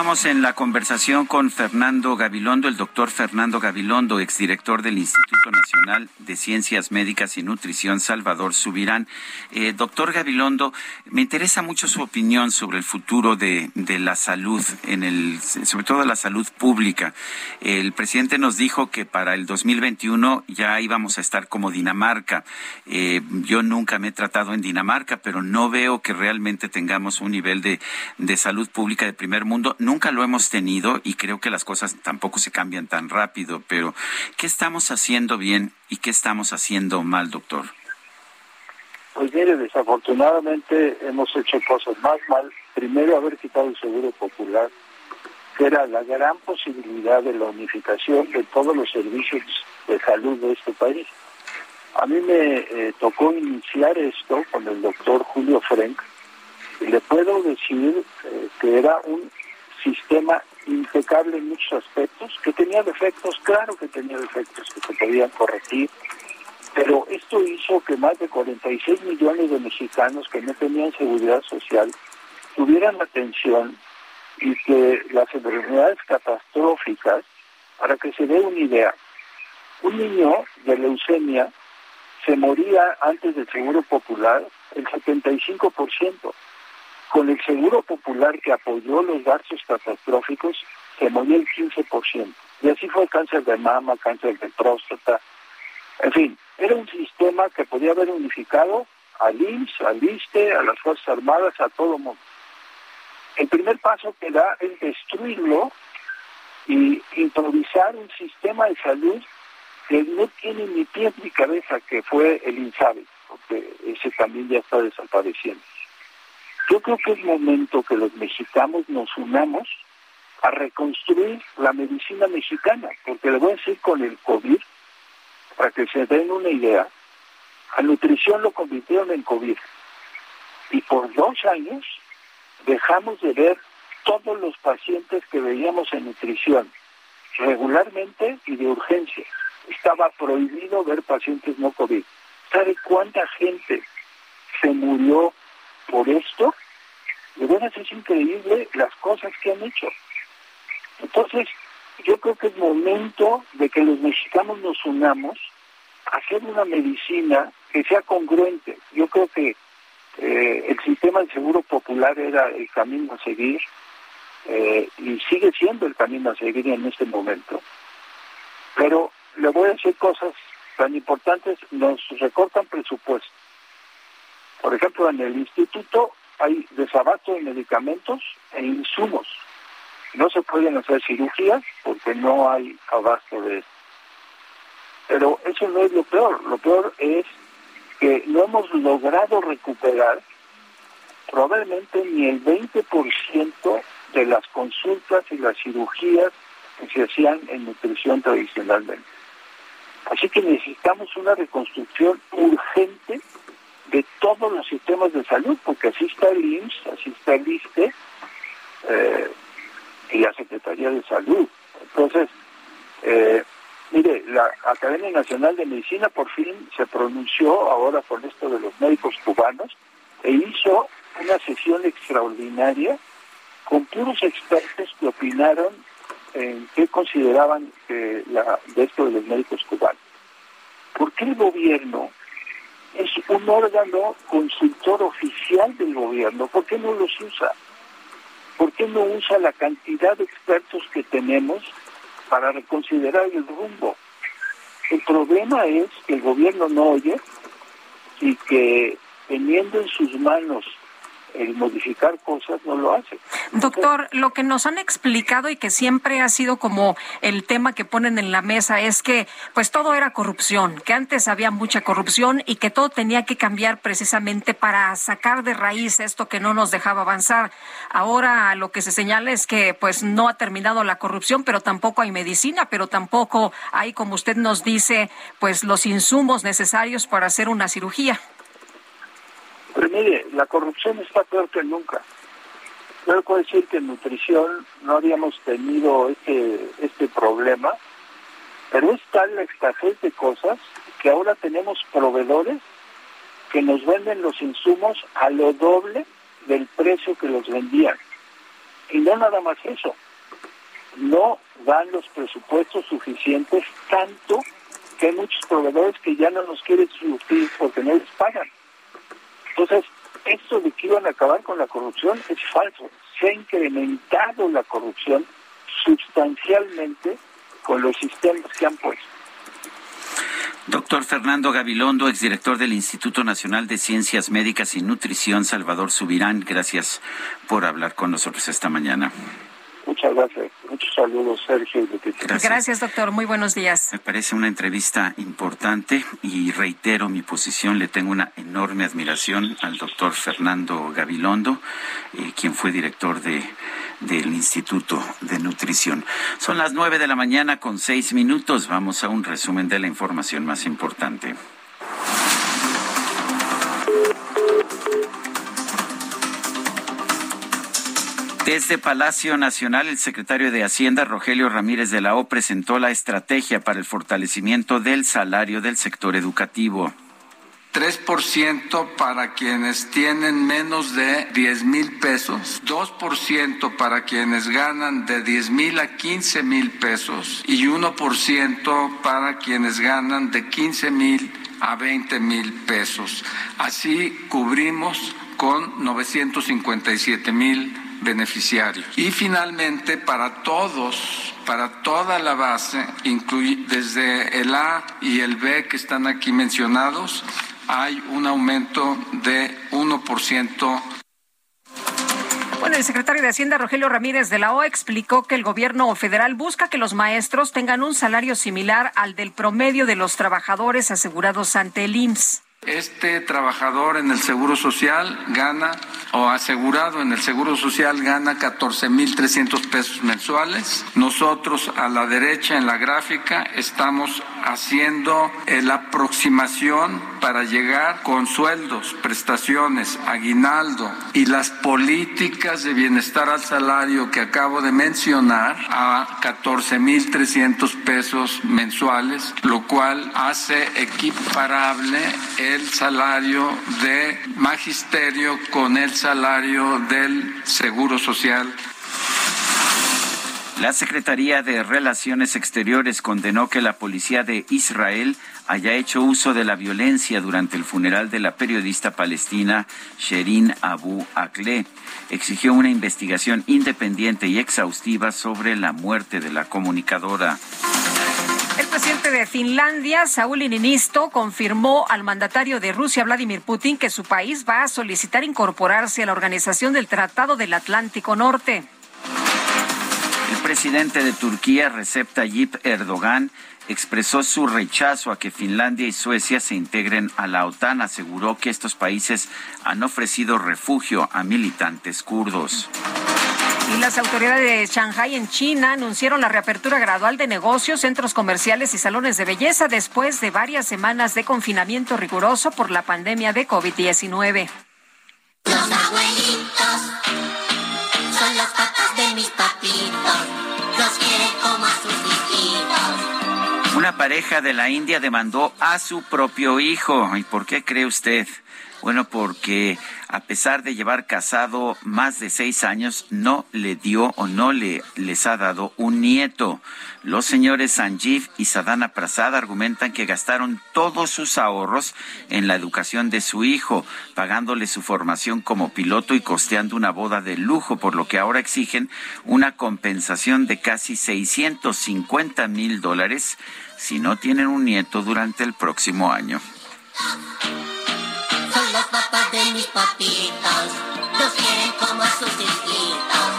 Continuamos en la conversación con Fernando Gabilondo, el doctor Fernando Gabilondo, exdirector del Instituto Nacional de Ciencias Médicas y Nutrición, Salvador Subirán. Eh, doctor Gabilondo, me interesa mucho su opinión sobre el futuro de, la salud, en el, sobre todo la salud pública. El presidente nos dijo que para el 2021 ya íbamos a estar como Dinamarca. Eh, yo nunca me he tratado en Dinamarca, pero no veo que realmente tengamos un nivel de, de salud pública de primer mundo nunca lo hemos tenido y creo que las cosas tampoco se cambian tan rápido, pero ¿qué estamos haciendo bien y qué estamos haciendo mal, doctor? Pues mire, desafortunadamente hemos hecho cosas más mal. Primero, haber quitado el seguro popular, que era la gran posibilidad de la unificación de todos los servicios de salud de este país. A mí me eh, tocó iniciar esto con el doctor Julio Frank y le puedo decir eh, que era un sistema impecable en muchos aspectos, que tenía defectos, claro que tenía defectos que se podían corregir, pero esto hizo que más de 46 millones de mexicanos que no tenían seguridad social tuvieran atención y que las enfermedades catastróficas, para que se dé una idea, un niño de leucemia se moría antes del Seguro Popular el 75%. Con el Seguro Popular que apoyó los gastos catastróficos, se moría el 15%. Y así fue cáncer de mama, cáncer de próstata. En fin, era un sistema que podía haber unificado al IMSS, al ISTE, a las Fuerzas Armadas, a todo mundo. El primer paso que da es destruirlo y improvisar un sistema de salud que no tiene ni pies ni cabeza, que fue el INSABE, porque ese también ya está desapareciendo. Yo creo que es momento que los mexicanos nos unamos a reconstruir la medicina mexicana, porque le voy a decir con el COVID, para que se den una idea, a nutrición lo convirtieron en COVID. Y por dos años dejamos de ver todos los pacientes que veíamos en nutrición, regularmente y de urgencia. Estaba prohibido ver pacientes no COVID. ¿Sabe cuánta gente se murió por esto? De veras es increíble las cosas que han hecho. Entonces, yo creo que es momento de que los mexicanos nos unamos a hacer una medicina que sea congruente. Yo creo que eh, el sistema de seguro popular era el camino a seguir eh, y sigue siendo el camino a seguir en este momento. Pero le voy a decir cosas tan importantes, nos recortan presupuesto. Por ejemplo, en el instituto hay desabasto de medicamentos e insumos. No se pueden hacer cirugías porque no hay abasto de esto. Pero eso no es lo peor. Lo peor es que no hemos logrado recuperar probablemente ni el 20% de las consultas y las cirugías que se hacían en nutrición tradicionalmente. Así que necesitamos una reconstrucción urgente de todos los sistemas de salud, porque así está el IMSS, así está el ISTE eh, y la Secretaría de Salud. Entonces, eh, mire, la Academia Nacional de Medicina por fin se pronunció ahora con esto de los médicos cubanos e hizo una sesión extraordinaria con puros expertos que opinaron en qué consideraban la, de esto de los médicos cubanos. ¿Por qué el gobierno es un órgano consultor oficial del gobierno? ¿Por qué no los usa? ¿Por qué no usa la cantidad de expertos que tenemos para reconsiderar el rumbo? El problema es que el gobierno no oye y que teniendo en sus manos el modificar cosas no lo hace. Doctor, lo que nos han explicado y que siempre ha sido como el tema que ponen en la mesa es que pues todo era corrupción, que antes había mucha corrupción y que todo tenía que cambiar precisamente para sacar de raíz esto que no nos dejaba avanzar. Ahora lo que se señala es que pues no ha terminado la corrupción, pero tampoco hay medicina, pero tampoco hay, como usted nos dice, pues los insumos necesarios para hacer una cirugía. Pero mire, la corrupción está peor que nunca. Yo puedo decir que en nutrición no habíamos tenido este, este problema, pero es tal la escasez de cosas que ahora tenemos proveedores que nos venden los insumos a lo doble del precio que los vendían. Y no nada más eso, no dan los presupuestos suficientes, tanto que hay muchos proveedores que ya no nos quieren surtir porque no les pagan. Entonces, esto de que iban a acabar con la corrupción es falso. Se ha incrementado la corrupción sustancialmente con los sistemas que han puesto. Doctor Fernando Gabilondo, exdirector del Instituto Nacional de Ciencias Médicas y Nutrición, Salvador Subirán, gracias por hablar con nosotros esta mañana. Muchas gracias. Muchos saludos, Sergio. Gracias. gracias, doctor. Muy buenos días. Me parece una entrevista importante y reitero mi posición. Le tengo una enorme admiración al doctor Fernando Gabilondo, eh, quien fue director de del Instituto de Nutrición. Son las nueve de la mañana con seis minutos. Vamos a un resumen de la información más importante. Desde Palacio Nacional, el secretario de Hacienda, Rogelio Ramírez de la O, presentó la estrategia para el fortalecimiento del salario del sector educativo. 3% para quienes tienen menos de 10 mil pesos, 2% para quienes ganan de 10 mil a 15 mil pesos y 1% para quienes ganan de 15 mil a 20 mil pesos. Así cubrimos con 957 mil beneficiarios. Y finalmente, para todos, para toda la base, desde el A y el B que están aquí mencionados, hay un aumento de 1%. Bueno, el secretario de Hacienda, Rogelio Ramírez de la O, explicó que el gobierno federal busca que los maestros tengan un salario similar al del promedio de los trabajadores asegurados ante el IMSS. Este trabajador en el Seguro Social gana, o asegurado en el Seguro Social gana 14.300 pesos mensuales. Nosotros a la derecha en la gráfica estamos haciendo la aproximación para llegar con sueldos, prestaciones, aguinaldo y las políticas de bienestar al salario que acabo de mencionar a 14.300 pesos mensuales, lo cual hace equiparable el salario de magisterio con el salario del Seguro Social. La Secretaría de Relaciones Exteriores condenó que la policía de Israel haya hecho uso de la violencia durante el funeral de la periodista palestina Sherin Abu Akleh. Exigió una investigación independiente y exhaustiva sobre la muerte de la comunicadora. Presidente de Finlandia, Saúl Ininisto, confirmó al mandatario de Rusia, Vladimir Putin, que su país va a solicitar incorporarse a la organización del Tratado del Atlántico Norte. El presidente de Turquía, Recep Tayyip Erdogan, expresó su rechazo a que Finlandia y Suecia se integren a la OTAN. Aseguró que estos países han ofrecido refugio a militantes kurdos. Y las autoridades de Shanghai en China anunciaron la reapertura gradual de negocios, centros comerciales y salones de belleza después de varias semanas de confinamiento riguroso por la pandemia de COVID-19. Los abuelitos son los papás de mis papitos. Los quieren como a sus hijitos. Una pareja de la India demandó a su propio hijo. ¿Y por qué cree usted? Bueno, porque a pesar de llevar casado más de seis años, no le dio o no le les ha dado un nieto. Los señores Sanjeev y Sadhana Prasad argumentan que gastaron todos sus ahorros en la educación de su hijo, pagándole su formación como piloto y costeando una boda de lujo, por lo que ahora exigen una compensación de casi 650 mil dólares si no tienen un nieto durante el próximo año mis papitos. Los quieren como a sus hijitos.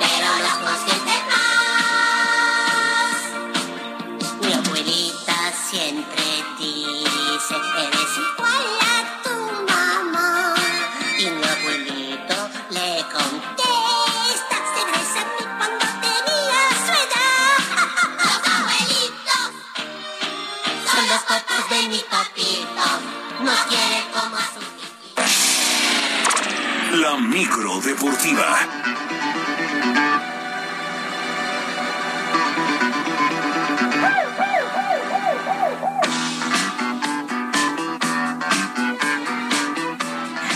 Pero los consienten más. Mi abuelita siempre dice, eres igual a tu mamá. Y mi abuelito le contesta, regresa a mí cuando tenía su edad. (laughs) Los abuelitos son los papás de mis papitos. Nos quiere La micro deportiva.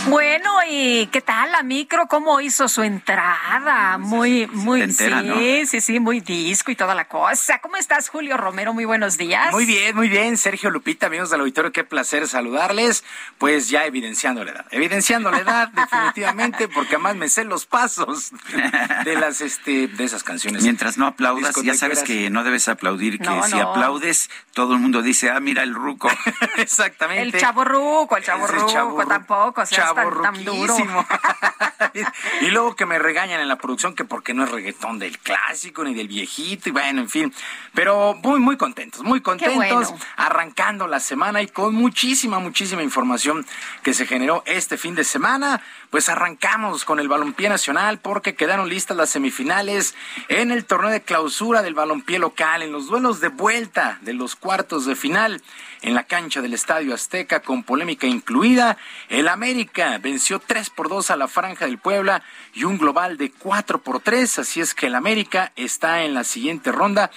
Bueno, ¿y qué tal la micro? ¿Cómo hizo su entrada? Muy, muy, entera, sí, ¿no? sí, sí, muy disco y toda la cosa. ¿Cómo estás, Julio Romero? Muy buenos días. Muy bien, muy bien, Sergio Lupita, amigos del auditorio, qué placer saludarles. Pues ya evidenciando la edad, evidenciando la edad definitivamente, (laughs) porque además me sé los pasos de las, este, de esas canciones. Mientras no aplaudas, ya sabes que no debes aplaudir, que No, si no. aplaudes, todo el mundo dice, ah, mira el ruco. (laughs) Exactamente. El chavo ruco, el chavo ruco, tampoco. Chavo tan, tan duro. (laughs) y luego que me regañan en la producción que porque no es reggaetón del clásico ni del viejito y bueno, en fin. Pero muy, muy contentos, muy contentos, arrancando la semana y con muchísima, muchísima información que se generó este fin de semana. Pues arrancamos con el balompié nacional porque quedaron listas las semifinales en el torneo de clausura del balompié local, en los duelos de vuelta de los cuartos de final en la cancha del Estadio Azteca con polémica incluida. El América venció 3 por 2 a la Franja del Puebla y un global de 4 por 3. Así es que el América está en la siguiente ronda.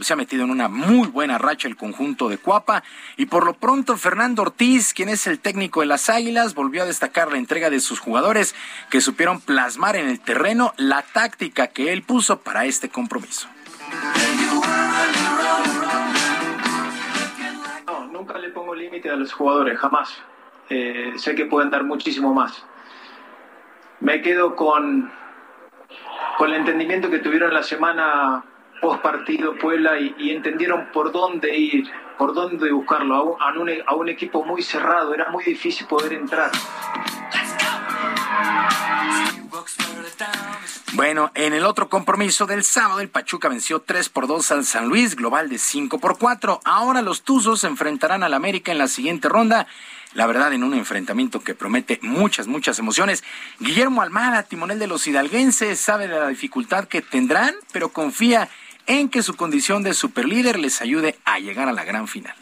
se ha metido en una muy buena racha el conjunto de Cuapa. Y por lo pronto, Fernando Ortiz, quien es el técnico de las Águilas, volvió a destacar la entrega de sus jugadores que supieron plasmar en el terreno la táctica que él puso para este compromiso. Límite a los jugadores, jamás. Eh, sé que pueden dar muchísimo más. Me quedo con, con el entendimiento que tuvieron la semana post partido Puebla y, entendieron por dónde ir, por dónde buscarlo. A un, a un equipo muy cerrado, era muy difícil poder entrar. Bueno, en el otro compromiso del sábado, el Pachuca venció 3 por 2 al San Luis, global de 5 por 4. Ahora los Tuzos se enfrentarán al América en la siguiente ronda. La verdad, en un enfrentamiento que promete muchas, muchas emociones. Guillermo Almada, timonel de los hidalguenses, sabe de la dificultad que tendrán, pero confía en que su condición de superlíder les ayude a llegar a la gran final.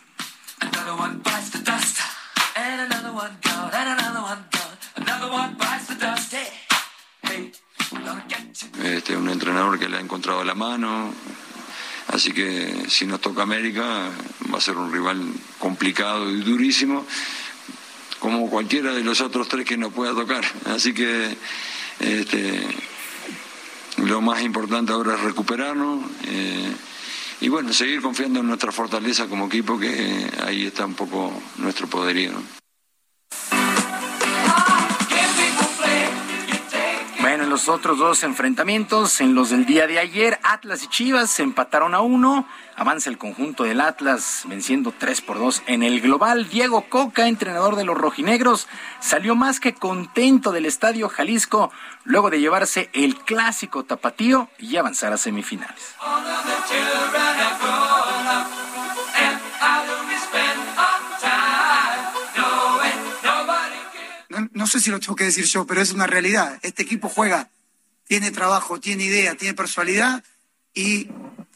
Este, un entrenador que le ha encontrado la mano, así que si nos toca América va a ser un rival complicado y durísimo, como cualquiera de los otros tres que nos pueda tocar. Así que este, lo más importante ahora es recuperarnos. Eh, y bueno, seguir confiando en nuestra fortaleza como equipo, que ahí está un poco nuestro poderío. Los otros dos enfrentamientos, en los del día de ayer, Atlas y Chivas se empataron a uno. Avanza el conjunto del Atlas venciendo 3 por 2 en el global. Diego Coca, entrenador de los rojinegros, salió más que contento del estadio Jalisco luego de llevarse el clásico tapatío y avanzar a semifinales. No sé si lo tengo que decir yo, pero es una realidad. Este equipo juega, tiene trabajo, tiene idea, tiene personalidad y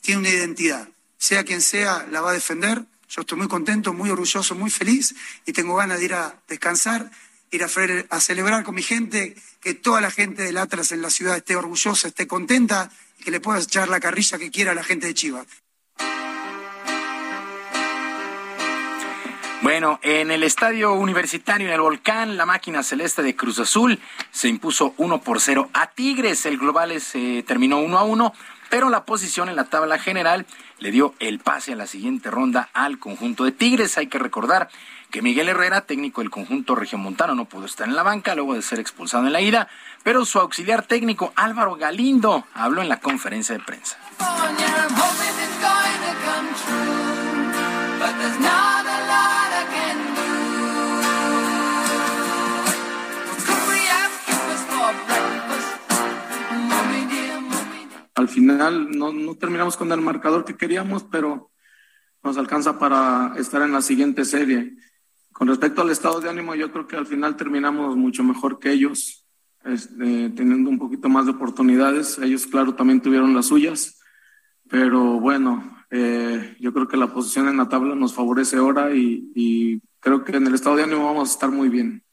tiene una identidad. Sea quien sea, la va a defender. Yo estoy muy contento, muy orgulloso, muy feliz y tengo ganas de ir a descansar, ir a, celebrar con mi gente, que toda la gente del Atlas en la ciudad esté orgullosa, esté contenta y que le pueda echar la carrilla que quiera a la gente de Chivas. Bueno, en el estadio universitario en el Volcán, la máquina celeste de Cruz Azul se impuso 1 por 0 a Tigres. El global se terminó 1 a 1, pero la posición en la tabla general le dio el pase a la siguiente ronda al conjunto de Tigres. Hay que recordar que Miguel Herrera, técnico del conjunto regiomontano, no pudo estar en la banca luego de ser expulsado en la ida, pero su auxiliar técnico Álvaro Galindo habló en la conferencia de prensa. Al final no, no terminamos con el marcador que queríamos, pero nos alcanza para estar en la siguiente serie. Con respecto al estado de ánimo, yo creo que al final terminamos mucho mejor que ellos, este, teniendo un poquito más de oportunidades. Ellos, claro, también tuvieron las suyas, pero bueno, eh, yo creo que la posición en la tabla nos favorece ahora y, y creo que en el estado de ánimo vamos a estar muy bien.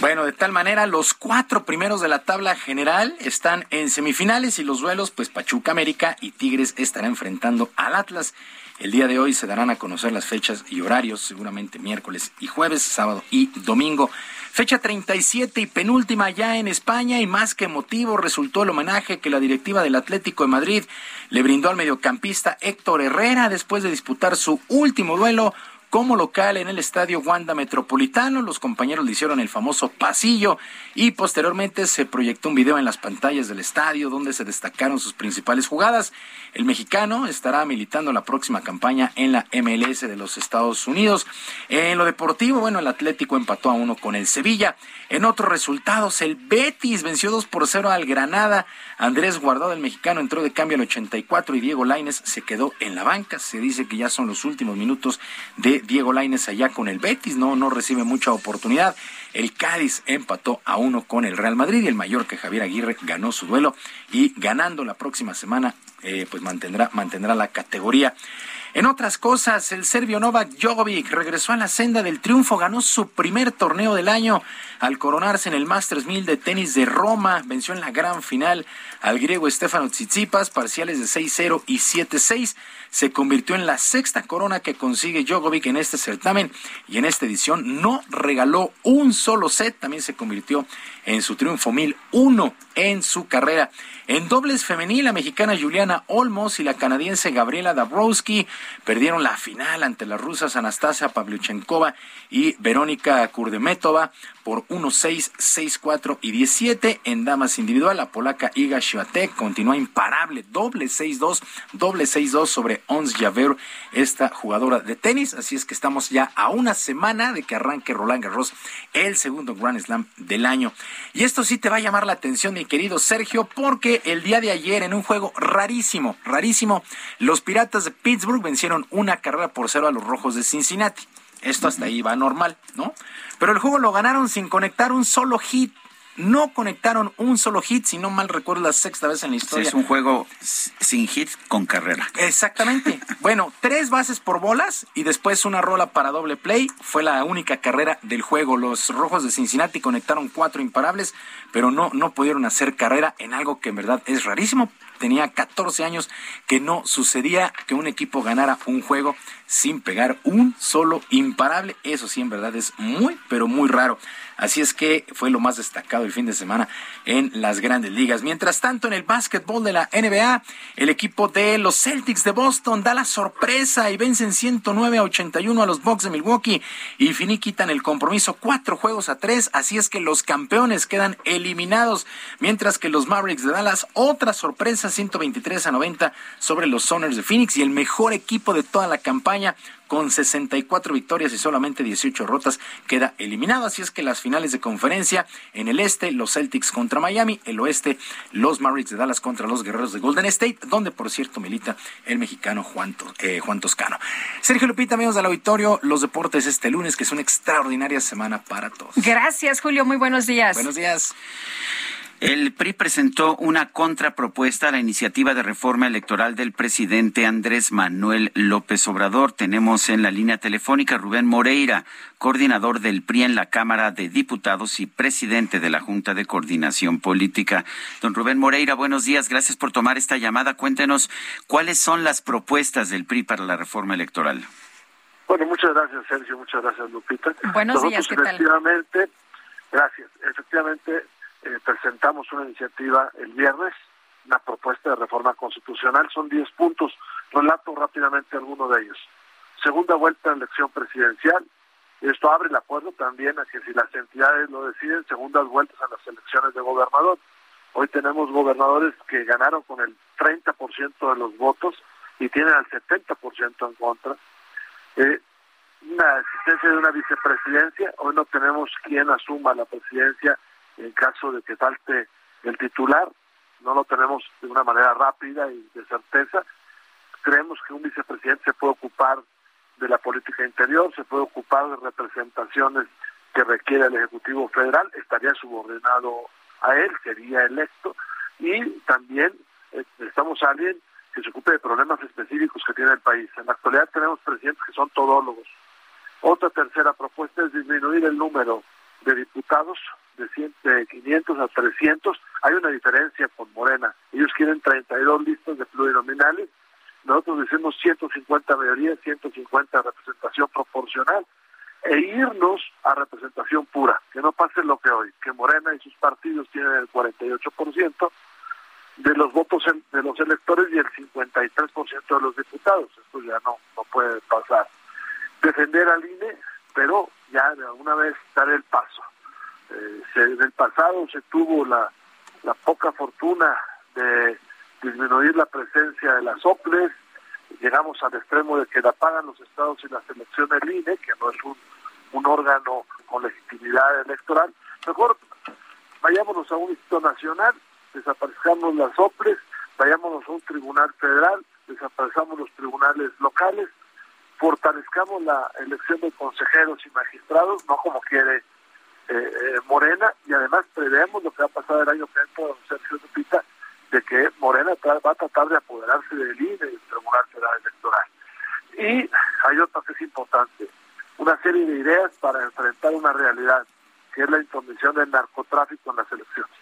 Bueno, de tal manera, los cuatro primeros de la tabla general están en semifinales y los duelos, pues Pachuca América y Tigres estarán enfrentando al Atlas. El día de hoy se darán a conocer las fechas y horarios, seguramente miércoles y jueves, sábado y domingo. Fecha 37 y penúltima ya en España y más que emotivo resultó el homenaje que la directiva del Atlético de Madrid le brindó al mediocampista Héctor Herrera después de disputar su último duelo como local en el estadio Wanda Metropolitano. Los compañeros le hicieron el famoso pasillo y posteriormente se proyectó un video en las pantallas del estadio donde se destacaron sus principales jugadas. El mexicano estará militando la próxima campaña en la MLS de los Estados Unidos. En lo deportivo, bueno, el Atlético empató a uno con el Sevilla. En otros resultados, el Betis venció 2 por 0 al Granada. Andrés Guardado, el mexicano, entró de cambio al 84 y Diego Laines se quedó en la banca. Se dice que ya son los últimos minutos de Diego Laines allá con el Betis. No, no recibe mucha oportunidad. El Cádiz empató a uno con el Real Madrid y el mayor que Javier Aguirre ganó su duelo y ganando la próxima semana, eh, pues mantendrá, mantendrá la categoría. En otras cosas, el serbio Novak Djokovic regresó a la senda del triunfo, ganó su primer torneo del año al coronarse en el Masters 1000 de tenis de Roma, venció en la gran final al griego Stefano Tsitsipas, parciales de 6-0 y 7-6. Se convirtió en la sexta corona que consigue Djokovic en este certamen y en esta edición no regaló un solo set, también se convirtió en su triunfo 1001 en su carrera. En dobles femenil, la mexicana Juliana Olmos y la canadiense Gabriela Dabrowski perdieron la final ante las rusas Anastasia Pavlyuchenkova y Verónica Kurdemetova por 1-6, 6-4 y 17. En damas individual, la polaca Iga Świątek continúa imparable, doble 6-2, doble 6-2 sobre Ons Javer, esta jugadora de tenis. Así es que estamos ya a una semana de que arranque Roland Garros, el segundo Grand Slam del año. Y esto sí te va a llamar la atención, mi querido Sergio, porque el día de ayer, en un juego rarísimo, rarísimo, los Piratas de Pittsburgh vencieron una carrera por cero a los Rojos de Cincinnati. Esto hasta ahí va normal, ¿no? Pero el juego lo ganaron sin conectar un solo hit. No conectaron un solo hit, si no mal recuerdo la sexta vez en la historia. es un juego sin hit con carrera. Exactamente. (laughs) bueno, tres bases por bolas y después una rola para doble play. Fue la única carrera del juego. Los rojos de Cincinnati conectaron cuatro imparables, pero no, no pudieron hacer carrera en algo que en verdad es rarísimo tenía 14 años que no sucedía que un equipo ganara un juego sin pegar un solo imparable. Eso sí, en verdad es muy, pero muy raro. Así es que fue lo más destacado el fin de semana en las grandes ligas. Mientras tanto, en el básquetbol de la NBA, el equipo de los Celtics de Boston da la sorpresa y vencen 109 a 81 a los Bucks de Milwaukee y finiquitan el compromiso cuatro juegos a tres. Así es que los campeones quedan eliminados, mientras que los Mavericks de Dallas, otra sorpresa, 123 a 90 sobre los Soners de Phoenix y el mejor equipo de toda la campaña con 64 victorias y solamente 18 rotas, queda eliminado. Así es que las finales de conferencia en el este, los Celtics contra Miami, el oeste, los Mavericks de Dallas contra los Guerreros de Golden State, donde por cierto milita el mexicano Juan, eh, Juan Toscano. Sergio Lupita, amigos del auditorio, los deportes este lunes, que es una extraordinaria semana para todos. Gracias, Julio. Muy buenos días. Buenos días. El PRI presentó una contrapropuesta a la iniciativa de reforma electoral del presidente Andrés Manuel López Obrador. Tenemos en la línea telefónica Rubén Moreira, coordinador del PRI en la Cámara de Diputados y presidente de la Junta de Coordinación Política. Don Rubén Moreira, buenos días. Gracias por tomar esta llamada. Cuéntenos cuáles son las propuestas del PRI para la reforma electoral. Bueno, muchas gracias, Sergio. Muchas gracias, Lupita. Buenos días, ¿qué efectivamente, Gracias. Efectivamente, eh, presentamos una iniciativa el viernes, una propuesta de reforma constitucional, son 10 puntos, relato rápidamente alguno de ellos. Segunda vuelta de elección presidencial, esto abre el acuerdo también a si las entidades lo deciden, segundas vueltas a las elecciones de gobernador. Hoy tenemos gobernadores que ganaron con el 30% de los votos y tienen al 70% en contra. Eh, una existencia de una vicepresidencia, hoy no tenemos quien asuma la presidencia en caso de que falte el titular, no lo tenemos de una manera rápida y de certeza. Creemos que un vicepresidente se puede ocupar de la política interior, se puede ocupar de representaciones que requiere el Ejecutivo Federal, estaría subordinado a él, sería electo, y también eh, estamos alguien que se ocupe de problemas específicos que tiene el país. En la actualidad tenemos presidentes que son todólogos. Otra tercera propuesta es disminuir el número de diputados de, 500 a 300, hay una diferencia con Morena. Ellos quieren 32 listas de plurinominales, nosotros decimos 150 mayoría, 150 representación proporcional, e irnos a representación pura, que no pase lo que hoy, que Morena y sus partidos tienen el 48% de los votos de los electores y el 53% de los diputados. Esto ya no, no puede pasar. defender al INE, pero ya de alguna vez dar el paso. Eh, en el pasado se tuvo la, la poca fortuna de disminuir la presencia de las OPLES, llegamos al extremo de que la pagan los estados y la selección del INE, que no es un, un órgano con legitimidad electoral. Mejor vayámonos a un instituto nacional, desaparezcamos las OPLES, vayámonos a un tribunal federal, desaparezcamos los tribunales locales, fortalezcamos la elección de consejeros y magistrados, no como quiere eh, eh, Morena, y además preveamos lo que va a pasar el año que entra, don Sergio Lupita, de que Morena va a tratar de apoderarse del INE, del Tribunal Federal Electoral. Y hay otra que es importante, una serie de ideas para enfrentar una realidad, que es la intromisión del narcotráfico en las elecciones.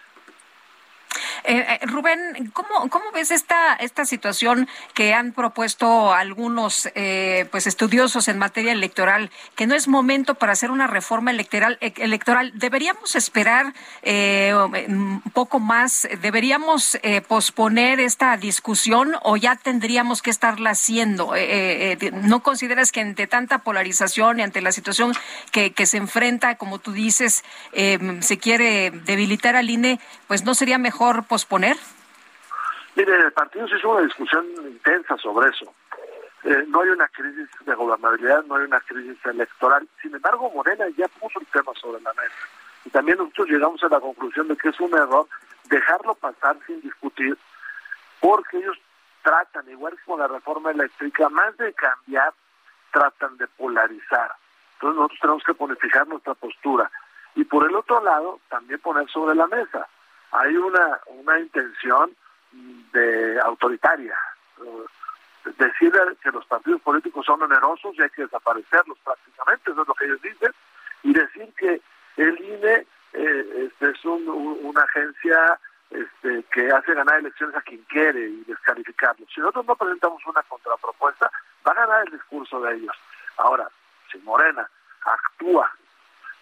Eh, eh, Rubén, ¿cómo, ¿cómo ves esta, esta situación que han propuesto algunos eh, pues estudiosos en materia electoral, que no es momento para hacer una reforma electoral? electoral? ¿Deberíamos esperar un poco más? ¿Deberíamos posponer esta discusión o ya tendríamos que estarla haciendo? ¿No consideras que ante tanta polarización y ante la situación que, se enfrenta, como tú dices, se quiere debilitar al INE, pues no sería mejor posponer? Mire, el partido se hizo una discusión intensa sobre eso. Eh, no hay una crisis de gobernabilidad, no hay una crisis electoral. Sin embargo, Morena ya puso el tema sobre la mesa. Y también nosotros llegamos a la conclusión de que es un error dejarlo pasar sin discutir, porque ellos tratan, igual que con la reforma eléctrica, más de cambiar, tratan de polarizar. Entonces nosotros tenemos que fijar nuestra postura. Y por el otro lado, también poner sobre la mesa hay una, una intención de autoritaria. Decir que los partidos políticos son onerosos y hay que desaparecerlos prácticamente, eso es lo que ellos dicen, y decir que el INE eh, este, es una agencia este, que hace ganar elecciones a quien quiere y descalificarlo. Si nosotros no presentamos una contrapropuesta, va a ganar el discurso de ellos. Ahora, si Morena actúa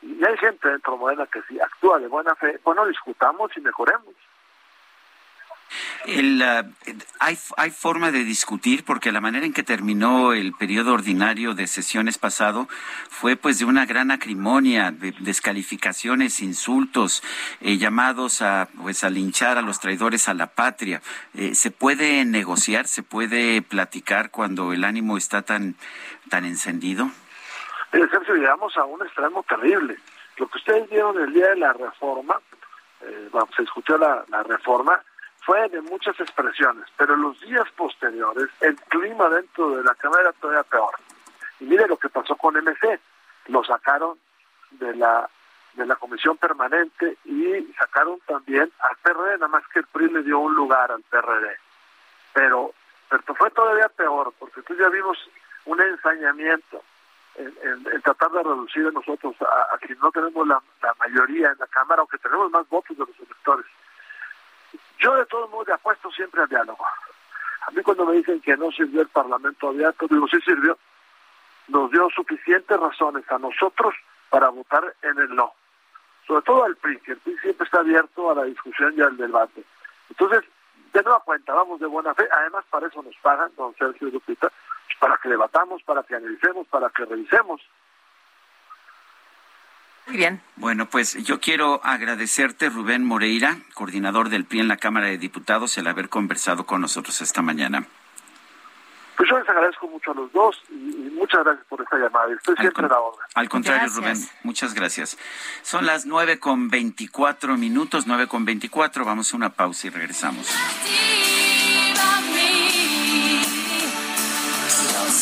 y hay gente dentro de Morena que si actúa de buena fe, bueno, discutamos y mejoremos. El, uh, hay, hay forma de discutir porque la manera en que terminó el periodo ordinario de sesiones pasado fue pues de una gran acrimonia, de descalificaciones, insultos, eh, llamados a pues a linchar a los traidores a la patria. Eh, ¿Se puede negociar, se puede platicar cuando el ánimo está tan, tan encendido? Sergio, llegamos a un extremo terrible. Lo que ustedes vieron el día de la reforma, eh, se escuchó la, reforma, fue de muchas expresiones, pero en los días posteriores el clima dentro de la Cámara era todavía peor. Y mire lo que pasó con MC, lo sacaron de la de la comisión permanente y sacaron también al PRD, nada más que el PRI le dio un lugar al PRD. Pero, pero fue todavía peor, porque tú ya vimos un ensañamiento en, tratar de reducir a nosotros a, a no tenemos la, mayoría en la Cámara, aunque tenemos más votos de los electores. Yo de todos modos le apuesto siempre al diálogo. A mí cuando me dicen que no sirvió el Parlamento abierto, digo, sí sirvió. Nos dio suficientes razones a nosotros para votar en el no. Sobre todo al PRI, que el PRI siempre está abierto a la discusión y al debate. Entonces, de nueva cuenta, vamos de buena fe. Además, para eso nos pagan, don Sergio Lupita, para que debatamos, para que analicemos, para que revisemos. Muy bien. Bueno, pues yo quiero agradecerte, Rubén Moreira, coordinador del PRI en la Cámara de Diputados, el haber conversado con nosotros esta mañana. Pues yo les agradezco mucho a los dos y, muchas gracias por esta llamada. Estoy siempre a la orden. Al contrario, Rubén, muchas gracias. Son las nueve con veinticuatro minutos, nueve con veinticuatro. Vamos a una pausa y regresamos.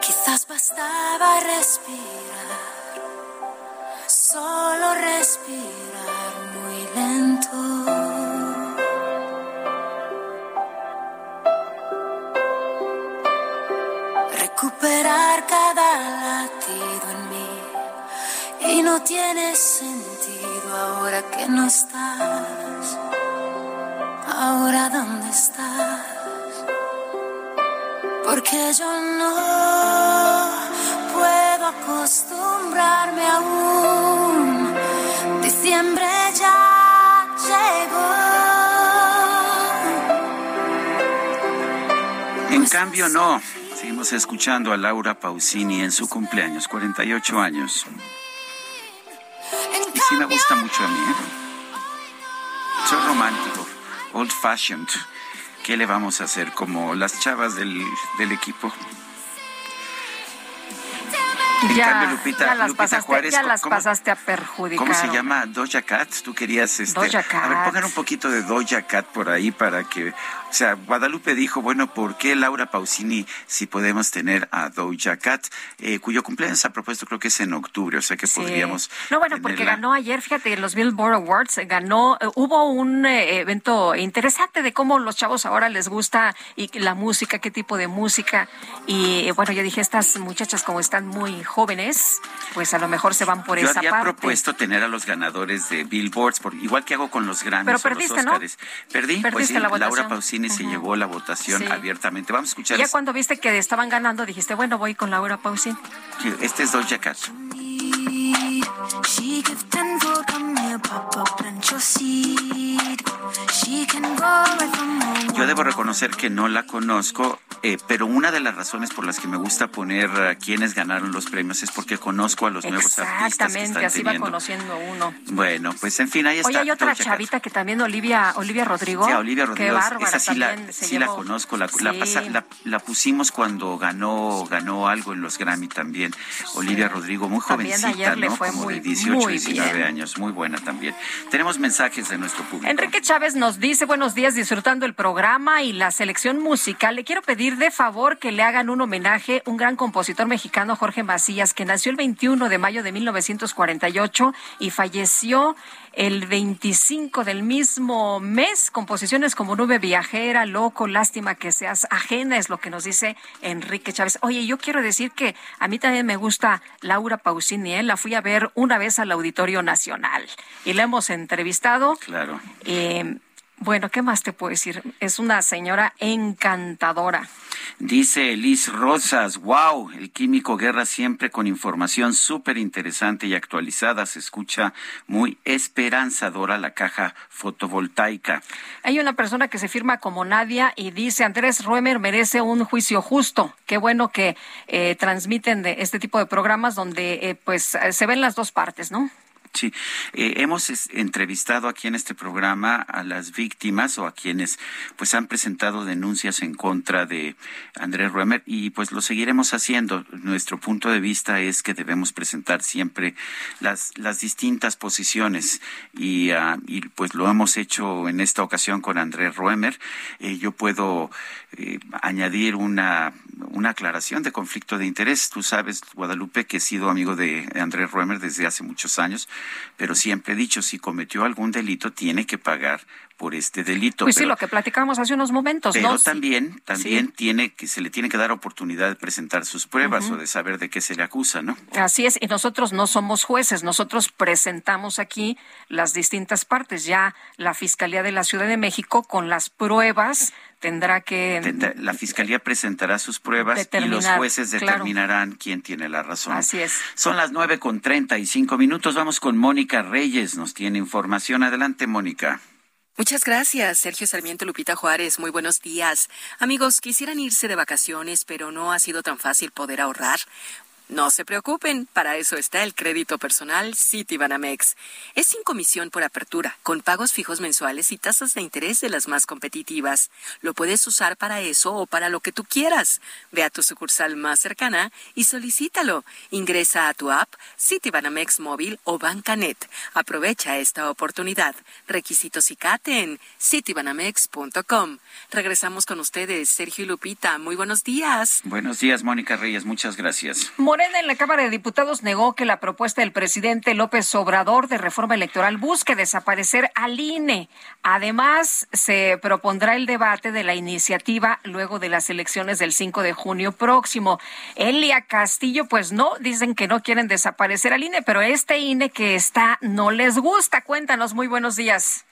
Quizás bastaba respirar, solo respirar muy lento. recuperar cada latido en mí y no tiene sentido ahora que no estás. Ahora dónde estás? Porque yo no puedo acostumbrarme aún. Diciembre ya llegó. En cambio, no. Seguimos escuchando a Laura Pausini en su cumpleaños, 48 años. Y sí me gusta mucho a mí, ¿eh? Soy romántico, old fashioned. ¿Qué le vamos a hacer? Como las chavas del, del equipo. Ya, cambio, Lupita, ya las Lupita pasaste, Juárez, ya las ¿cómo- pasaste a perjudicar. ¿Cómo se llama? Doja Cat. Tú querías este. Doja A ver, Cat. pongan un poquito de Doja Cat por ahí para que. O sea, Guadalupe dijo, bueno, ¿por qué Laura Pausini si podemos tener a Doja Cat? Eh, cuyo cumpleaños a propósito creo que es en octubre, o sea que Sí. podríamos. No, bueno, porque ganó ayer, fíjate, los Billboard Awards, eh, ganó, eh, hubo un eh, evento interesante de cómo los chavos ahora les gusta y la música, qué tipo de música. Y bueno, yo dije, estas muchachas como están muy jóvenes, pues a lo mejor se van por Yo esa había parte. propuesto tener a los ganadores de Billboards, por, igual que hago con los Grammys Pero o perdiste, los ¿no? Oscars. Perdí, pues Perdiste sí, la Laura votación. Pausini se Ujú. llevó la votación Sí. abiertamente. Vamos a escuchar ya cuando viste que estaban ganando, dijiste, bueno, voy con Laura Pausini. este es Doja Cat. Yo debo reconocer que no la conozco, eh, pero una de las razones por las que me gusta poner a quienes ganaron los premios es porque conozco a los nuevos artistas que Exactamente, están así va teniendo. conociendo uno. Bueno, pues en fin, ahí está. Oye, hay otra chavita que también, Olivia, Olivia Rodrigo. Sí, Olivia Qué Rodrigo, bárbara, esa sí, la, sí la llevó- conozco, la, la Sí. pasa- la- la pusimos cuando ganó ganó algo en los Grammy también. Olivia Rodrigo, muy jovencita, ayer le ¿no? fue Como muy- de 18, muy 19 bien. años, muy buena también. Tenemos mensajes de nuestro público. Enrique Chávez nos dice buenos días disfrutando el programa y la selección musical. Le quiero pedir de favor que le hagan un homenaje a un gran compositor mexicano, Jorge Macías, que nació el 21 de mayo de 1948 y falleció el 25 del mismo mes. Composiciones como Nube Viajera, Loco, Lástima que seas ajena, es lo que nos dice Enrique Chávez. Oye, yo quiero decir que a mí también me gusta Laura Pausini, ¿eh? la fui a ver una vez al Auditorio Nacional y la hemos entrevistado. Claro. Eh, bueno, ¿qué más te puedo decir? Es una señora encantadora. Dice Liz Rosas, wow, el químico Guerra siempre con información súper interesante y actualizada. Se escucha muy esperanzadora la caja fotovoltaica. Hay una persona que se firma como Nadia y dice, Andrés Ruemer merece un juicio justo. Qué bueno que eh, transmiten de este tipo de programas donde eh, pues eh, se ven las dos partes, ¿no? Sí, eh, hemos entrevistado aquí en este programa a las víctimas o a quienes pues han presentado denuncias en contra de Andrés Ruemer y pues lo seguiremos haciendo. Nuestro punto de vista es que debemos presentar siempre las las distintas posiciones y, ah, y pues lo hemos hecho en esta ocasión con Andrés Ruemer. Eh, yo puedo eh, añadir una una aclaración de conflicto de interés. Tú sabes, Guadalupe, que he sido amigo de Andrés Ruemer desde hace muchos años, pero siempre he dicho, si cometió algún delito, tiene que pagar por este delito. Pues sí, pero- lo que platicamos hace unos momentos, pero ¿no? Sí. también, también Sí. tiene que se le tiene que dar oportunidad de presentar sus pruebas o de saber de qué se le acusa, ¿no? Así es, y nosotros no somos jueces, nosotros presentamos aquí las distintas partes. Ya la Fiscalía de la Ciudad de México, con las pruebas, tendrá que... La fiscalía presentará sus pruebas y los jueces claro. determinarán quién tiene la razón. Así es. Son las nueve con treinta y cinco minutos. Vamos con Mónica Reyes. Nos tiene información. Adelante, Mónica. Muchas gracias, Sergio Sarmiento Lupita Juárez. Muy buenos días. Amigos, quisieran irse de vacaciones, pero no ha sido tan fácil poder ahorrar. No se preocupen, para eso está el crédito personal Citibanamex. Es sin comisión por apertura, con pagos fijos mensuales y tasas de interés de las más competitivas. Lo puedes usar para eso o para lo que tú quieras. Ve a tu sucursal más cercana y solicítalo. Ingresa a tu app Citibanamex móvil o Bancanet. Aprovecha esta oportunidad. Requisitos y CATE en citibanamex.com. Regresamos con ustedes, Sergio y Lupita. Muy buenos días. Buenos días, Mónica Reyes. Muchas gracias en la Cámara de Diputados negó que la propuesta del presidente López Obrador de reforma electoral busque desaparecer al INE. Además, se propondrá el debate de la iniciativa luego de las elecciones del 5 de junio próximo. Elia Castillo, pues no, dicen que no quieren desaparecer al INE, pero este INE que está no les gusta. Cuéntanos, muy buenos días.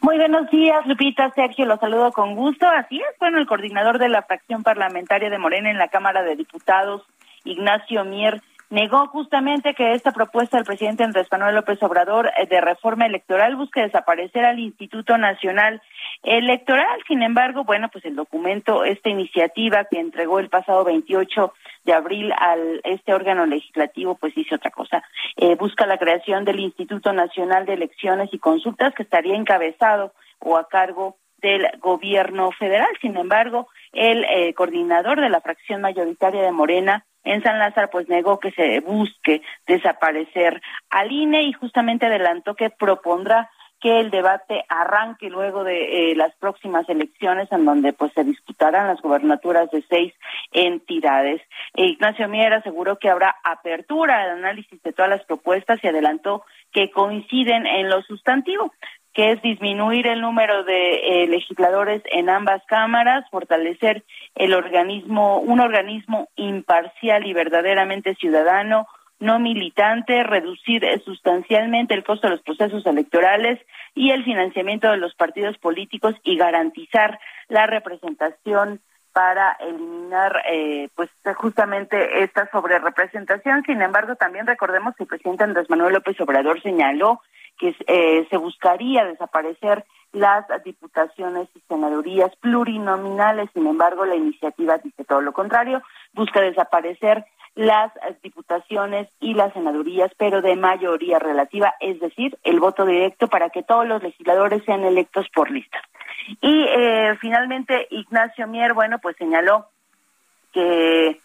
Muy buenos días, Lupita, Sergio, los saludo con gusto. Así es, bueno, el coordinador de la fracción parlamentaria de Morena en la Cámara de Diputados, Ignacio Mier, negó justamente que esta propuesta del presidente Andrés Manuel López Obrador eh, de reforma electoral busque desaparecer al Instituto Nacional Electoral. Sin embargo, bueno, pues el documento, esta iniciativa que entregó el pasado 28 de abril al este órgano legislativo, pues dice otra cosa. Eh, busca la creación del Instituto Nacional de Elecciones y Consultas que estaría encabezado o a cargo del gobierno federal. Sin embargo, el eh, coordinador de la fracción mayoritaria de Morena en San Lázaro pues negó que se busque desaparecer al INE y justamente adelantó que propondrá que el debate arranque luego de eh, las próximas elecciones en donde pues se disputarán las gobernaturas de seis entidades. E Ignacio Mier aseguró que habrá apertura al análisis de todas las propuestas y adelantó que coinciden en lo sustantivo que es disminuir el número de eh, legisladores en ambas cámaras, fortalecer el organismo, un organismo imparcial y verdaderamente ciudadano, no militante, reducir sustancialmente el costo de los procesos electorales y el financiamiento de los partidos políticos y garantizar la representación para eliminar eh, pues justamente esta sobrerepresentación. Sin embargo, también recordemos que el presidente Andrés Manuel López Obrador señaló que eh, se buscaría desaparecer las diputaciones y senadurías plurinominales. Sin embargo, la iniciativa dice todo lo contrario, busca desaparecer las diputaciones y las senadurías, pero de mayoría relativa, es decir, el voto directo para que todos los legisladores sean electos por lista. Y eh, finalmente, Ignacio Mier, bueno, pues señaló que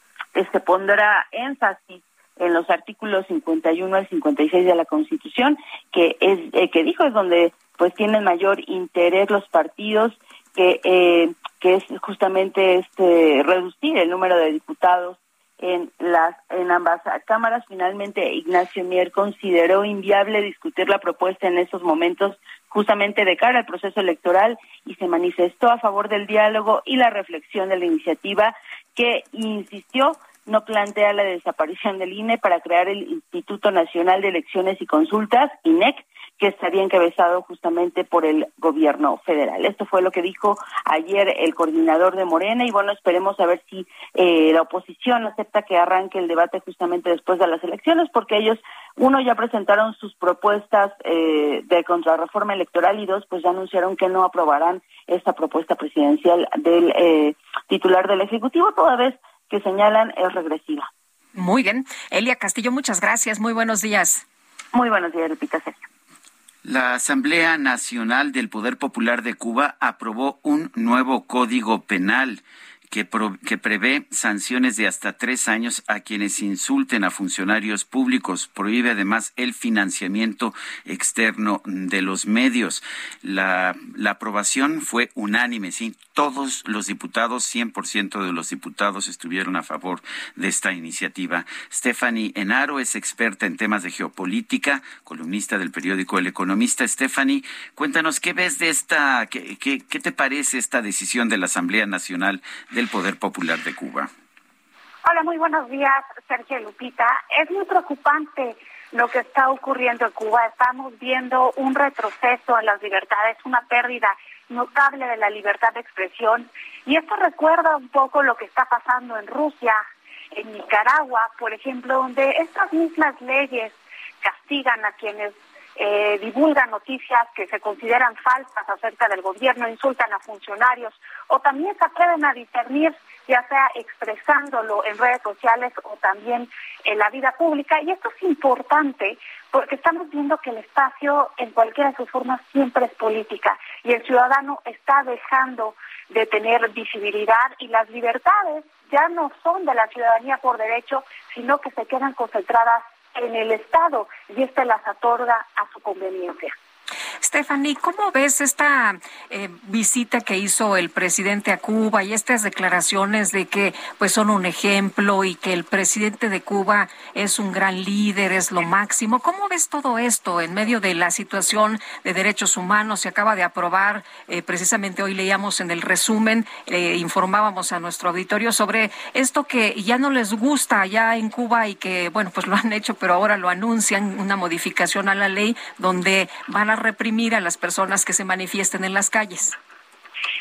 se pondrá énfasis en los artículos 51 al 56 de la Constitución, que es eh, que dijo es donde pues tienen mayor interés los partidos que eh, que es justamente este reducir el número de diputados en las en ambas cámaras. Finalmente, Ignacio Mier consideró inviable discutir la propuesta en esos momentos justamente de cara al proceso electoral y se manifestó a favor del diálogo y la reflexión de la iniciativa que insistió no plantea la desaparición del INE para crear el Instituto Nacional de Elecciones y Consultas, INEC, que estaría encabezado justamente por el gobierno federal. Esto fue lo que dijo ayer el coordinador de Morena y bueno, esperemos a ver si eh, la oposición acepta que arranque el debate justamente después de las elecciones, porque ellos, uno, ya presentaron sus propuestas eh, de contrarreforma electoral y dos, pues ya anunciaron que no aprobarán esta propuesta presidencial del eh, titular del Ejecutivo, toda vez que señalan es regresiva. Muy bien. Elia Castillo, muchas gracias. Muy buenos días. Muy buenos días, Lupita Sergio. La Asamblea Nacional del Poder Popular de Cuba aprobó un nuevo código penal que, prevé sanciones de hasta tres años a quienes insulten a funcionarios públicos. Prohíbe además el financiamiento externo de los medios. La, aprobación fue unánime, sí. Todos los diputados, 100% de los diputados estuvieron a favor de esta iniciativa. Stephanie Enaro es experta en temas de geopolítica, columnista del periódico El Economista. Stephanie, cuéntanos qué ves de esta, qué, qué, qué te parece esta decisión de la Asamblea Nacional del Poder Popular de Cuba. Hola, muy buenos días, Sergio Lupita. Es muy preocupante lo que está ocurriendo en Cuba. Estamos viendo un retroceso a las libertades, una pérdida notable de la libertad de expresión. Y esto recuerda un poco lo que está pasando en Rusia, en Nicaragua, por ejemplo, donde estas mismas leyes castigan a quienes eh, divulgan noticias que se consideran falsas acerca del gobierno, insultan a funcionarios o también se atreven a discernir ya sea expresándolo en redes sociales o también en la vida pública. Y esto es importante porque estamos viendo que el espacio en cualquiera de sus formas siempre es política y el ciudadano está dejando de tener visibilidad y las libertades ya no son de la ciudadanía por derecho, sino que se quedan concentradas en el Estado y este las otorga a su conveniencia. Stephanie, ¿cómo ves esta eh, visita que hizo el presidente a Cuba y estas declaraciones de que pues son un ejemplo y que el presidente de Cuba es un gran líder, es lo máximo? ¿Cómo ves todo esto en medio de la situación de derechos humanos? Se acaba de aprobar, eh, precisamente hoy leíamos en el resumen, eh, informábamos a nuestro auditorio sobre esto que ya no les gusta allá en Cuba y que, bueno, pues lo han hecho, pero ahora lo anuncian, una modificación a la ley donde van a reprimir a las personas que se manifiesten en las calles.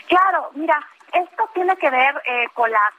Claro, mira, esto tiene que ver eh, con las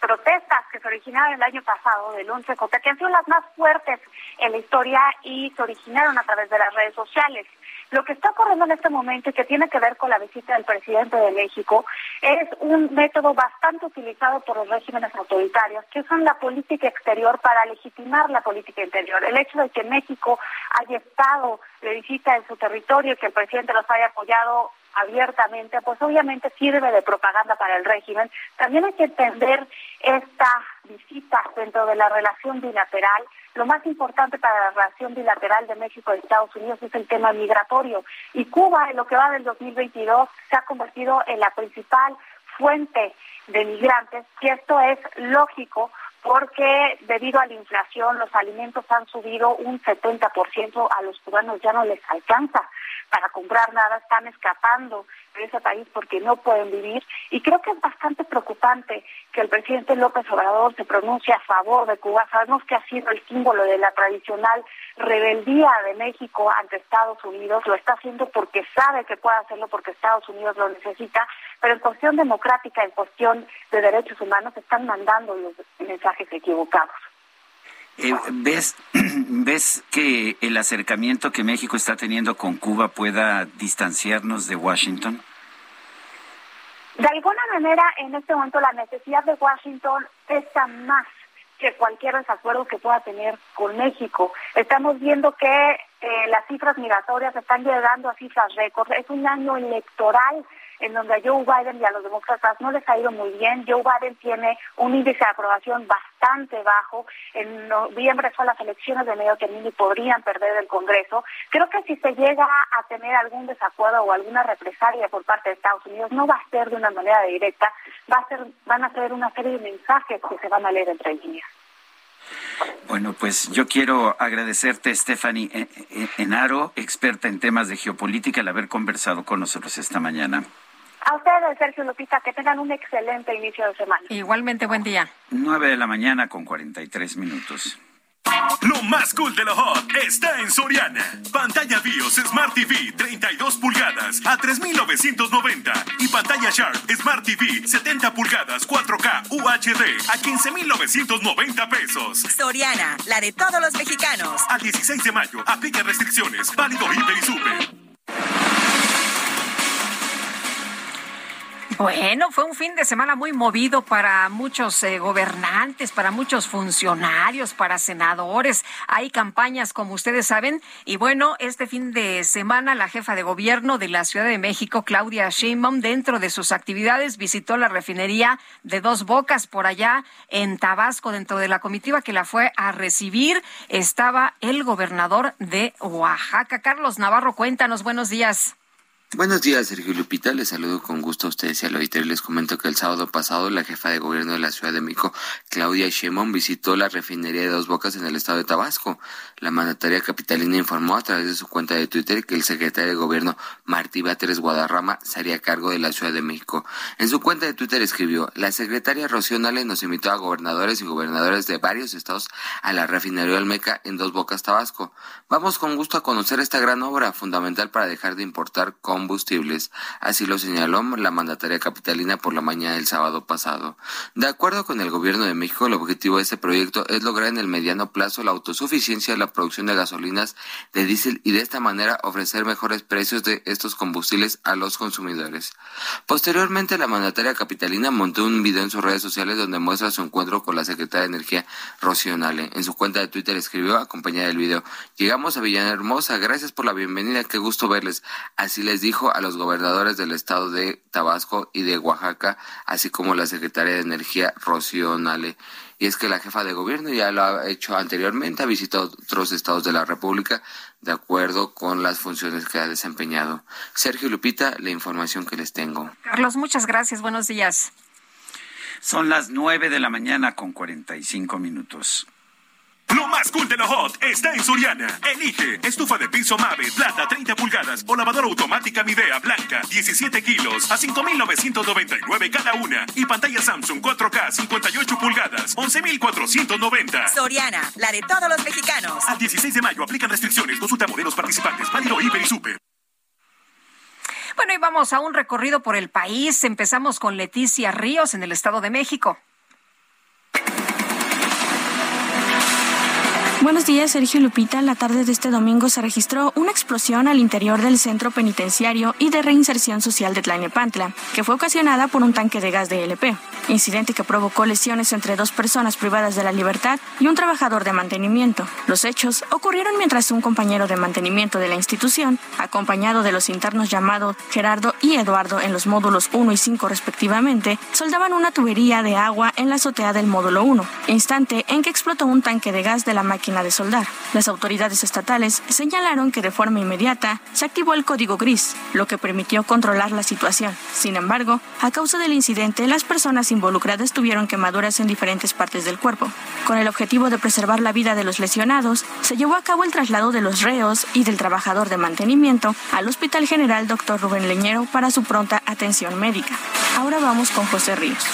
protestas que se originaron el año pasado del 11 J, que han sido las más fuertes en la historia y se originaron a través de las redes sociales. Lo que está ocurriendo en este momento y que tiene que ver con la visita del presidente de México es un método bastante utilizado por los regímenes autoritarios, que usan la política exterior para legitimar la política interior. El hecho de que México haya estado de visita en su territorio y que el presidente los haya apoyado abiertamente, pues obviamente sirve de propaganda para el régimen. También hay que entender esta visita dentro de la relación bilateral. Lo más importante para la relación bilateral de México y Estados Unidos es el tema migratorio. Y Cuba, en lo que va del 2022, se ha convertido en la principal fuente de migrantes, y esto es lógico porque debido a la inflación los alimentos han subido un 70%, a los cubanos ya no les alcanza para comprar nada, están escapando de ese país porque no pueden vivir. Y creo que es bastante preocupante que el presidente López Obrador se pronuncie a favor de Cuba. Sabemos que ha sido el símbolo de la tradicional rebeldía de México ante Estados Unidos. Lo está haciendo porque sabe que puede hacerlo porque Estados Unidos lo necesita. Pero en cuestión democrática, en cuestión de derechos humanos, están mandando los mensajes equivocados. Eh, ¿ves, (clears throat) ¿Ves que el acercamiento que México está teniendo con Cuba pueda distanciarnos de Washington? De alguna manera, en este momento la necesidad de Washington pesa más que cualquier desacuerdo que pueda tener con México. Estamos viendo que eh, las cifras migratorias están llegando a cifras récord. Es un año electoral en donde a Joe Biden y a los demócratas no les ha ido muy bien. Joe Biden tiene un índice de aprobación bastante bajo. En noviembre son las elecciones de medio término y podrían perder el Congreso. Creo que si se llega a tener algún desacuerdo o alguna represalia por parte de Estados Unidos, no va a ser de una manera directa, va a ser, van a ser una serie de mensajes que se van a leer entre líneas. Bueno, pues yo quiero agradecerte, Stephanie Enaro, experta en temas de geopolítica, el haber conversado con nosotros esta mañana. A ustedes, Sergio Lupita, que tengan un excelente inicio de semana. Igualmente, buen día. 9 de la mañana con 43 minutos. Lo más cool de lo hot está en Soriana. Pantalla BIOS Smart TV 32 pulgadas a 3,990 y pantalla Sharp Smart TV 70 pulgadas 4K UHD a 15,990 pesos. Soriana, la de todos los mexicanos. A 16 de mayo, aplica restricciones. Válido Hiper y Super. Bueno, fue un fin de semana muy movido para muchos eh, gobernantes, para muchos funcionarios, para senadores. Hay campañas, como ustedes saben. Y bueno, este fin de semana la jefa de gobierno de la Ciudad de México, Claudia Sheinbaum, dentro de sus actividades visitó la refinería de Dos Bocas por allá en Tabasco. Dentro de la comitiva que la fue a recibir estaba el gobernador de Oaxaca. Carlos Navarro, cuéntanos, buenos días. Buenos días, Sergio Lupita. Les saludo con gusto a ustedes y al auditorio. Les comento que el sábado pasado la jefa de gobierno de la Ciudad de México, Claudia Sheinbaum, visitó la refinería de Dos Bocas en el estado de Tabasco. La mandataria capitalina informó a través de su cuenta de Twitter que el secretario de gobierno, Martí Batres Guadarrama, se haría cargo de la Ciudad de México. En su cuenta de Twitter escribió, la secretaria Rocío Nale nos invitó a gobernadores y gobernadores de varios estados a la refinería Olmeca en Dos Bocas, Tabasco. Vamos con gusto a conocer esta gran obra, fundamental para dejar de importar como combustibles. Así lo señaló la mandataria capitalina por la mañana del sábado pasado. De acuerdo con el gobierno de México, el objetivo de este proyecto es lograr en el mediano plazo la autosuficiencia de la producción de gasolinas de diésel y de esta manera ofrecer mejores precios de estos combustibles a los consumidores. Posteriormente, la mandataria capitalina montó un video en sus redes sociales donde muestra su encuentro con la secretaria de Energía, Rocío Nale. En su cuenta de Twitter escribió, acompañada del video, llegamos a Villahermosa, gracias por la bienvenida, qué gusto verles. Así les dijo a los gobernadores del estado de Tabasco y de Oaxaca, así como la secretaria de Energía, Rocío Nale. Y es que la jefa de gobierno ya lo ha hecho anteriormente, ha visitado otros estados de la República de acuerdo con las funciones que ha desempeñado. Sergio Lupita, la información que les tengo. Carlos, muchas gracias. Buenos días. Son las nueve de la mañana con cuarenta y cinco minutos. Lo más cool de lo hot está en Soriana. Elige estufa de piso Mave, plata 30 pulgadas o lavadora automática Midea blanca 17 kilos a 5,999 cada una. Y pantalla Samsung 4K 58 pulgadas 11,490. Soriana, la de todos los mexicanos. Al 16 de mayo aplican restricciones. Consulta modelos participantes. Válido Hiper y Super. Bueno, y vamos a un recorrido por el país. Empezamos con Leticia Ríos en el Estado de México. Buenos días, Sergio Lupita. La tarde de este domingo se registró una explosión al interior del centro penitenciario y de reinserción social de Tlainepantla, que fue ocasionada por un tanque de gas de LP. Incidente que provocó lesiones entre dos personas privadas de la libertad y un trabajador de mantenimiento. Los hechos ocurrieron mientras un compañero de mantenimiento de la institución, acompañado de los internos llamados Gerardo y Eduardo en los módulos 1 y 5 respectivamente, soldaban una tubería de agua en la azotea del módulo 1, instante en que explotó un tanque de gas de la máquina de soldar. Las autoridades estatales señalaron que de forma inmediata se activó el código gris, lo que permitió controlar la situación. Sin embargo, a causa del incidente, las personas involucradas tuvieron quemaduras en diferentes partes del cuerpo. Con el objetivo de preservar la vida de los lesionados, se llevó a cabo el traslado de los reos y del trabajador de mantenimiento al Hospital General Dr. Rubén Leñero para su pronta atención médica. Ahora vamos con José Ríos.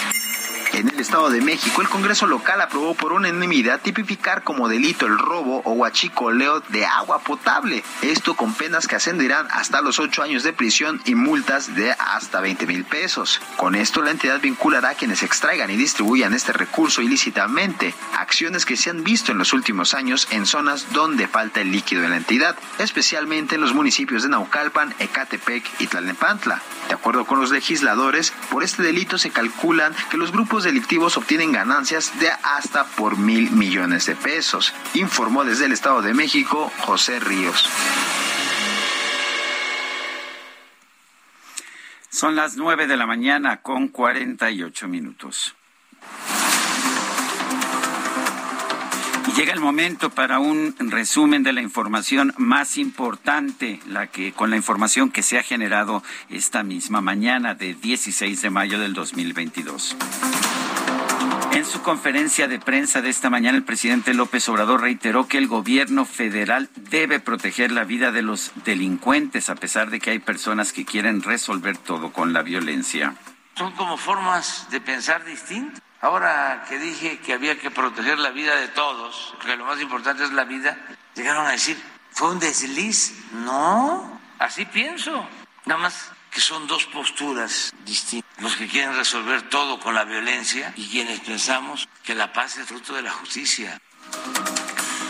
En el Estado de México, el Congreso local aprobó por unanimidad tipificar como delito el robo o huachicoleo de agua potable. Esto con penas que ascenderán hasta los ocho años de prisión y multas de hasta 20 mil pesos. Con esto, la entidad vinculará a quienes extraigan y distribuyan este recurso ilícitamente, acciones que se han visto en los últimos años en zonas donde falta el líquido en la entidad, especialmente en los municipios de Naucalpan, Ecatepec y Tlalnepantla. De acuerdo con los legisladores, por este delito se calculan que los grupos delictivos obtienen ganancias de hasta por mil millones de pesos, informó desde el Estado de México José Ríos. Son las nueve de la mañana con cuarenta y ocho minutos. Llega el momento para un resumen de la información más importante, la que con la información que se ha generado esta misma mañana de 16 de mayo del 2022. En su conferencia de prensa de esta mañana, el presidente López Obrador reiteró que el gobierno federal debe proteger la vida de los delincuentes, a pesar de que hay personas que quieren resolver todo con la violencia. Son como formas de pensar distintas. Ahora que dije que había que proteger la vida de todos, que lo más importante es la vida, llegaron a decir, fue un desliz. No, así pienso. Nada más que son dos posturas distintas. Los que quieren resolver todo con la violencia y quienes pensamos que la paz es fruto de la justicia.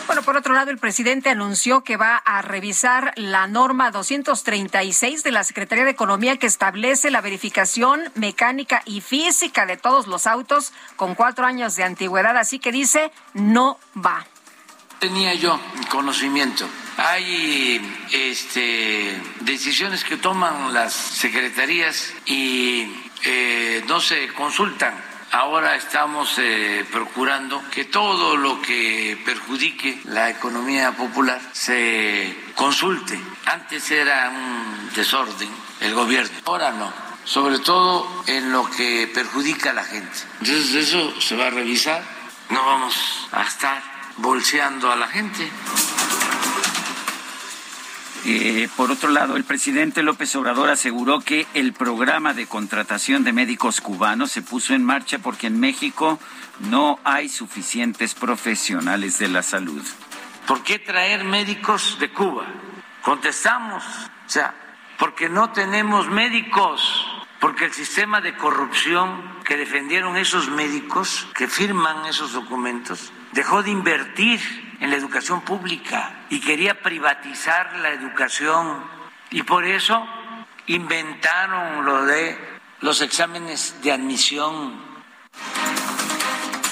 Bueno, por otro lado, el presidente anunció que va a revisar la norma 236 de la Secretaría de Economía que establece la verificación mecánica y física de todos los autos con cuatro años de antigüedad. Así que dice, no va. Tenía yo conocimiento hay este, decisiones que toman las secretarías y eh, no se consultan. Ahora estamos eh, procurando que todo lo que perjudique la economía popular se consulte. Antes era un desorden el gobierno, ahora no. Sobre todo en lo que perjudica a la gente. Entonces eso se va a revisar. No vamos a estar bolseando a la gente. Eh, por otro lado, el presidente López Obrador aseguró que el programa de contratación de médicos cubanos se puso en marcha porque en México no hay suficientes profesionales de la salud. ¿Por qué traer médicos de Cuba? Contestamos, o sea, porque no tenemos médicos, porque el sistema de corrupción que defendieron esos médicos que firman esos documentos dejó de invertir en la educación pública y quería privatizar la educación y por eso inventaron lo de los exámenes de admisión.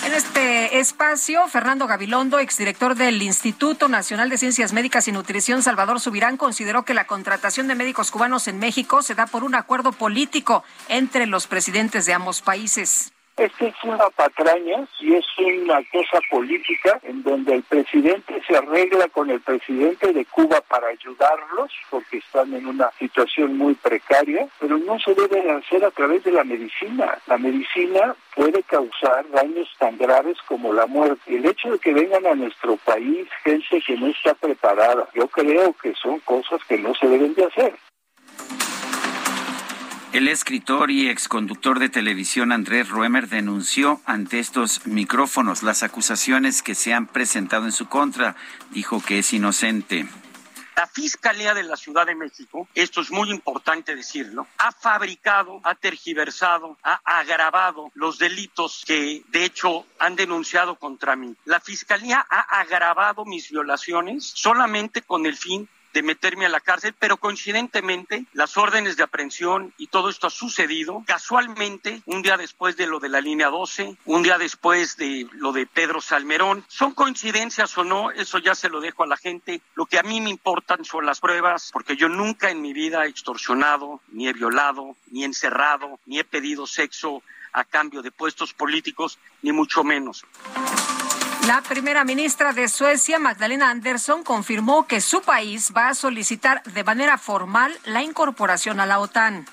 En este espacio, Fernando Gabilondo, exdirector del Instituto Nacional de Ciencias Médicas y Nutrición, Salvador Subirán, consideró que la contratación de médicos cubanos en México se da por un acuerdo político entre los presidentes de ambos países. Esta es una patraña y es una cosa política en donde el presidente se arregla con el presidente de Cuba para ayudarlos porque están en una situación muy precaria, pero no se debe hacer a través de la medicina. La medicina puede causar daños tan graves como la muerte. El hecho de que vengan a nuestro país gente que no está preparada, yo creo que son cosas que no se deben de hacer. El escritor y exconductor de televisión Andrés Ruemer denunció ante estos micrófonos las acusaciones que se han presentado en su contra. Dijo que es inocente. La Fiscalía de la Ciudad de México, esto es muy importante decirlo, ha fabricado, ha tergiversado, ha agravado los delitos que de hecho han denunciado contra mí. La Fiscalía ha agravado mis violaciones solamente con el fin de meterme a la cárcel, pero coincidentemente las órdenes de aprehensión y todo esto ha sucedido casualmente un día después de lo de la línea 12, un día después de lo de Pedro Salmerón. ¿Son coincidencias o no? Eso ya se lo dejo a la gente. Lo que a mí me importan son las pruebas, porque yo nunca en mi vida he extorsionado, ni he violado, ni he encerrado, ni he pedido sexo a cambio de puestos políticos, ni mucho menos. La primera ministra de Suecia, Magdalena Andersson, confirmó que su país va a solicitar de manera formal la incorporación a la OTAN.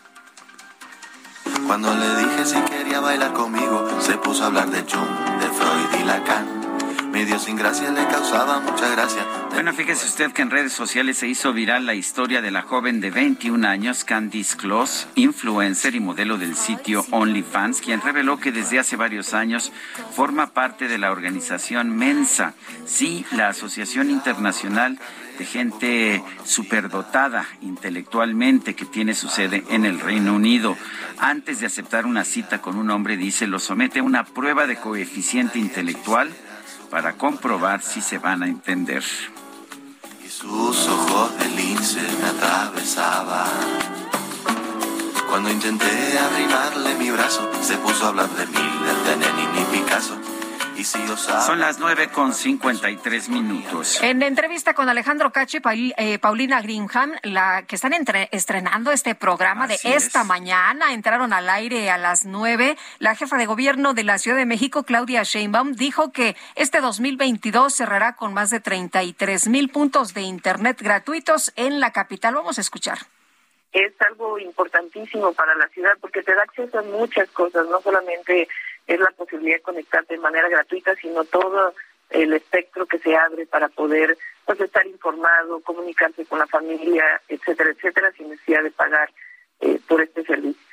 Cuando le dije si quería bailar conmigo, se puso a hablar de Jung, de Freud y Lacan. Medio sin gracia le causaba mucha gracia. Bueno, fíjese usted que en redes sociales se hizo viral la historia de la joven de 21 años, Candice Close, influencer y modelo del sitio OnlyFans, quien reveló que desde hace varios años forma parte de la organización Mensa, sí, la Asociación Internacional de gente superdotada intelectualmente que tiene su sede en el Reino Unido. Antes de aceptar una cita con un hombre, dice, lo somete a una prueba de coeficiente intelectual para comprobar si se van a entender. Y sus ojos de lince me atravesaban. Cuando intenté arrimarle mi brazo, se puso a hablar de mí, de Lenin y Picasso. Y si osaba- Son las nueve con 53 minutos. En entrevista con Alejandro Cacho y Paul- eh, Paulina Greenham, la que están entre- estrenando este programa Así de esta es. mañana, entraron al aire a las nueve. La jefa de gobierno de la Ciudad de México, Claudia Sheinbaum, dijo que este 2022 cerrará con más de 33 mil puntos de internet gratuitos en la capital. Vamos a escuchar. es algo importantísimo para la ciudad porque te da acceso a muchas cosas, no solamente es la posibilidad de conectarte de manera gratuita, sino todo el espectro que se abre para poder pues, estar informado, comunicarse con la familia, etcétera, etcétera, sin necesidad de pagar eh, por este servicio.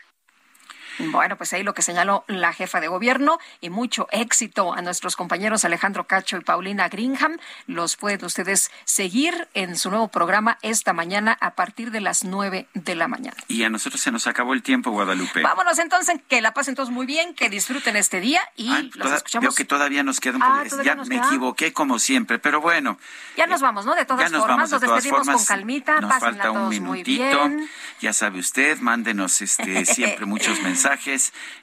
Bueno, pues ahí lo que señaló la jefa de gobierno y mucho éxito a nuestros compañeros Alejandro Cacho y Paulina Greenham. Los pueden ustedes seguir en su nuevo programa esta mañana a partir de las nueve de la mañana. Y a nosotros se nos acabó el tiempo, Guadalupe. Vámonos entonces, que la pasen todos muy bien, que disfruten este día y los escuchamos. Veo que todavía nos queda un Ah, poco. ¿todavía Ya me queda? equivoqué como siempre, pero bueno. Ya nos vamos, ¿no? De todas ya nos formas, vamos nos despedimos formas. con calmita, Nos falta un todos muy minutito. bien. Ya sabe usted, mándenos este siempre (laughs) muchos mensajes.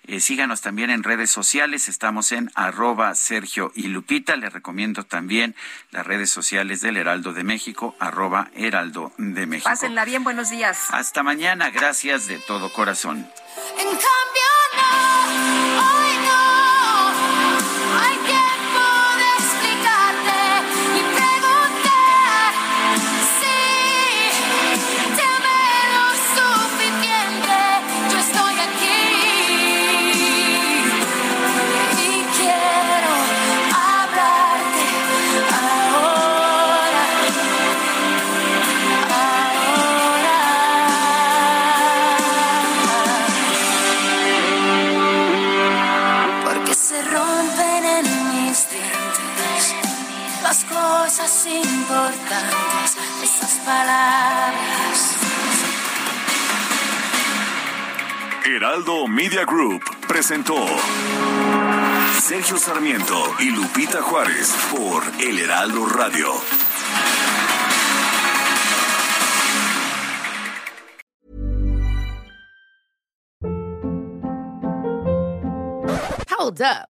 Eh, síganos también en redes sociales. Estamos en arroba Sergio y Lupita. Le recomiendo también las redes sociales del Heraldo de México, arroba Heraldo de México. Pásenla bien, buenos días. Hasta mañana. Gracias de todo corazón. En cambio no cosas importantes, esas palabras Heraldo Media Group presentó Sergio Sarmiento y Lupita Juárez por El Heraldo Radio. Hold up.